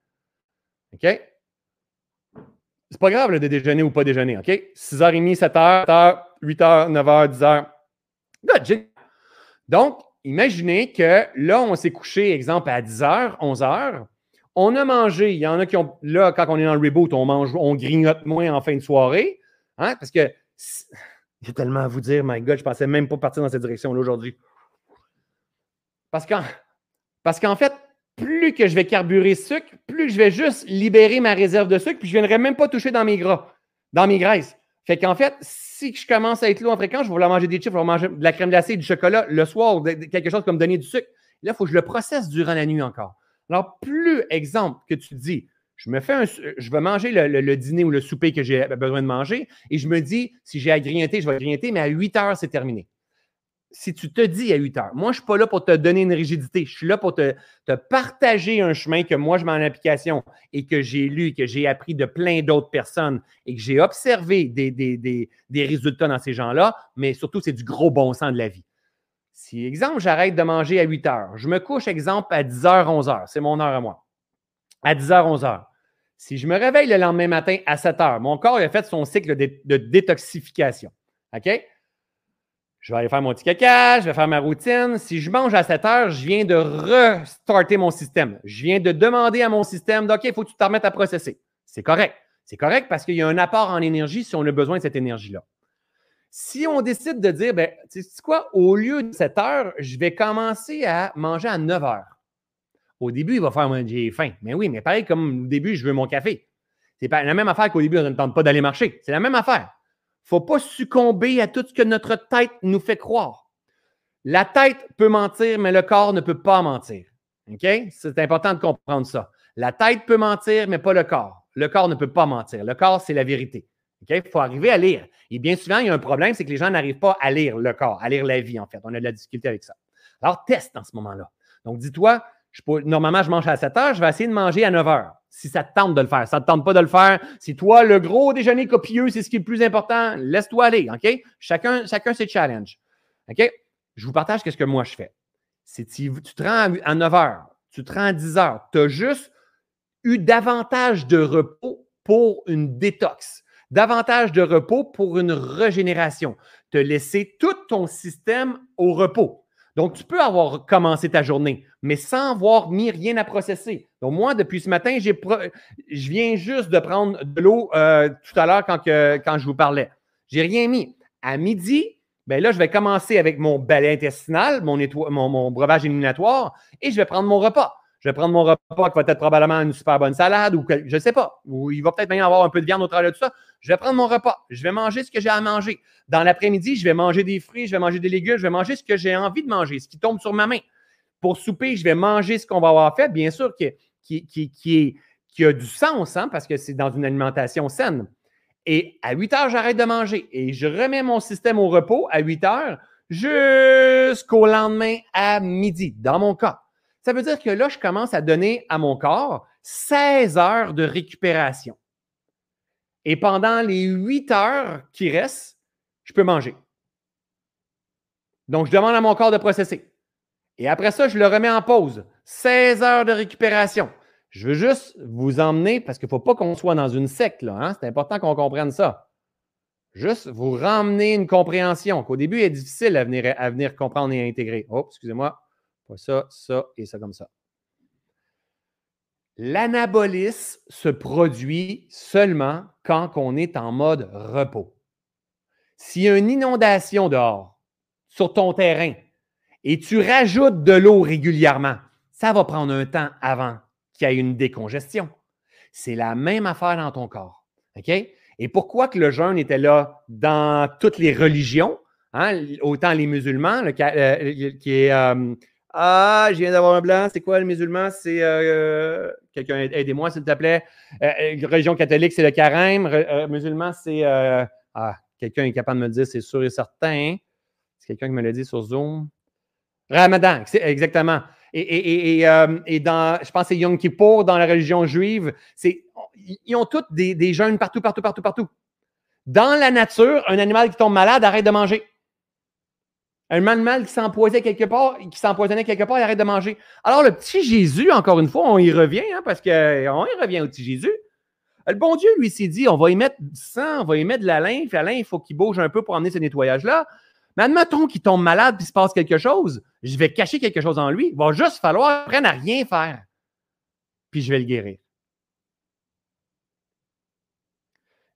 OK? C'est pas grave de déjeuner ou pas déjeuner, OK? 6h30, 7h, 7h, 8h, 9h, 10h. Good, Donc, imaginez que là, on s'est couché, exemple, à 10h, 11h. On a mangé. Il y en a qui ont. Là, quand on est dans le reboot, on mange, on grignote moins en fin de soirée. Hein? Parce que j'ai tellement à vous dire, my God, je pensais même pas partir dans cette direction-là aujourd'hui. Parce qu'en, parce fait, plus que je vais carburer sucre, plus je vais juste libérer ma réserve de sucre, puis je ne viendrai même pas toucher dans mes gras, dans mes graisses. Fait qu'en fait, si je commence à être lourd en fréquence, je vais vouloir manger des chips, je vais manger de la crème glacée, du chocolat le soir, quelque chose comme donner du sucre. Là, il faut que je le processe durant la nuit encore. Alors, plus exemple que tu dis, je me fais un, je vais manger le, dîner ou le souper que j'ai besoin de manger et je me dis, si j'ai à grignoter, je vais grignoter, mais à 8 heures, c'est terminé si tu te dis à 8 heures, moi, je ne suis pas là pour te donner une rigidité, je suis là pour te, partager un chemin que moi, je mets en application et que j'ai lu, que j'ai appris de plein d'autres personnes et que j'ai observé des, résultats dans ces gens-là, mais surtout, c'est du gros bon sens de la vie. Si, exemple, j'arrête de manger à 8 heures, je me couche, exemple, à 10 h, 11 h, c'est mon heure à moi. À 10 h, 11 h. Si je me réveille le lendemain matin à 7 h, mon corps a fait son cycle de détoxification. OK? Je vais aller faire mon petit caca, je vais faire ma routine. Si je mange à 7 heures, je viens de restarter mon système. Je viens de demander à mon système, OK, il faut que tu te remettes à processer. C'est correct. C'est correct parce qu'il y a un apport en énergie si on a besoin de cette énergie-là. Si on décide de dire, ben, tu sais quoi, au lieu de 7 heures, je vais commencer à manger à 9 heures. Au début, il va faire, j'ai faim. Mais oui, mais pareil comme au début, je veux mon café. C'est la même affaire qu'au début, on ne tente pas d'aller marcher. C'est la même affaire faut pas succomber à tout ce que notre tête nous fait croire. La tête peut mentir, mais le corps ne peut pas mentir. OK? C'est important de comprendre ça. La tête peut mentir, mais pas le corps. Le corps ne peut pas mentir. Le corps, c'est la vérité. Il faut arriver à lire. Et bien souvent, il y a un problème, c'est que les gens n'arrivent pas à lire le corps, à lire la vie, en fait. On a de la difficulté avec ça. Alors, teste en ce moment-là. Donc, dis-toi, normalement, je mange à 7 heures, je vais essayer de manger à 9 heures si ça te tente de le faire. Ça ne te tente pas de le faire. Si toi, le gros déjeuner copieux, c'est ce qui est le plus important, laisse-toi aller, OK? Chacun, chacun ses challenges. OK? Je vous partage ce que moi je fais. Si tu, te rends à 9 heures, tu te rends à 10 heures, tu as juste eu davantage de repos pour une détox, davantage de repos pour une régénération, te laisser tout ton système au repos. Donc, tu peux avoir commencé ta journée, mais sans avoir mis rien à processer. Donc, moi, depuis ce matin, je viens juste de prendre de l'eau euh, tout à l'heure quand, quand je vous parlais. J'ai rien mis. À midi, ben là, je vais commencer avec mon balai intestinal, mon, mon, mon breuvage éliminatoire, et je vais prendre mon repas je vais prendre mon repas qui va être probablement une super bonne salade ou je ne sais pas, ou il va peut-être bien avoir un peu de viande au travers de tout ça. Je vais prendre mon repas. Je vais manger ce que j'ai à manger. Dans l'après-midi, je vais manger des fruits, je vais manger des légumes, je vais manger ce que j'ai envie de manger, ce qui tombe sur ma main. Pour souper, je vais manger ce qu'on va avoir fait, bien sûr, qui, qui, qui, qui, qui a du sens, hein, parce que c'est dans une alimentation saine. Et à 8 heures, j'arrête de manger et je remets mon système au repos à 8 heures jusqu'au lendemain à midi, dans mon cas. Ça veut dire que là, je commence à donner à mon corps 16 heures de récupération. Et pendant les 8 heures qui restent, je peux manger. Donc, je demande à mon corps de processer. Et après ça, je le remets en pause. 16 heures de récupération. Je veux juste vous emmener, parce qu'il ne faut pas qu'on soit dans une secte, là. Hein? C'est important qu'on comprenne ça. Juste vous ramener une compréhension qu'au début, il est difficile à venir, à venir comprendre et intégrer. Oh, excusez-moi ça, ça et ça comme ça. L'anabolisme se produit seulement quand on est en mode repos. S'il y a une inondation dehors, sur ton terrain, et tu rajoutes de l'eau régulièrement, ça va prendre un temps avant qu'il y ait une décongestion. C'est la même affaire dans ton corps. OK? Et pourquoi que le jeûne était là dans toutes les religions, hein, autant les musulmans, euh, qui est. Euh, ah, je viens d'avoir un blanc. C'est quoi le musulman? C'est. Euh, quelqu'un, aidez-moi, s'il te plaît. religion catholique, c'est le carême. musulman, c'est. ah, quelqu'un est capable de me le dire, c'est sûr et certain. C'est quelqu'un qui me l'a dit sur Zoom. Ramadan, exactement. Et, dans, je pense c'est Yom Kippur dans la religion juive, c'est ils ont tous des, des jeûnes partout, partout, partout, partout. Dans la nature, un animal qui tombe malade arrête de manger. Un animal qui s'empoisonnait quelque part, qui s'empoisonnait quelque part, il arrête de manger. Alors, le petit Jésus, encore une fois, on y revient, hein, parce qu'on y revient au petit Jésus. Le bon Dieu, lui, s'est dit, on va y mettre du sang, on va y mettre de la lymphe. La lymphe, il faut qu'il bouge un peu pour emmener ce nettoyage-là. Mais admettons qu'il tombe malade et se passe quelque chose, je vais cacher quelque chose en lui. Il va juste falloir qu'il à rien faire. Puis je vais le guérir.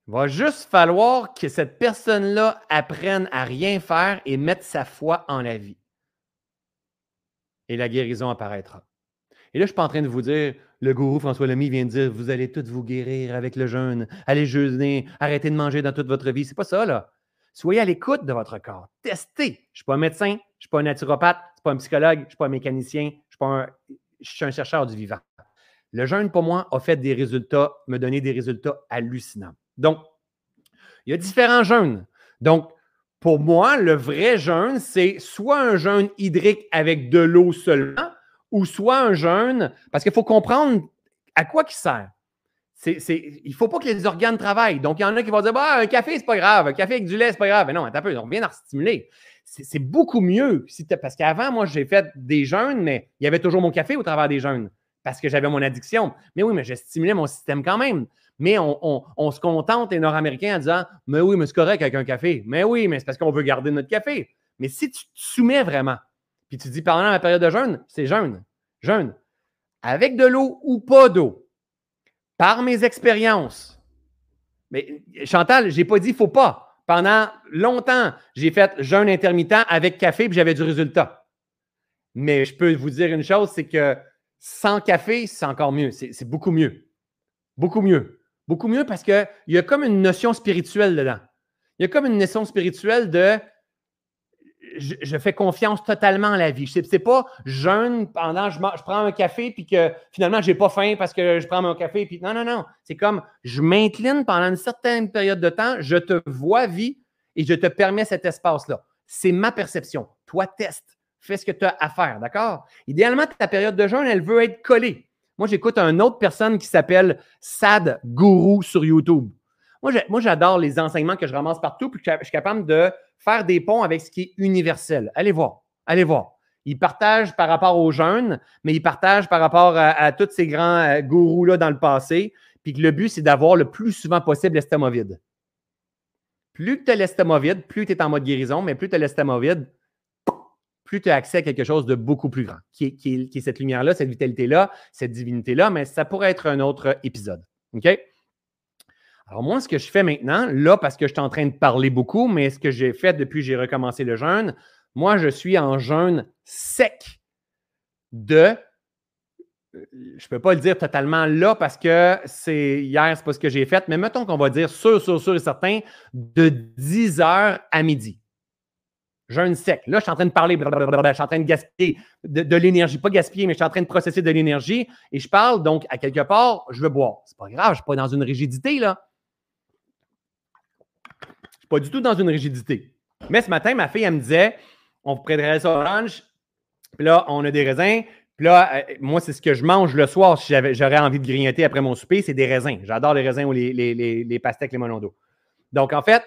Il va juste falloir que cette personne-là apprenne à rien faire et mette sa foi en la vie. Et la guérison apparaîtra. Et là, je ne suis pas en train de vous dire, le gourou François Lamy vient de dire, vous allez tous vous guérir avec le jeûne, allez jeûner, arrêtez de manger dans toute votre vie. C'est pas ça, là. Soyez à l'écoute de votre corps. Testez. Je ne suis pas un médecin, je ne suis pas un naturopathe, je ne suis pas un psychologue, je ne suis pas un mécanicien, je, suis pas un, chercheur du vivant. Le jeûne, pour moi, a fait des résultats, me donné des résultats hallucinants. Donc, il y a différents jeûnes. Donc, pour moi, le vrai jeûne, c'est soit un jeûne hydrique avec de l'eau seulement, ou soit un jeûne, parce qu'il faut comprendre à quoi il sert. il ne faut pas que les organes travaillent. Donc, il y en a qui vont dire bah, un café, c'est pas grave, un café avec du lait, c'est pas grave. Mais non, attends un peu, on vient d'en stimuler. C'est beaucoup mieux. Parce qu'avant, moi, j'ai fait des jeûnes, mais il y avait toujours mon café au travers des jeûnes parce que j'avais mon addiction. Mais oui, mais j'ai stimulé mon système quand même. Mais on, se contente, les Nord-Américains, en disant Mais oui, mais c'est correct avec un café. Mais oui, mais c'est parce qu'on veut garder notre café. Mais si tu te soumets vraiment, puis tu dis pendant la période de jeûne, c'est jeûne, jeûne, avec de l'eau ou pas d'eau, par mes expériences. Mais Chantal, je n'ai pas dit faut pas. Pendant longtemps, j'ai fait jeûne intermittent avec café, puis j'avais du résultat. Mais je peux vous dire une chose, c'est que sans café, c'est encore mieux. C'est beaucoup mieux. Beaucoup mieux. Beaucoup mieux parce qu'il y a comme une notion spirituelle dedans. Il y a comme une notion spirituelle de je, fais confiance totalement à la vie. Ce n'est pas jeûne pendant je, je prends un café puis que finalement je n'ai pas faim parce que je prends mon café. Puis non, non, non. C'est comme je m'incline pendant une certaine période de temps, je te vois vie et je te permets cet espace-là. C'est ma perception. Toi, teste. Fais ce que tu as à faire, d'accord? Idéalement, ta période de jeûne, elle veut être collée. Moi, j'écoute une autre personne qui s'appelle Sad Guru sur YouTube. Moi, j'adore les enseignements que je ramasse partout, puis je suis capable de faire des ponts avec ce qui est universel. Allez voir, allez voir. Il partage par rapport aux jeunes, mais il partage par rapport à, tous ces grands euh, gourous-là dans le passé. Puis que le but, c'est d'avoir le plus souvent possible l'estomac vide. Plus tu as l'estomac vide, plus tu es en mode guérison, mais plus tu as l'estomac vide, plus tu as accès à quelque chose de beaucoup plus grand, qui est, cette lumière-là, cette vitalité-là, cette divinité-là, mais ça pourrait être un autre épisode. OK? Alors, moi, ce que je fais maintenant, là, parce que je suis en train de parler beaucoup, mais ce que j'ai fait depuis que j'ai recommencé le jeûne, moi, je suis en jeûne sec de. Euh, je ne peux pas le dire totalement là parce que c'est hier, c'est pas ce que j'ai fait, mais mettons qu'on va dire sûr, sûr, sûr et certain, de 10 heures à midi. Jeûne sec. Là, je suis en train de parler, je suis en train de gaspiller de, l'énergie. Pas gaspiller, mais je suis en train de processer de l'énergie. Et je parle, donc, à quelque part, je veux boire. C'est pas grave, je suis pas dans une rigidité, là pas du tout dans une rigidité. Mais ce matin, ma fille, elle me disait on prendrait ça orange, puis là, on a des raisins. Puis là, euh, moi, c'est ce que je mange le soir si j'aurais envie de grignoter après mon souper, c'est des raisins. J'adore les raisins ou les, les, les, les pastèques, les d'eau. Donc, en fait,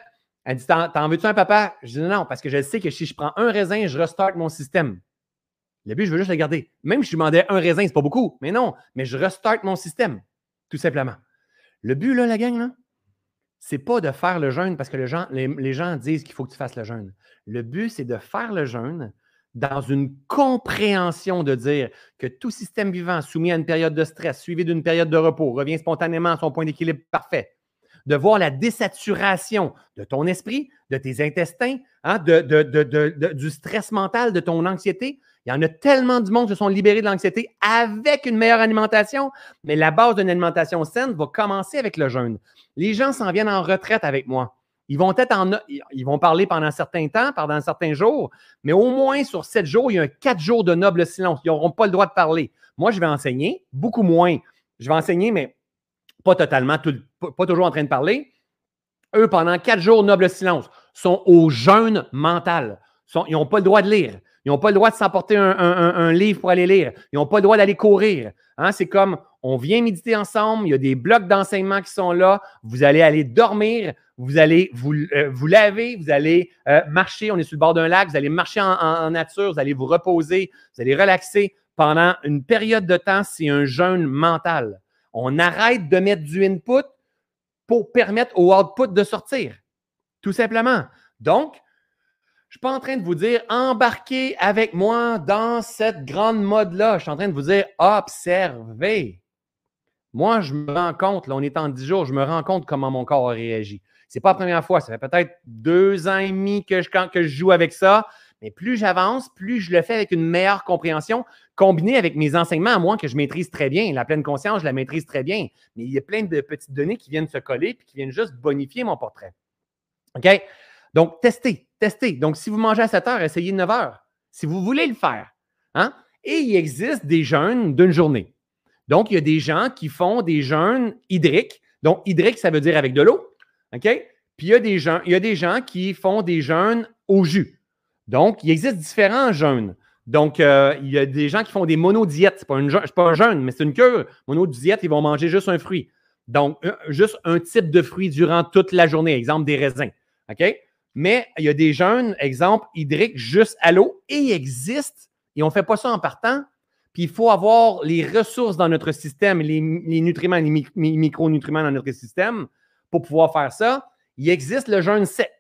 elle dit T'en veux-tu un papa? Je dis non, parce que je sais que si je prends un raisin, je restart mon système. Le but, je veux juste le garder. Même si je demandais un raisin, c'est pas beaucoup. Mais non, mais je restart mon système, tout simplement. Le but, là, la gang, là, c'est pas de faire le jeûne parce que les, gens disent qu'il faut que tu fasses le jeûne. Le but, c'est de faire le jeûne dans une compréhension de dire que tout système vivant soumis à une période de stress, suivi d'une période de repos, revient spontanément à son point d'équilibre parfait. De voir la désaturation de ton esprit, de tes intestins, hein, du stress mental, de ton anxiété. Il y en a tellement du monde qui se sont libérés de l'anxiété avec une meilleure alimentation, mais la base d'une alimentation saine va commencer avec le jeûne. Les gens s'en viennent en retraite avec moi. Ils vont parler pendant un certain temps, pendant certains jours, mais au moins sur sept jours, il y a quatre jours de noble silence. Ils n'auront pas le droit de parler. Moi, je vais enseigner, beaucoup moins. Je vais enseigner, mais pas totalement, pas toujours en train de parler. Eux, pendant quatre jours, noble silence, sont au jeûne mental. ils n'ont pas le droit de lire. Ils n'ont pas le droit de s'emporter un, livre pour aller lire. Ils n'ont pas le droit d'aller courir. Hein, c'est comme on vient méditer ensemble, il y a des blocs d'enseignement qui sont là. Vous allez aller dormir, vous allez vous, euh, vous laver, vous allez euh, marcher. On est sur le bord d'un lac, vous allez marcher en, nature, vous allez vous reposer, vous allez relaxer pendant une période de temps. C'est un jeûne mental. On arrête de mettre du input pour permettre au output de sortir. Tout simplement. Donc, je ne suis pas en train de vous dire embarquez avec moi dans cette grande mode-là. Je suis en train de vous dire observez. Moi, je me rends compte, là, on est en 10 jours, je me rends compte comment mon corps a réagi. Ce n'est pas la première fois, ça fait peut-être deux ans et demi que je, que je joue avec ça. Mais plus j'avance, plus je le fais avec une meilleure compréhension, combiné avec mes enseignements à moi que je maîtrise très bien. La pleine conscience, je la maîtrise très bien. Mais il y a plein de petites données qui viennent se coller et qui viennent juste bonifier mon portrait. OK? Donc, testez, testez. Donc, si vous mangez à 7 heures, essayez 9 heures. Si vous voulez le faire. Hein? Et il existe des jeûnes d'une journée. Donc, il y a des gens qui font des jeûnes hydriques. Donc, hydrique, ça veut dire avec de l'eau. OK? Puis il y, a des gens, il y a des gens qui font des jeûnes au jus. Donc, il existe différents jeûnes. Donc, euh, il y a des gens qui font des monodiètes. Ce n'est pas, un jeûne, mais c'est une cure. Monodiète, ils vont manger juste un fruit. Donc, juste un type de fruit durant toute la journée. Exemple, des raisins. OK? Mais il y a des jeûnes, exemple, hydriques, juste à l'eau, et ils existent, et on ne fait pas ça en partant. Puis il faut avoir les ressources dans notre système, les, nutriments, les micronutriments dans notre système pour pouvoir faire ça. Il existe le jeûne sec.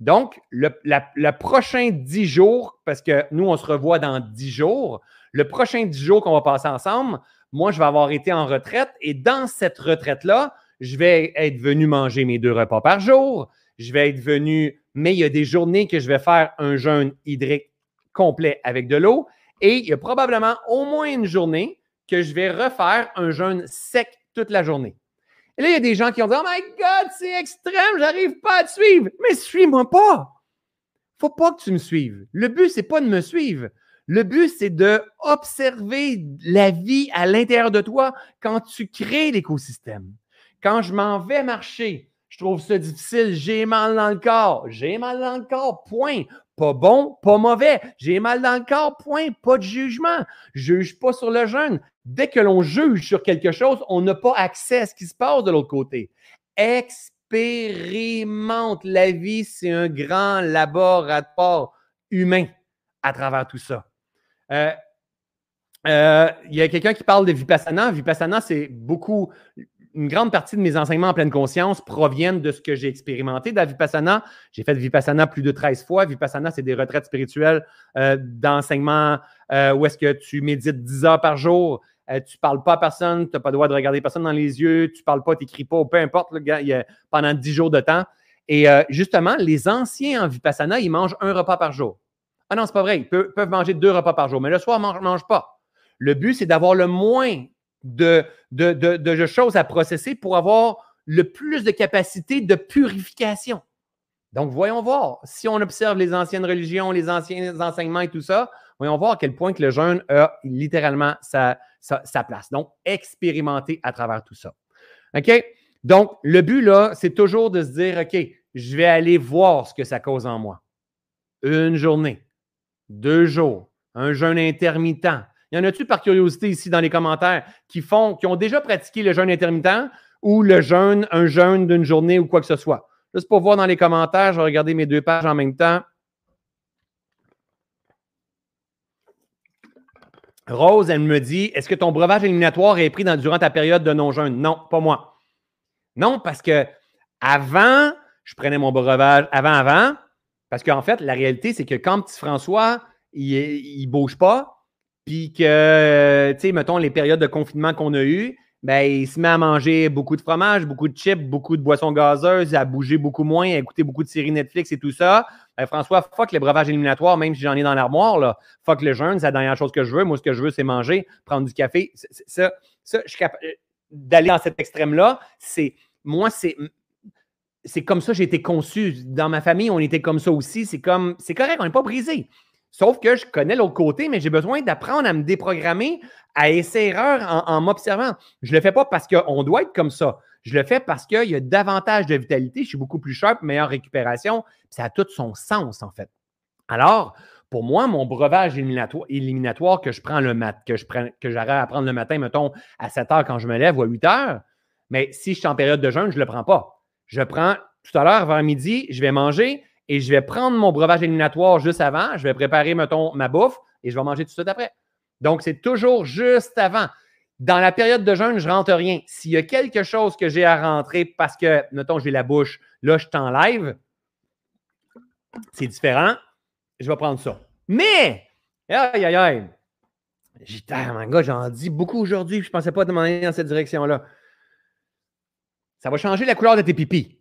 Donc, le, prochain 10 jours, parce que nous, on se revoit dans 10 jours, le prochain 10 jours qu'on va passer ensemble, moi, je vais avoir été en retraite et dans cette retraite-là, je vais être venu manger mes deux repas par jour je vais être venu, mais il y a des journées que je vais faire un jeûne hydrique complet avec de l'eau et il y a probablement au moins une journée que je vais refaire un jeûne sec toute la journée. Et là, il y a des gens qui ont dit Oh my God, c'est extrême, j'arrive pas à te suivre. Mais suis-moi pas. Faut pas que tu me suives. Le but, c'est pas de me suivre. Le but, c'est de observer la vie à l'intérieur de toi quand tu crées l'écosystème. Quand je m'en vais marcher, je trouve ça difficile. J'ai mal dans le corps. J'ai mal dans le corps. Point. Pas bon, pas mauvais. J'ai mal dans le corps. Point. Pas de jugement. Juge pas sur le jeûne. Dès que l'on juge sur quelque chose, on n'a pas accès à ce qui se passe de l'autre côté. Expérimente. La vie, c'est un grand laboratoire humain à travers tout ça. Euh, euh, il y a quelqu'un qui parle de Vipassana. Vipassana, c'est beaucoup une grande partie de mes enseignements en pleine conscience proviennent de ce que j'ai expérimenté de la Vipassana. J'ai fait Vipassana plus de 13 fois. Vipassana, c'est des retraites spirituelles euh, d'enseignement euh, où est-ce que tu médites 10 heures par jour. Euh, tu ne parles pas à personne, tu n'as pas le droit de regarder personne dans les yeux, tu ne parles pas, tu n'écris pas, peu importe, il pendant 10 jours de temps. Et justement, les anciens en Vipassana, ils mangent un repas par jour. Ah non, c'est pas vrai. Ils peuvent, manger deux repas par jour, mais le soir, ils ne mangent pas. Le but, c'est d'avoir le moins de, choses à processer pour avoir le plus de capacité de purification. Donc, voyons voir. Si on observe les anciennes religions, les anciens enseignements et tout ça, voyons voir à quel point que le jeûne a littéralement sa, sa, place. Donc, expérimenter à travers tout ça. OK? Donc, le but, là, c'est toujours de se dire, OK, je vais aller voir ce que ça cause en moi. Une journée, deux jours, un jeûne intermittent, y en a-tu par curiosité ici dans les commentaires qui font, qui ont déjà pratiqué le jeûne intermittent ou le jeûne, un jeûne d'une journée ou quoi que ce soit? Juste pour voir dans les commentaires, je vais regarder mes deux pages en même temps. Rose, elle me dit Est-ce que ton breuvage éliminatoire est pris durant ta période de non-jeûne? Non, pas moi. Non, parce que avant, je prenais mon breuvage avant, avant, parce qu'en fait, la réalité, c'est que quand petit François, il ne bouge pas, puis que, tu sais, mettons, les périodes de confinement qu'on a eues, ben, il se met à manger beaucoup de fromage, beaucoup de chips, beaucoup de boissons gazeuses, à bouger beaucoup moins, à écouter beaucoup de séries Netflix et tout ça. Ben, François, fuck les breuvages éliminatoires, même si j'en ai dans l'armoire, là. Fuck le jeûne, c'est la dernière chose que je veux. Moi, ce que je veux, c'est manger, prendre du café. Ça, ça, je suis capable euh, d'aller dans cet extrême-là. C'est, moi, c'est, c'est comme ça j'ai été conçu. Dans ma famille, on était comme ça aussi. C'est comme, c'est correct, on n'est pas brisé. Sauf que je connais l'autre côté, mais j'ai besoin d'apprendre à me déprogrammer, à essayer erreur en, m'observant. Je ne le fais pas parce qu'on doit être comme ça. Je le fais parce qu'il y a davantage de vitalité. Je suis beaucoup plus sharp, meilleure récupération. Ça a tout son sens, en fait. Alors, pour moi, mon breuvage éliminatoire, que je prends le mat, que je prends, j'arrête à prendre le matin, mettons, à 7 heures quand je me lève ou à 8 heures, mais si je suis en période de jeûne, je ne le prends pas. Je prends tout à l'heure, vers midi, je vais manger, et je vais prendre mon breuvage éliminatoire juste avant, je vais préparer, mettons, ma bouffe et je vais manger tout de suite après. Donc, c'est toujours juste avant. Dans la période de jeûne, je ne rentre rien. S'il y a quelque chose que j'ai à rentrer parce que, mettons, j'ai la bouche, là, je t'enlève, c'est différent, je vais prendre ça. Mais, aïe, aïe, aïe, j'ai mon gars, j'en dis beaucoup aujourd'hui, je ne pensais pas demander dans cette direction-là. Ça va changer la couleur de tes pipis.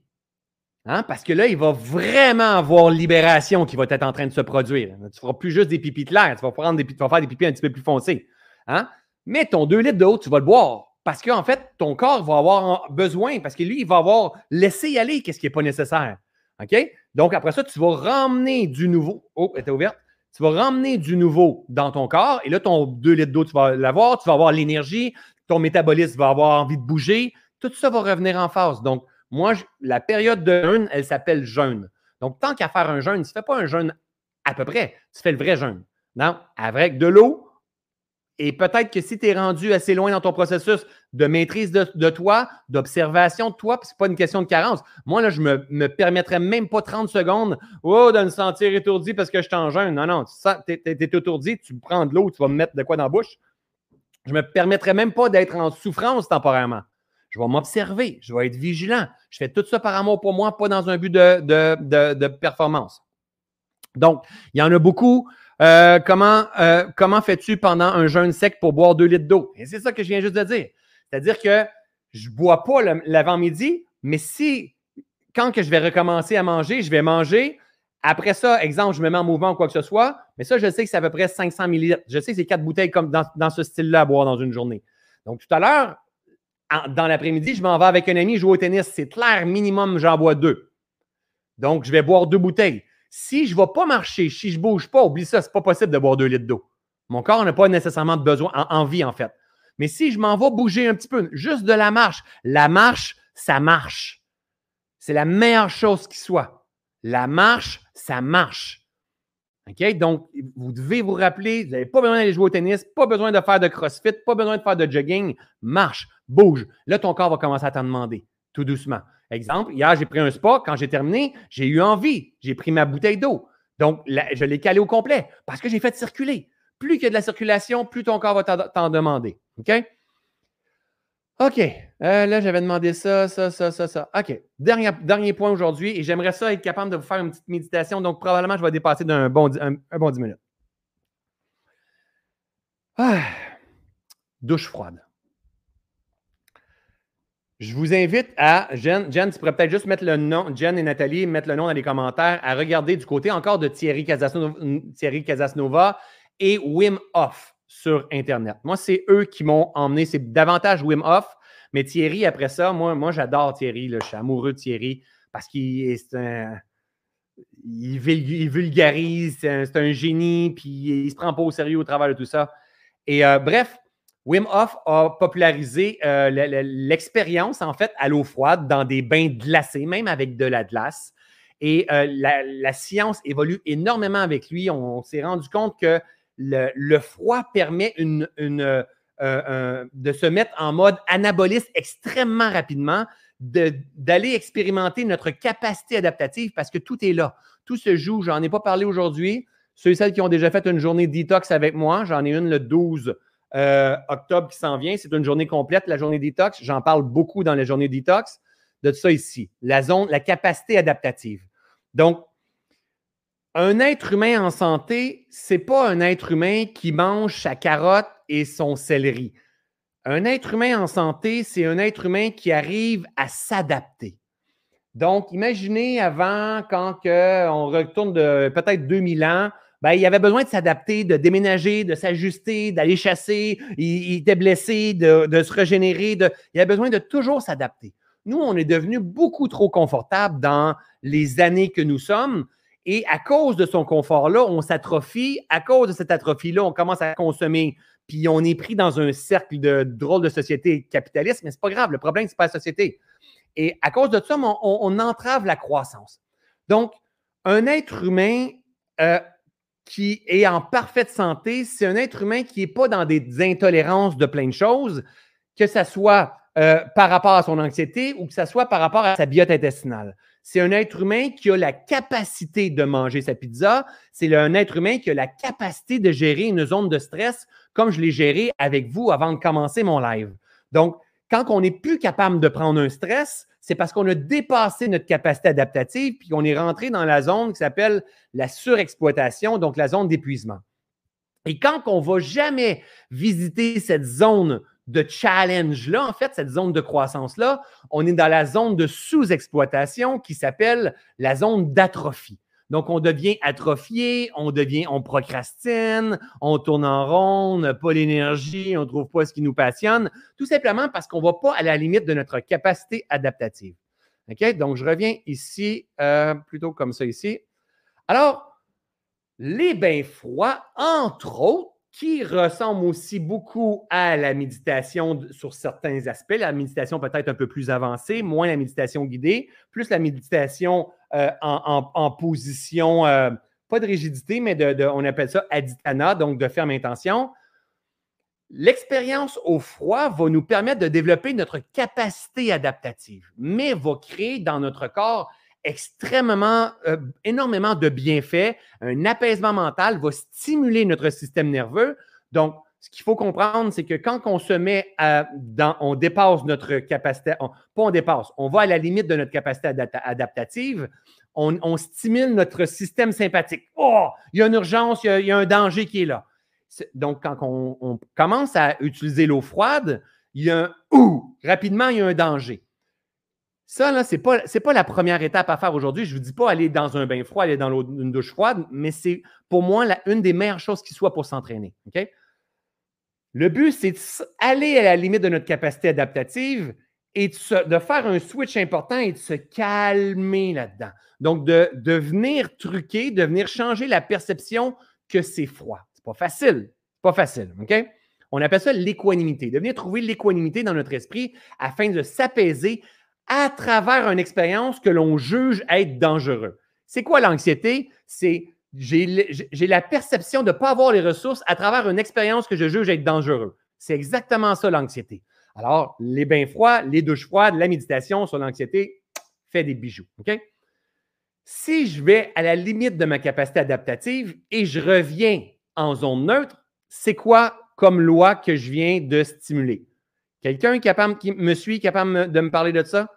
Hein? Parce que là, il va vraiment avoir libération qui va être en train de se produire. Tu ne feras plus juste des pipis clairs, tu vas, prendre des, tu vas faire des pipis un petit peu plus foncés. Hein? Mais ton 2 litres d'eau, tu vas le boire. Parce qu'en fait, ton corps va avoir besoin, parce que lui, il va avoir laissé aller qu'est-ce qui n'est pas nécessaire. OK? Donc, après ça, tu vas ramener du nouveau. Oh, elle était ouverte. Tu vas ramener du nouveau dans ton corps. Et là, ton 2 litres d'eau, tu vas l'avoir. Tu vas avoir l'énergie. Ton métabolisme va avoir envie de bouger. Tout ça va revenir en phase. Donc, moi, la période de jeûne, elle s'appelle jeûne. Donc, tant qu'à faire un jeûne, tu ne fais pas un jeûne à peu près, tu fais le vrai jeûne. Non, avec de l'eau. Et peut-être que si tu es rendu assez loin dans ton processus de maîtrise de, toi, d'observation de toi, ce n'est pas une question de carence. Moi, là, je ne me, me, permettrais même pas 30 secondes oh, de me sentir étourdi parce que je suis en jeûne. Non, non, tu es, es, étourdi, tu prends de l'eau, tu vas me mettre de quoi dans la bouche. Je ne me permettrais même pas d'être en souffrance temporairement. Je vais m'observer, je vais être vigilant. Je fais tout ça par amour pour moi, pas dans un but de, performance. Donc, il y en a beaucoup. Euh, comment euh, comment fais-tu pendant un jeûne sec pour boire deux litres d'eau? Et c'est ça que je viens juste de dire. C'est-à-dire que je ne bois pas l'avant-midi, mais si, quand que je vais recommencer à manger, je vais manger. Après ça, exemple, je me mets en mouvement ou quoi que ce soit, mais ça, je sais que c'est à peu près 500 millilitres. Je sais que c'est quatre bouteilles comme dans, dans ce style-là à boire dans une journée. Donc, tout à l'heure, dans l'après-midi, je m'en vais avec un ami jouer au tennis. C'est clair, minimum, j'en bois deux. Donc, je vais boire deux bouteilles. Si je ne vais pas marcher, si je ne bouge pas, oublie ça, ce n'est pas possible de boire deux litres d'eau. Mon corps n'a pas nécessairement besoin, en, envie, en fait. Mais si je m'en vais bouger un petit peu, juste de la marche, la marche, ça marche. C'est la meilleure chose qui soit. La marche, ça marche. OK? Donc, vous devez vous rappeler, vous n'avez pas besoin d'aller jouer au tennis, pas besoin de faire de crossfit, pas besoin de faire de jogging. Marche, bouge. Là, ton corps va commencer à t'en demander, tout doucement. Exemple, hier, j'ai pris un spa. Quand j'ai terminé, j'ai eu envie. J'ai pris ma bouteille d'eau. Donc, je l'ai calé au complet parce que j'ai fait circuler. Plus il y a de la circulation, plus ton corps va t'en demander. OK? OK. Euh, là, j'avais demandé ça, ça, ça, ça, ça. OK. Dernier, point aujourd'hui, et j'aimerais ça être capable de vous faire une petite méditation. Donc, probablement, je vais dépasser d'un bon, un, bon 10 minutes. Ah. Douche froide. Je vous invite à, Jen, tu pourrais peut-être juste mettre le nom, Jen et Nathalie, mettre le nom dans les commentaires, à regarder du côté encore de Thierry Casasnova, et Wim Hof sur Internet. Moi, c'est eux qui m'ont emmené. C'est davantage Wim Hof, mais Thierry, après ça, moi, moi j'adore Thierry. je suis amoureux de Thierry parce qu'il est un. Il, vulgarise, c'est un, génie, puis il se prend pas au sérieux au travers de tout ça. Et euh, bref, Wim Hof a popularisé euh, l'expérience, en fait, à l'eau froide dans des bains glacés, même avec de la glace. Et euh, la, science évolue énormément avec lui. on s'est rendu compte que le, froid permet euh, de se mettre en mode anaboliste extrêmement rapidement, d'aller expérimenter notre capacité adaptative parce que tout est là. Tout se joue. J'en ai pas parlé aujourd'hui. Ceux et celles qui ont déjà fait une journée détox avec moi, j'en ai une le 12 euh, octobre qui s'en vient. C'est une journée complète, la journée détox. J'en parle beaucoup dans les journées détox de ça ici. La zone, la capacité adaptative. Donc, un être humain en santé, c'est pas un être humain qui mange sa carotte et son céleri. Un être humain en santé, c'est un être humain qui arrive à s'adapter. Donc, imaginez avant, quand on retourne de peut-être 2000 ans, ben, il avait besoin de s'adapter, de déménager, de s'ajuster, d'aller chasser. Il, était blessé, de, se régénérer. il avait besoin de toujours s'adapter. Nous, on est devenu beaucoup trop confortable dans les années que nous sommes. Et à cause de son confort-là, on s'atrophie. À cause de cette atrophie-là, on commence à consommer. Puis on est pris dans un cercle de drôle de société capitaliste, mais ce n'est pas grave. Le problème, ce n'est pas la société. Et à cause de ça, on, entrave la croissance. Donc, un être humain euh, qui est en parfaite santé, c'est un être humain qui n'est pas dans des intolérances de plein de choses, que ce soit euh, par rapport à son anxiété ou que ce soit par rapport à sa biote intestinale. C'est un être humain qui a la capacité de manger sa pizza. C'est un être humain qui a la capacité de gérer une zone de stress comme je l'ai géré avec vous avant de commencer mon live. Donc, quand on n'est plus capable de prendre un stress, c'est parce qu'on a dépassé notre capacité adaptative puis qu'on est rentré dans la zone qui s'appelle la surexploitation, donc la zone d'épuisement. Et quand on ne va jamais visiter cette zone de challenge-là, en fait, cette zone de croissance-là, on est dans la zone de sous-exploitation qui s'appelle la zone d'atrophie. Donc, on devient atrophié, on devient, on procrastine, on tourne en rond, on n'a pas l'énergie, on ne trouve pas ce qui nous passionne, tout simplement parce qu'on ne va pas à la limite de notre capacité adaptative. Donc, je reviens ici, euh, plutôt comme ça ici. Alors, les bains froids, entre autres, qui ressemblent aussi beaucoup à la méditation sur certains aspects. La méditation peut-être un peu plus avancée, moins la méditation guidée, plus la méditation euh, en, position, euh, pas de rigidité, mais de, on appelle ça aditana, donc de ferme intention. L'expérience au froid va nous permettre de développer notre capacité adaptative, mais va créer dans notre corps extrêmement, euh, énormément de bienfaits. Un apaisement mental va stimuler notre système nerveux. Donc, ce qu'il faut comprendre, c'est que quand on se met à, dans, on dépasse notre capacité, pas on dépasse, on va à la limite de notre capacité adaptative, on, stimule notre système sympathique. Oh, il y a une urgence, il y a, un danger qui est là. donc, quand on, commence à utiliser l'eau froide, il y a un ouh, rapidement, il y a un danger. Ça, là, ce n'est pas, pas, la première étape à faire aujourd'hui. Je ne vous dis pas aller dans un bain froid, aller dans une douche froide, mais c'est pour moi une des meilleures choses qui soit pour s'entraîner. Le but, c'est d'aller à la limite de notre capacité adaptative et de, faire un switch important et de se calmer là-dedans. Donc, de, venir truquer, de venir changer la perception que c'est froid. C'est pas facile. Pas facile. On appelle ça l'équanimité. De venir trouver l'équanimité dans notre esprit afin de s'apaiser à travers une expérience que l'on juge être dangereux. C'est quoi l'anxiété? C'est j'ai la perception de ne pas avoir les ressources à travers une expérience que je juge être dangereux. C'est exactement ça l'anxiété. Alors, les bains froids, les douches froides, la méditation sur l'anxiété, fait des bijoux. OK? Si je vais à la limite de ma capacité adaptative et je reviens en zone neutre, c'est quoi comme loi que je viens de stimuler? Quelqu'un qui me suit, capable de me parler de ça?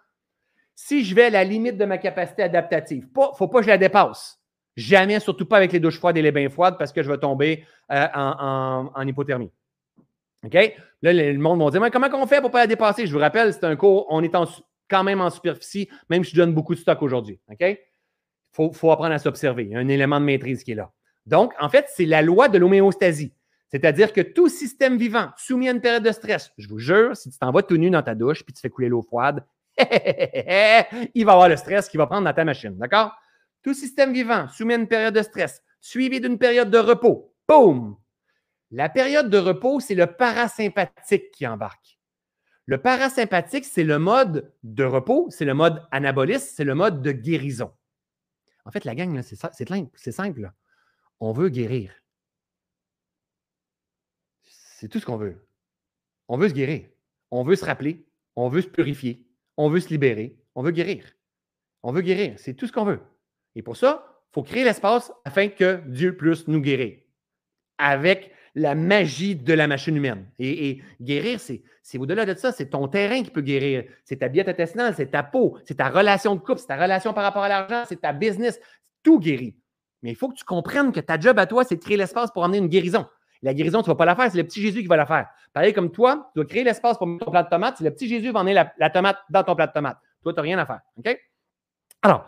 Si je vais à la limite de ma capacité adaptative, il ne faut pas que je la dépasse. Jamais, surtout pas avec les douches froides et les bains froides parce que je vais tomber euh, en, hypothermie. OK? Là, le monde va dire Mais comment on fait pour ne pas la dépasser? Je vous rappelle, c'est un cours, on est quand même en superficie, même si je donne beaucoup de stock aujourd'hui. OK? Il faut, apprendre à s'observer. Il y a un élément de maîtrise qui est là. Donc, en fait, c'est la loi de l'homéostasie. C'est-à-dire que tout système vivant soumis à une période de stress, je vous jure, si tu t'en vas tout nu dans ta douche puis tu fais couler l'eau froide, [LAUGHS] il va avoir le stress qu'il va prendre dans ta machine. D'accord? Tout système vivant soumet à une période de stress, suivi d'une période de repos. Boum! La période de repos, c'est le parasympathique qui embarque. Le parasympathique, c'est le mode de repos, c'est le mode anaboliste, c'est le mode de guérison. En fait, la gang, c'est simple. On veut guérir. C'est tout ce qu'on veut. On veut se guérir. On veut se rappeler. On veut se purifier. On veut se libérer. On veut guérir. On veut guérir. C'est tout ce qu'on veut. Et pour ça, il faut créer l'espace afin que Dieu puisse nous guérir avec la magie de la machine humaine. Et, guérir, c'est au-delà de ça, c'est ton terrain qui peut guérir. C'est ta biette intestinale, c'est ta peau, c'est ta relation de couple, c'est ta relation par rapport à l'argent, c'est ta business. Tout guérit. Mais il faut que tu comprennes que ta job à toi, c'est de créer l'espace pour amener une guérison. La guérison, tu ne vas pas la faire, c'est le petit Jésus qui va la faire. Pareil comme toi, tu dois créer l'espace pour mettre ton plat de tomate, c'est le petit Jésus qui va emmener la, tomate dans ton plat de tomate. Toi, tu n'as rien à faire. OK? Alors,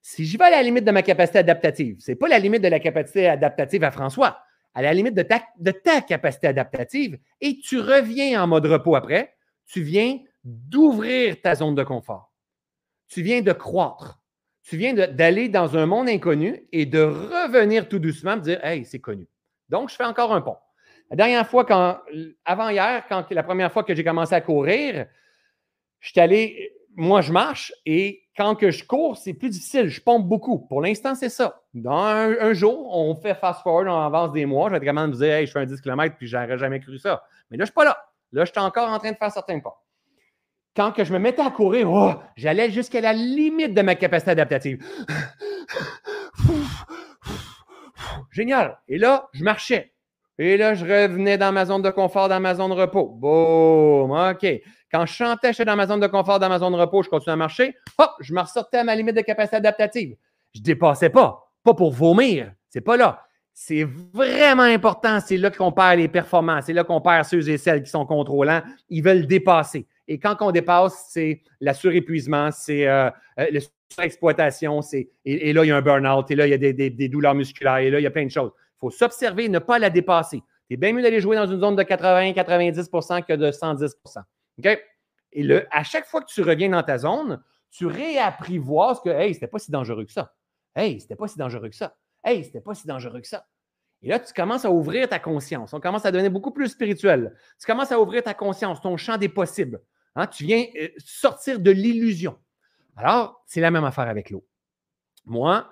si j'y vais à la limite de ma capacité adaptative, ce n'est pas la limite de la capacité adaptative à François, à la limite de ta, capacité adaptative, et tu reviens en mode repos après, tu viens d'ouvrir ta zone de confort. Tu viens de croître. Tu viens d'aller dans un monde inconnu et de revenir tout doucement, me dire Hey, c'est connu. Donc, je fais encore un pont. La dernière fois, quand, avant hier, quand la première fois que j'ai commencé à courir, je suis allé, moi, je marche et quand que je cours, c'est plus difficile. Je pompe beaucoup. Pour l'instant, c'est ça. Dans un, jour, on fait fast-forward, on avance des mois. Je vais être capable de me dire, hey, je fais un 10 km puis j'aurais jamais cru ça. Mais là, je ne suis pas là. Là, je suis encore en train de faire certains pas quand que je me mettais à courir, oh, j'allais jusqu'à la limite de ma capacité adaptative. Génial. Et là, je marchais. Et là, je revenais dans ma zone de confort, dans ma zone de repos. Boum, OK. Quand je chantais, j'étais dans ma zone de confort, dans ma zone de repos, je continuais à marcher. Hop, je me ressortais à ma limite de capacité adaptative. Je ne dépassais pas. Pas pour vomir. C'est pas là. C'est vraiment important. C'est là qu'on perd les performances. C'est là qu'on perd ceux et celles qui sont contrôlants. Ils veulent dépasser. Et quand on dépasse, c'est la surépuisement, c'est euh, euh, surexploitation, et, là, il y a un burn-out, et là, il y a des, douleurs musculaires, et là, il y a plein de choses. Il faut s'observer, ne pas la dépasser. C'est bien mieux d'aller jouer dans une zone de 80-90% que de 110 OK? Et le, à chaque fois que tu reviens dans ta zone, tu réapprivoises que, hey, c'était pas si dangereux que ça. Hey, c'était pas si dangereux que ça. Hey, c'était pas si dangereux que ça. Et là, tu commences à ouvrir ta conscience. On commence à devenir beaucoup plus spirituel. Tu commences à ouvrir ta conscience, ton champ des possibles. Hein, tu viens euh, sortir de l'illusion. Alors, c'est la même affaire avec l'eau. Moi,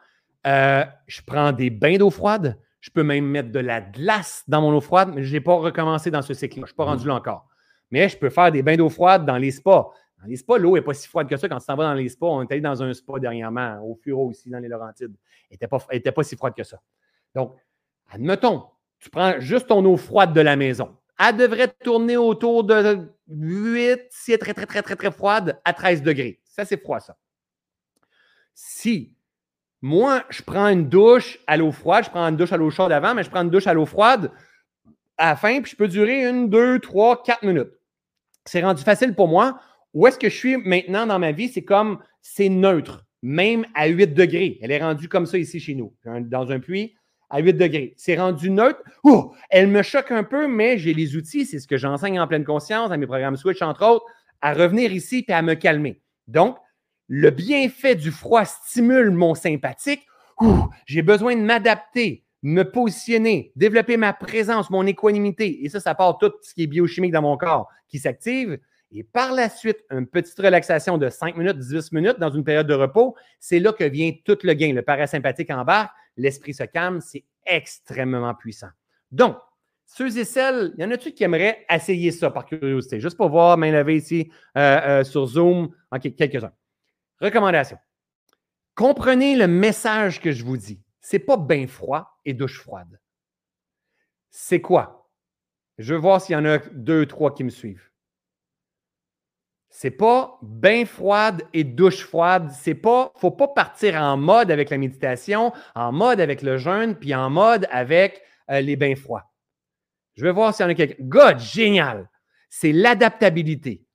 euh, je prends des bains d'eau froide. Je peux même mettre de la glace dans mon eau froide, mais je n'ai pas recommencé dans ce cycle Je ne suis pas rendu là encore. Mais je peux faire des bains d'eau froide dans les spas. Dans les spas, l'eau n'est pas si froide que ça. Quand tu t'en vas dans les spas, on est allé dans un spa dernièrement, au Furo ici, dans les Laurentides. Elle n'était pas, pas si froide que ça. Donc, admettons, tu prends juste ton eau froide de la maison. Elle devrait tourner autour de 8, si elle très, très, très, très, très froide, à 13 degrés. Ça, c'est froid, ça. Si moi, je prends une douche à l'eau froide, je prends une douche à l'eau chaude avant, mais je prends une douche à l'eau froide à la fin, puis je peux durer une, deux, trois, quatre minutes. C'est rendu facile pour moi. Où est-ce que je suis maintenant dans ma vie? C'est comme, c'est neutre, même à 8 degrés. Elle est rendue comme ça ici chez nous, dans un puits à 8 degrés. C'est rendu neutre. elle me choque un peu, mais j'ai les outils, c'est ce que j'enseigne en pleine conscience à mes programmes Switch, entre autres, à revenir ici et à me calmer. Donc, le bienfait du froid stimule mon sympathique. J'ai besoin de m'adapter, me positionner, développer ma présence, mon équanimité. Et ça, ça part tout ce qui est biochimique dans mon corps qui s'active. Et par la suite, une petite relaxation de 5 minutes, 10 minutes dans une période de repos, c'est là que vient tout le gain. Le parasympathique embarque l'esprit se calme, c'est extrêmement puissant. Donc, ceux et celles, il y en a-tu qui aimeraient essayer ça par curiosité? Juste pour voir, main levée ici euh, euh, sur Zoom, en quelques-uns. Recommandation. Comprenez le message que je vous dis. Ce n'est pas bain froid et douche froide. C'est quoi? Je veux voir s'il y en a deux, trois qui me suivent. C'est pas bain froide et douche froide. C'est pas, faut pas partir en mode avec la méditation, en mode avec le jeûne, puis en mode avec euh, les bains froids. Je vais voir s'il y en a quelqu'un. God, génial! C'est l'adaptabilité.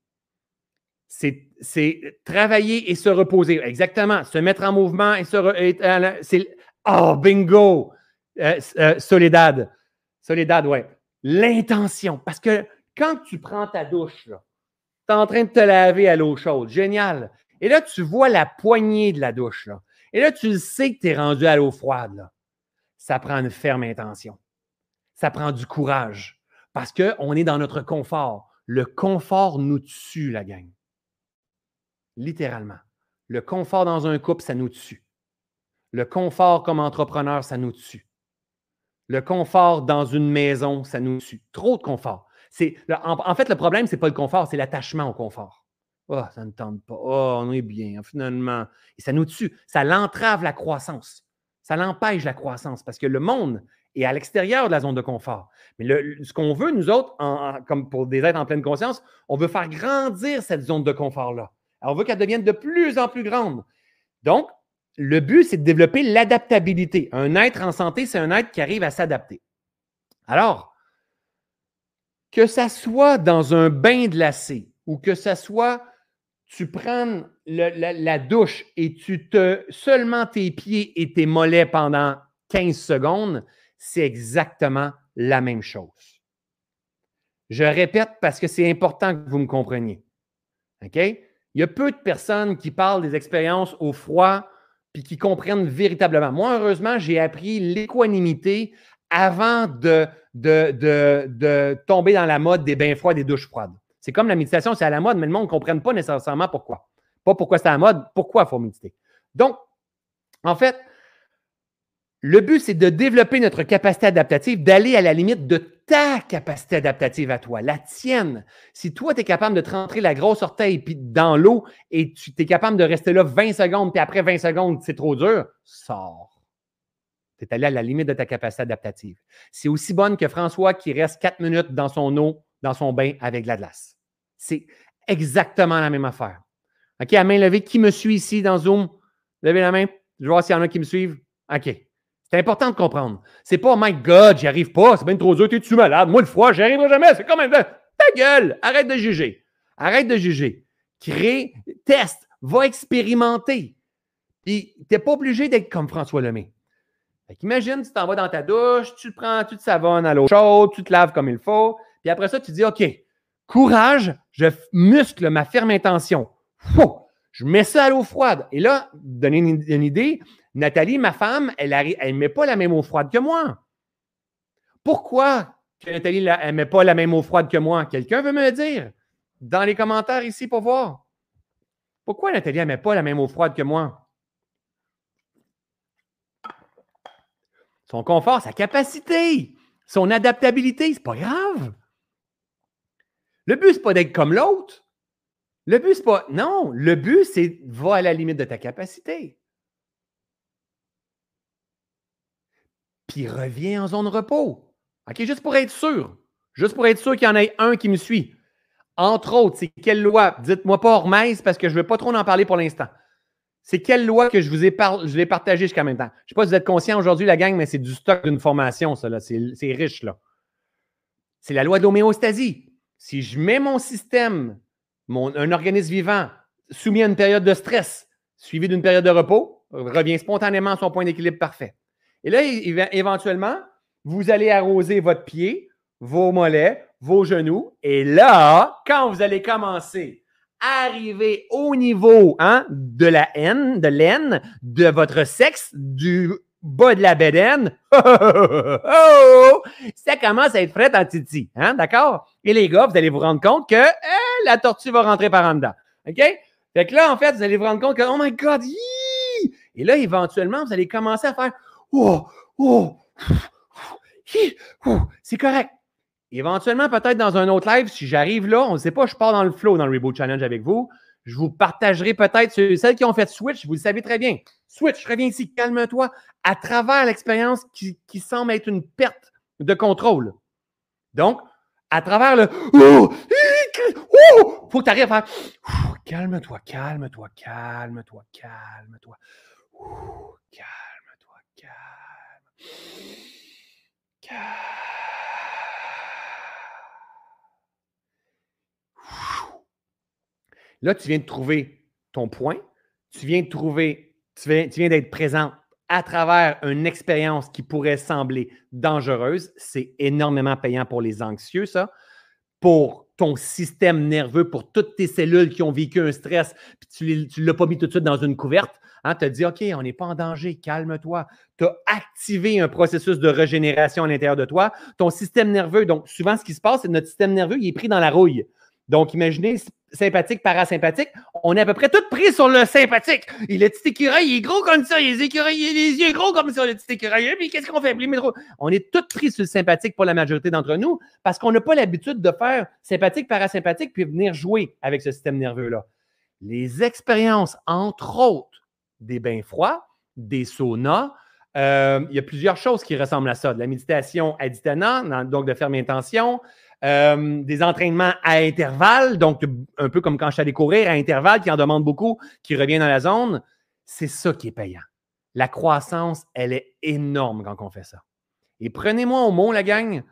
C'est travailler et se reposer. Exactement. Se mettre en mouvement et se. Euh, c'est oh, bingo! Euh, Soledad. Soledad, ouais. L'intention. Parce que quand tu prends ta douche, tu es en train de te laver à l'eau chaude. Génial. Et là, tu vois la poignée de la douche. Et là, tu sais que tu es rendu à l'eau froide. Ça prend une ferme intention. Ça prend du courage. Parce qu'on est dans notre confort. Le confort nous tue, la gang. Littéralement. Le confort dans un couple, ça nous tue. Le confort comme entrepreneur, ça nous tue. Le confort dans une maison, ça nous tue. Trop de confort en, fait, le problème, ce n'est pas le confort, c'est l'attachement au confort. Oh, ça ne tente pas. Oh, on est bien, finalement. Et ça nous tue. Ça l'entrave la croissance. Ça l'empêche la croissance parce que le monde est à l'extérieur de la zone de confort. Mais ce qu'on veut, nous autres, comme pour des êtres en pleine conscience, on veut faire grandir cette zone de confort-là. On veut qu'elle devienne de plus en plus grande. Donc, le but, c'est de développer l'adaptabilité. Un être en santé, c'est un être qui arrive à s'adapter. Alors, que ça soit dans un bain glacé ou que ça soit tu prends la, la douche et tu te seulement tes pieds et tes mollets pendant 15 secondes, c'est exactement la même chose. Je répète parce que c'est important que vous me compreniez. OK? Il y a peu de personnes qui parlent des expériences au froid puis qui comprennent véritablement. Moi, heureusement, j'ai appris l'équanimité avant de, tomber dans la mode des bains froids, des douches froides. C'est comme la méditation, c'est à la mode, mais le monde ne comprenne pas nécessairement pourquoi. Pas pourquoi c'est à la mode, pourquoi il faut méditer. Donc, en fait, le but, c'est de développer notre capacité adaptative, d'aller à la limite de ta capacité adaptative à toi, la tienne. Si toi, tu es capable de te rentrer la grosse orteille puis dans l'eau et tu es capable de rester là 20 secondes, puis après 20 secondes, c'est trop dur, sors. Tu es allé à la limite de ta capacité adaptative. C'est aussi bonne que François qui reste 4 minutes dans son eau, dans son bain avec de la glace. C'est exactement la même affaire. OK, à main levée, qui me suit ici dans Zoom? Levez la main. Je vais voir s'il y en a qui me suivent. OK. C'est important de comprendre. C'est pas, oh my God, j'y arrive pas, c'est bien trop dur, t'es-tu malade? Moi, le froid, j'y arriverai jamais. C'est quand même. Ta gueule! Arrête de juger. Arrête de juger. Crée, teste, va expérimenter. Puis, t'es pas obligé d'être comme François Lemay. Fait imagine, tu t'en vas dans ta douche, tu te prends, tu te savonnes à l'eau chaude, tu te laves comme il faut. Puis après ça, tu dis, OK, courage, je muscle ma ferme intention. je mets ça à l'eau froide. Et là, donner une idée, Nathalie, ma femme, elle ne met pas la même eau froide que moi. Pourquoi Nathalie ne met pas la même eau froide que moi? Quelqu'un veut me le dire dans les commentaires ici pour voir. Pourquoi Nathalie ne met pas la même eau froide que moi? Son confort, sa capacité, son adaptabilité, c'est pas grave. Le but, c'est pas d'être comme l'autre. Le but, c'est pas. Non, le but, c'est va à la limite de ta capacité. puis reviens en zone repos. OK, juste pour être sûr. Juste pour être sûr qu'il y en ait un qui me suit. Entre autres, c'est quelle loi? Dites-moi pas Hormez parce que je ne veux pas trop en parler pour l'instant. C'est quelle loi que je vous ai, je partagée jusqu'à maintenant? Je ne sais pas si vous êtes conscient aujourd'hui, la gang, mais c'est du stock d'une formation, ça. C'est riche, là. C'est la loi de l'homéostasie. Si je mets mon système, mon, un organisme vivant, soumis à une période de stress, suivi d'une période de repos, revient spontanément à son point d'équilibre parfait. Et là, éventuellement, vous allez arroser votre pied, vos mollets, vos genoux. Et là, quand vous allez commencer arriver au niveau hein, de la haine, de l'aine, de votre sexe, du bas de la bédaine, [LAUGHS] oh, ça commence à être frais en titi. Hein, d'accord? Et les gars, vous allez vous rendre compte que eh, la tortue va rentrer par en dedans. OK? Fait que là, en fait, vous allez vous rendre compte que, oh my God, et là, éventuellement, vous allez commencer à faire oh, oh, [LAUGHS] c'est correct. Éventuellement, peut-être dans un autre live, si j'arrive là, on ne sait pas, je pars dans le flow dans le Reboot Challenge avec vous. Je vous partagerai peut-être celles qui ont fait Switch, vous le savez très bien. Switch, reviens ici, calme-toi, à travers l'expérience qui, semble être une perte de contrôle. Donc, à travers le oh, faut que tu arrives à faire calme-toi, calme-toi, calme-toi, calme-toi. Calme. Là, tu viens de trouver ton point, tu viens de trouver, tu viens, d'être présent à travers une expérience qui pourrait sembler dangereuse. C'est énormément payant pour les anxieux, ça. Pour ton système nerveux, pour toutes tes cellules qui ont vécu un stress, puis tu ne l'as pas mis tout de suite dans une couverte. Hein, tu as dit, OK, on n'est pas en danger, calme-toi. Tu as activé un processus de régénération à l'intérieur de toi. Ton système nerveux, donc souvent, ce qui se passe, c'est que notre système nerveux, il est pris dans la rouille. Donc, imaginez, sympathique, parasympathique, on est à peu près tout pris sur le sympathique. Et le petit écureuil, il est gros comme ça, les écureuils, il a les yeux gros comme ça, le petit écureuil. Puis qu'est-ce qu'on fait? On est tout pris sur le sympathique pour la majorité d'entre nous parce qu'on n'a pas l'habitude de faire sympathique, parasympathique, puis venir jouer avec ce système nerveux-là. Les expériences, entre autres, des bains froids, des saunas. Euh, il y a plusieurs choses qui ressemblent à ça. De la méditation à donc de ferme intention, euh, des entraînements à intervalles, donc un peu comme quand je suis allé courir à intervalles, qui en demandent beaucoup, qui revient dans la zone. C'est ça qui est payant. La croissance, elle est énorme quand on fait ça. Et prenez-moi au mot, la gang.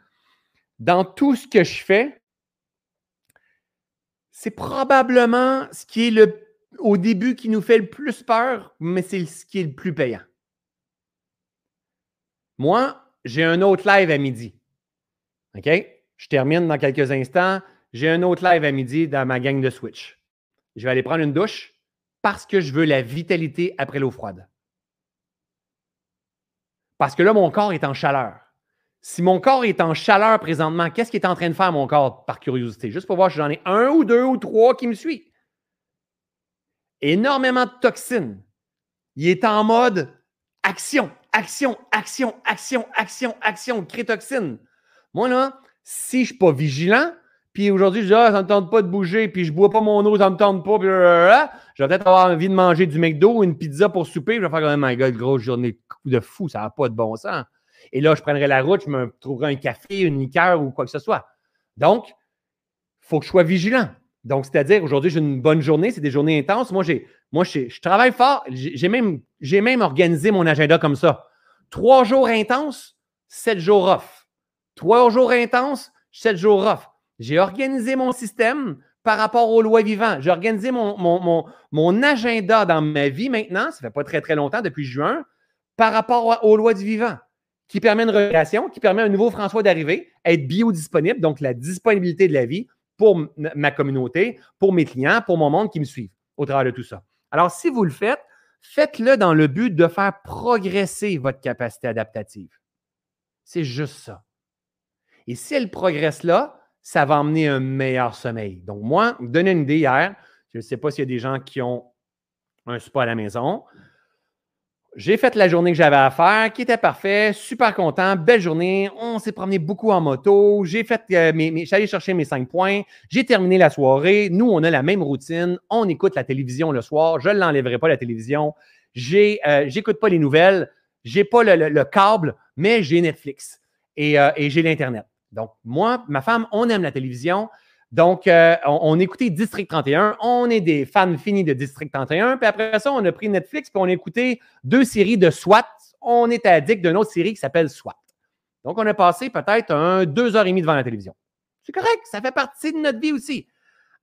dans tout ce que je fais, c'est probablement ce qui est le, au début qui nous fait le plus peur, mais c'est ce qui est le plus payant. Moi, j'ai un autre live à midi. OK? Je termine dans quelques instants. J'ai un autre live à midi dans ma gang de Switch. Je vais aller prendre une douche parce que je veux la vitalité après l'eau froide. Parce que là, mon corps est en chaleur. Si mon corps est en chaleur présentement, qu'est-ce qu'il est en train de faire, mon corps, par curiosité? Juste pour voir si j'en ai un ou deux ou trois qui me suivent. Énormément de toxines. Il est en mode action, action, action, action, action, action, crétoxine. Moi, là, si je ne suis pas vigilant, puis aujourd'hui, je dis, ah, ça ne me tente pas de bouger, puis je bois pas mon eau, ça ne me tente pas, puis je vais peut-être avoir envie de manger du McDo ou une pizza pour souper, je vais faire, oh my god, grosse journée de fou, ça n'a pas de bon sens. Et là, je prendrai la route, je me trouverai un café, une liqueur ou quoi que ce soit. Donc, il faut que je sois vigilant. Donc, c'est-à-dire, aujourd'hui, j'ai une bonne journée, c'est des journées intenses. Moi, j'ai, moi je, travaille fort. Même, j'ai même organisé mon agenda comme ça. Trois jours intenses, sept jours off. Trois jours intenses, sept jours off. J'ai organisé mon système par rapport aux lois vivantes. J'ai organisé mon, mon, mon, agenda dans ma vie maintenant, ça fait pas très, très longtemps, depuis juin, par rapport aux lois du vivant qui permet une relation, qui permet à un nouveau François d'arriver, être biodisponible, donc la disponibilité de la vie pour ma communauté, pour mes clients, pour mon monde qui me suivent au travers de tout ça. Alors, si vous le faites, faites-le dans le but de faire progresser votre capacité adaptative. C'est juste ça. Et si elle progresse là, ça va emmener un meilleur sommeil. Donc, moi, vous donner une idée hier, je ne sais pas s'il y a des gens qui ont un spa à la maison. J'ai fait la journée que j'avais à faire, qui était parfait, super content, belle journée. On s'est promené beaucoup en moto. J'ai fait, euh, mes, allé chercher mes cinq points. J'ai terminé la soirée. Nous, on a la même routine. On écoute la télévision le soir. Je ne l'enlèverai pas la télévision. Euh, j'écoute pas les nouvelles. J'ai pas le, câble, mais j'ai Netflix et, euh, et j'ai l'internet. Donc moi, ma femme, on aime la télévision. Donc, euh, on, écoutait District 31. On est des fans finis de District 31. Puis après ça, on a pris Netflix puis on a écouté deux séries de SWAT. On est addict d'une autre série qui s'appelle SWAT. Donc, on a passé peut-être deux heures et demie devant la télévision. C'est correct, ça fait partie de notre vie aussi.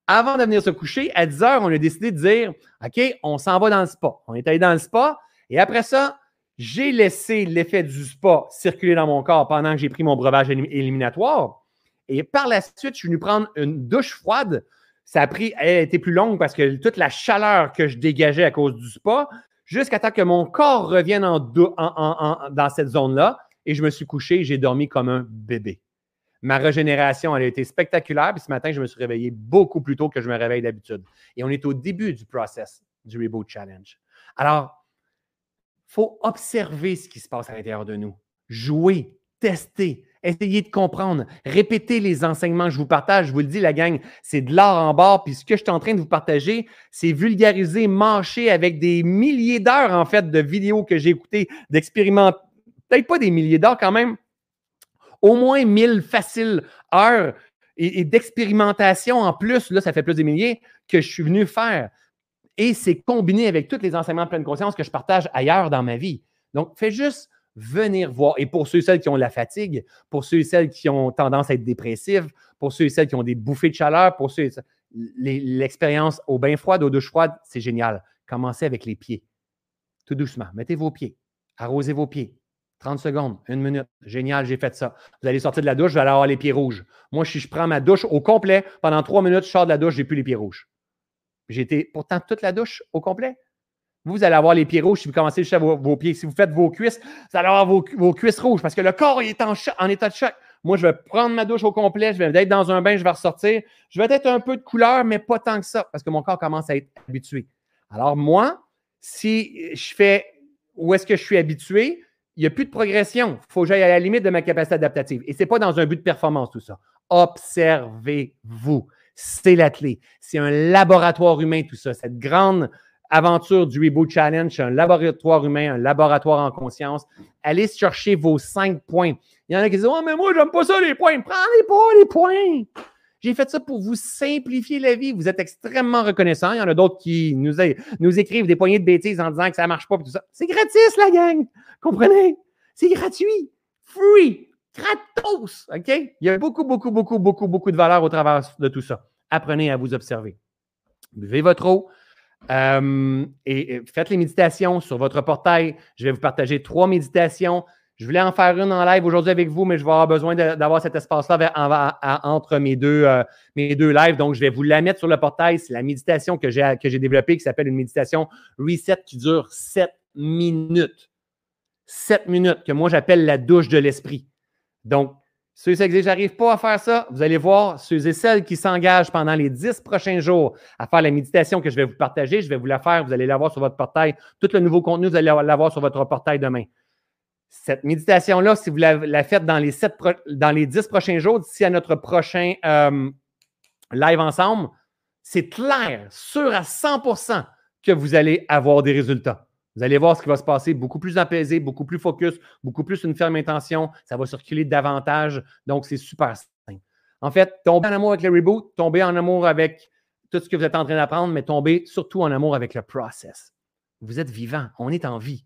Avant de venir se coucher, à 10 heures, on a décidé de dire OK, on s'en va dans le spa. On est allé dans le spa et après ça, j'ai laissé l'effet du spa circuler dans mon corps pendant que j'ai pris mon breuvage éliminatoire. Et par la suite, je suis venu prendre une douche froide. Ça a pris, elle a été plus longue parce que toute la chaleur que je dégageais à cause du spa, jusqu'à temps que mon corps revienne en, dans cette zone-là. Et je me suis couché, j'ai dormi comme un bébé. Ma régénération, elle a été spectaculaire. Puis ce matin, je me suis réveillé beaucoup plus tôt que je me réveille d'habitude. Et on est au début du process du Reboot Challenge. Alors, faut observer ce qui se passe à l'intérieur de nous. Jouer, tester, Essayez de comprendre. Répétez les enseignements que je vous partage. Je vous le dis, la gang, c'est de l'art en bas. Puis ce que je suis en train de vous partager, c'est vulgariser, marcher avec des milliers d'heures, en fait, de vidéos que j'ai écoutées, d'expérimenter. Peut-être pas des milliers d'heures quand même. Au moins mille faciles heures et, d'expérimentation en plus. Là, ça fait plus de milliers que je suis venu faire. Et c'est combiné avec tous les enseignements de pleine conscience que je partage ailleurs dans ma vie. Donc, fais juste venir voir. Et pour ceux et celles qui ont la fatigue, pour ceux et celles qui ont tendance à être dépressifs, pour ceux et celles qui ont des bouffées de chaleur, pour ceux l'expérience au bain froid, aux douches froides, c'est génial. Commencez avec les pieds. Tout doucement. Mettez vos pieds. Arrosez vos pieds. 30 secondes, une minute. Génial, j'ai fait ça. Vous allez sortir de la douche, vous allez avoir les pieds rouges. Moi, si je prends ma douche au complet, pendant trois minutes, je sors de la douche, j'ai plus les pieds rouges. J'ai été pourtant toute la douche au complet. Vous, allez avoir les pieds rouges si vous commencez à vos, vos pieds. Si vous faites vos cuisses, vous allez avoir vos, cuisses rouges parce que le corps est en, en, état de choc. Moi, je vais prendre ma douche au complet, je vais être dans un bain, je vais ressortir. Je vais être un peu de couleur, mais pas tant que ça parce que mon corps commence à être habitué. Alors, moi, si je fais où est-ce que je suis habitué, il n'y a plus de progression. Il faut que j'aille à la limite de ma capacité adaptative. Et ce n'est pas dans un but de performance, tout ça. Observez-vous. C'est la clé. C'est un laboratoire humain, tout ça. Cette grande aventure du Reboot Challenge, un laboratoire humain, un laboratoire en conscience. Allez chercher vos cinq points. Il y en a qui disent Oh, mais moi, j'aime pas ça, les points. Prenez pas les points. J'ai fait ça pour vous simplifier la vie. Vous êtes extrêmement reconnaissants. Il y en a d'autres qui nous, nous écrivent des poignées de bêtises en disant que ça ne marche pas. tout ça. C'est gratis, la gang. Comprenez? C'est gratuit. Free. Gratos! OK? Il y a beaucoup, beaucoup, beaucoup, beaucoup, beaucoup de valeur au travers de tout ça. Apprenez à vous observer. Buvez votre eau. Euh, et, faites les méditations sur votre portail. Je vais vous partager trois méditations. Je voulais en faire une en live aujourd'hui avec vous, mais je vais avoir besoin d'avoir cet espace-là entre mes deux, euh, mes deux lives. Donc, je vais vous la mettre sur le portail. C'est la méditation que j'ai développée qui s'appelle une méditation Reset qui dure sept minutes. Sept minutes, que moi j'appelle la douche de l'esprit. Donc, ceux et que j'arrive pas à faire ça, vous allez voir ceux et celles qui s'engagent pendant les dix prochains jours à faire la méditation que je vais vous partager. Je vais vous la faire, vous allez l'avoir sur votre portail. Tout le nouveau contenu, vous allez l'avoir sur votre portail demain. Cette méditation-là, si vous la, faites dans les, sept dans les dix prochains jours, d'ici à notre prochain euh, live ensemble, c'est clair, sûr à 100% que vous allez avoir des résultats. Vous allez voir ce qui va se passer, beaucoup plus apaisé, beaucoup plus focus, beaucoup plus une ferme intention. Ça va circuler davantage. Donc, c'est super simple. En fait, tomber en amour avec le reboot, tomber en amour avec tout ce que vous êtes en train d'apprendre, mais tomber surtout en amour avec le process. Vous êtes vivant, on est en vie.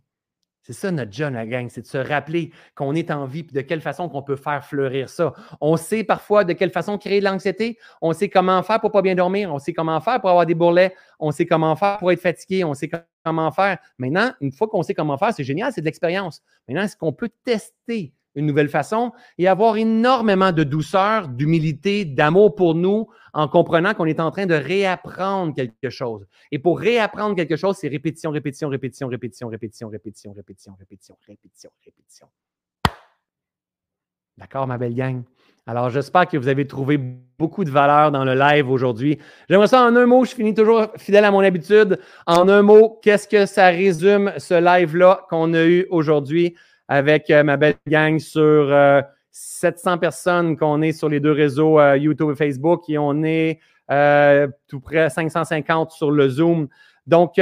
C'est ça notre job, la gang, c'est de se rappeler qu'on est en vie et de quelle façon qu'on peut faire fleurir ça. On sait parfois de quelle façon créer de l'anxiété, on sait comment faire pour pas bien dormir, on sait comment faire pour avoir des bourrelets, on sait comment faire pour être fatigué, on sait comment faire. Maintenant, une fois qu'on sait comment faire, c'est génial, c'est de l'expérience. Maintenant, est-ce qu'on peut tester une nouvelle façon et avoir énormément de douceur, d'humilité, d'amour pour nous en comprenant qu'on est en train de réapprendre quelque chose. Et pour réapprendre quelque chose, c'est répétition, répétition, répétition, répétition, répétition, répétition, répétition, répétition, répétition, répétition. D'accord, ma belle gang? Alors, j'espère que vous avez trouvé beaucoup de valeur dans le live aujourd'hui. J'aimerais ça en un mot, je finis toujours fidèle à mon habitude. En un mot, qu'est-ce que ça résume ce live-là qu'on a eu aujourd'hui? Avec euh, ma belle gang sur 700 euh, personnes qu'on est sur les deux réseaux euh, YouTube et Facebook et on est tout près 550 sur le Zoom. Donc,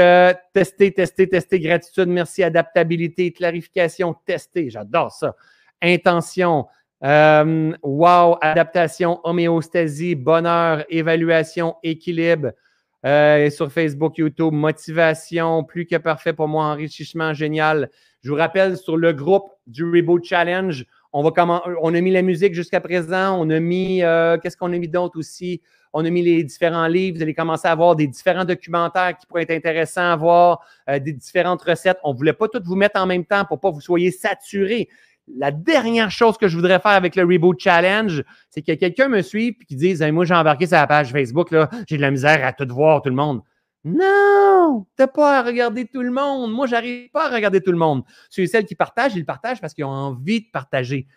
tester, tester, tester, gratitude, merci, adaptabilité, clarification, tester, j'adore ça. Intention, wow, adaptation, homéostasie, bonheur, évaluation, équilibre. Sur Facebook, YouTube, motivation, plus que parfait pour moi, enrichissement génial. Je vous rappelle sur le groupe du Reboot Challenge, on, va comment, on a mis la musique jusqu'à présent, on a mis, euh, qu'est-ce qu'on a mis d'autre aussi? On a mis les différents livres, vous allez commencer à avoir des différents documentaires qui pourraient être intéressants à voir, euh, des différentes recettes. On ne voulait pas toutes vous mettre en même temps pour pas que vous soyez saturés. La dernière chose que je voudrais faire avec le Reboot Challenge, c'est que quelqu'un me suit et qui dise Moi, j'ai embarqué sur la page Facebook, j'ai de la misère à tout voir, tout le monde. Non, tu n'as pas à regarder tout le monde. Moi, j'arrive pas à regarder tout le monde. Ceux et celles qui partagent, ils partagent parce qu'ils ont envie de partager.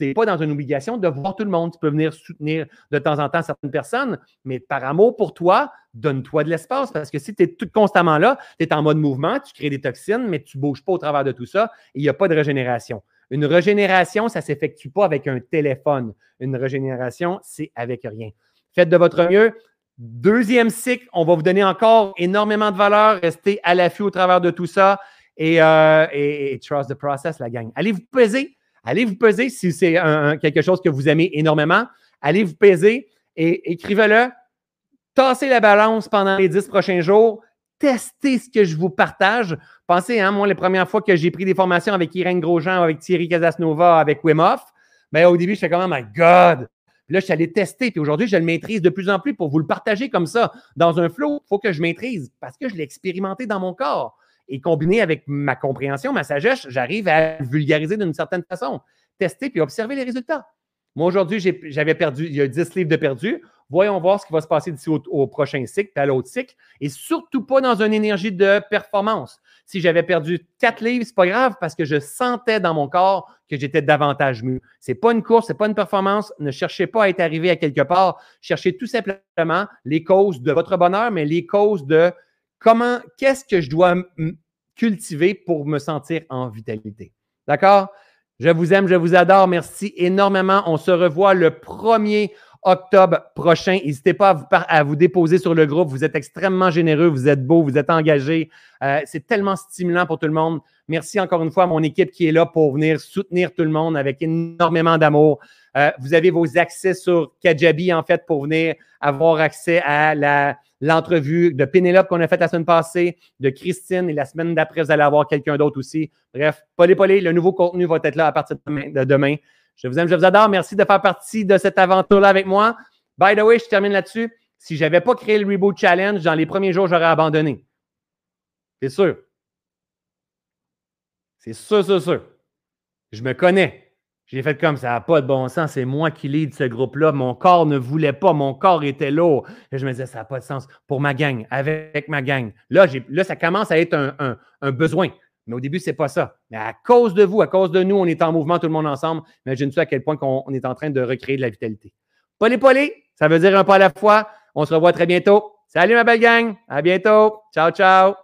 Tu n'es pas dans une obligation de voir tout le monde. Tu peux venir soutenir de temps en temps certaines personnes, mais par amour pour toi, donne-toi de l'espace parce que si tu es tout constamment là, tu es en mode mouvement, tu crées des toxines, mais tu ne bouges pas au travers de tout ça et il n'y a pas de régénération. Une régénération, ça ne s'effectue pas avec un téléphone. Une régénération, c'est avec rien. Faites de votre mieux. Deuxième cycle, on va vous donner encore énormément de valeur. Restez à l'affût au travers de tout ça euh, et, trust the process, la gang. Allez vous peser. Allez vous peser si c'est quelque chose que vous aimez énormément. Allez vous peser et écrivez-le. Tassez la balance pendant les dix prochains jours. Testez ce que je vous partage. Pensez, hein, moi, les premières fois que j'ai pris des formations avec Irène Grosjean, avec Thierry Casasnova, avec Wim Hof, ben, au début, je fais comme, oh my God, là, je suis allé tester. Puis aujourd'hui, je le maîtrise de plus en plus pour vous le partager comme ça. Dans un flow, il faut que je maîtrise parce que je l'ai expérimenté dans mon corps. Et combiné avec ma compréhension, ma sagesse, j'arrive à vulgariser d'une certaine façon. Tester puis observer les résultats. Moi, aujourd'hui, j'avais perdu, il y a 10 livres de perdu. Voyons voir ce qui va se passer d'ici au, prochain cycle, puis à l'autre cycle. Et surtout pas dans une énergie de performance. Si j'avais perdu 4 livres, c'est pas grave parce que je sentais dans mon corps que j'étais davantage mieux. C'est pas une course, c'est pas une performance. Ne cherchez pas à être arrivé à quelque part. Cherchez tout simplement les causes de votre bonheur, mais les causes de comment, qu'est-ce que je dois cultiver pour me sentir en vitalité. D'accord? Je vous aime, je vous adore. Merci énormément. On se revoit le 1er octobre prochain. N'hésitez pas à vous, déposer sur le groupe. Vous êtes extrêmement généreux, vous êtes beau, vous êtes engagé. Euh, c'est tellement stimulant pour tout le monde. Merci encore une fois à mon équipe qui est là pour venir soutenir tout le monde avec énormément d'amour. Euh, vous avez vos accès sur Kajabi, en fait, pour venir avoir accès à la, l'entrevue de Pénélope qu'on a faite la semaine passée, de Christine, et la semaine d'après, vous allez avoir quelqu'un d'autre aussi. Bref, polé polé, le nouveau contenu va être là à partir de demain. Je vous aime, je vous adore. Merci de faire partie de cette aventure-là avec moi. By the way, je termine là-dessus. Si je n'avais pas créé le Reboot Challenge, dans les premiers jours, j'aurais abandonné. C'est sûr. C'est sûr, sûr, sûr. Je me connais. J'ai fait comme ça n'a pas de bon sens. C'est moi qui lead ce groupe-là. Mon corps ne voulait pas. Mon corps était lourd. Et je me disais, ça n'a pas de sens pour ma gang, avec ma gang. Là, là ça commence à être un, un besoin. Mais au début, ce n'est pas ça. Mais à cause de vous, à cause de nous, on est en mouvement, tout le monde ensemble. Imagine-tu à quel point on, est en train de recréer de la vitalité. Polé, polé, ça veut dire un pas à la fois. On se revoit très bientôt. Salut ma belle gang. À bientôt. Ciao, ciao.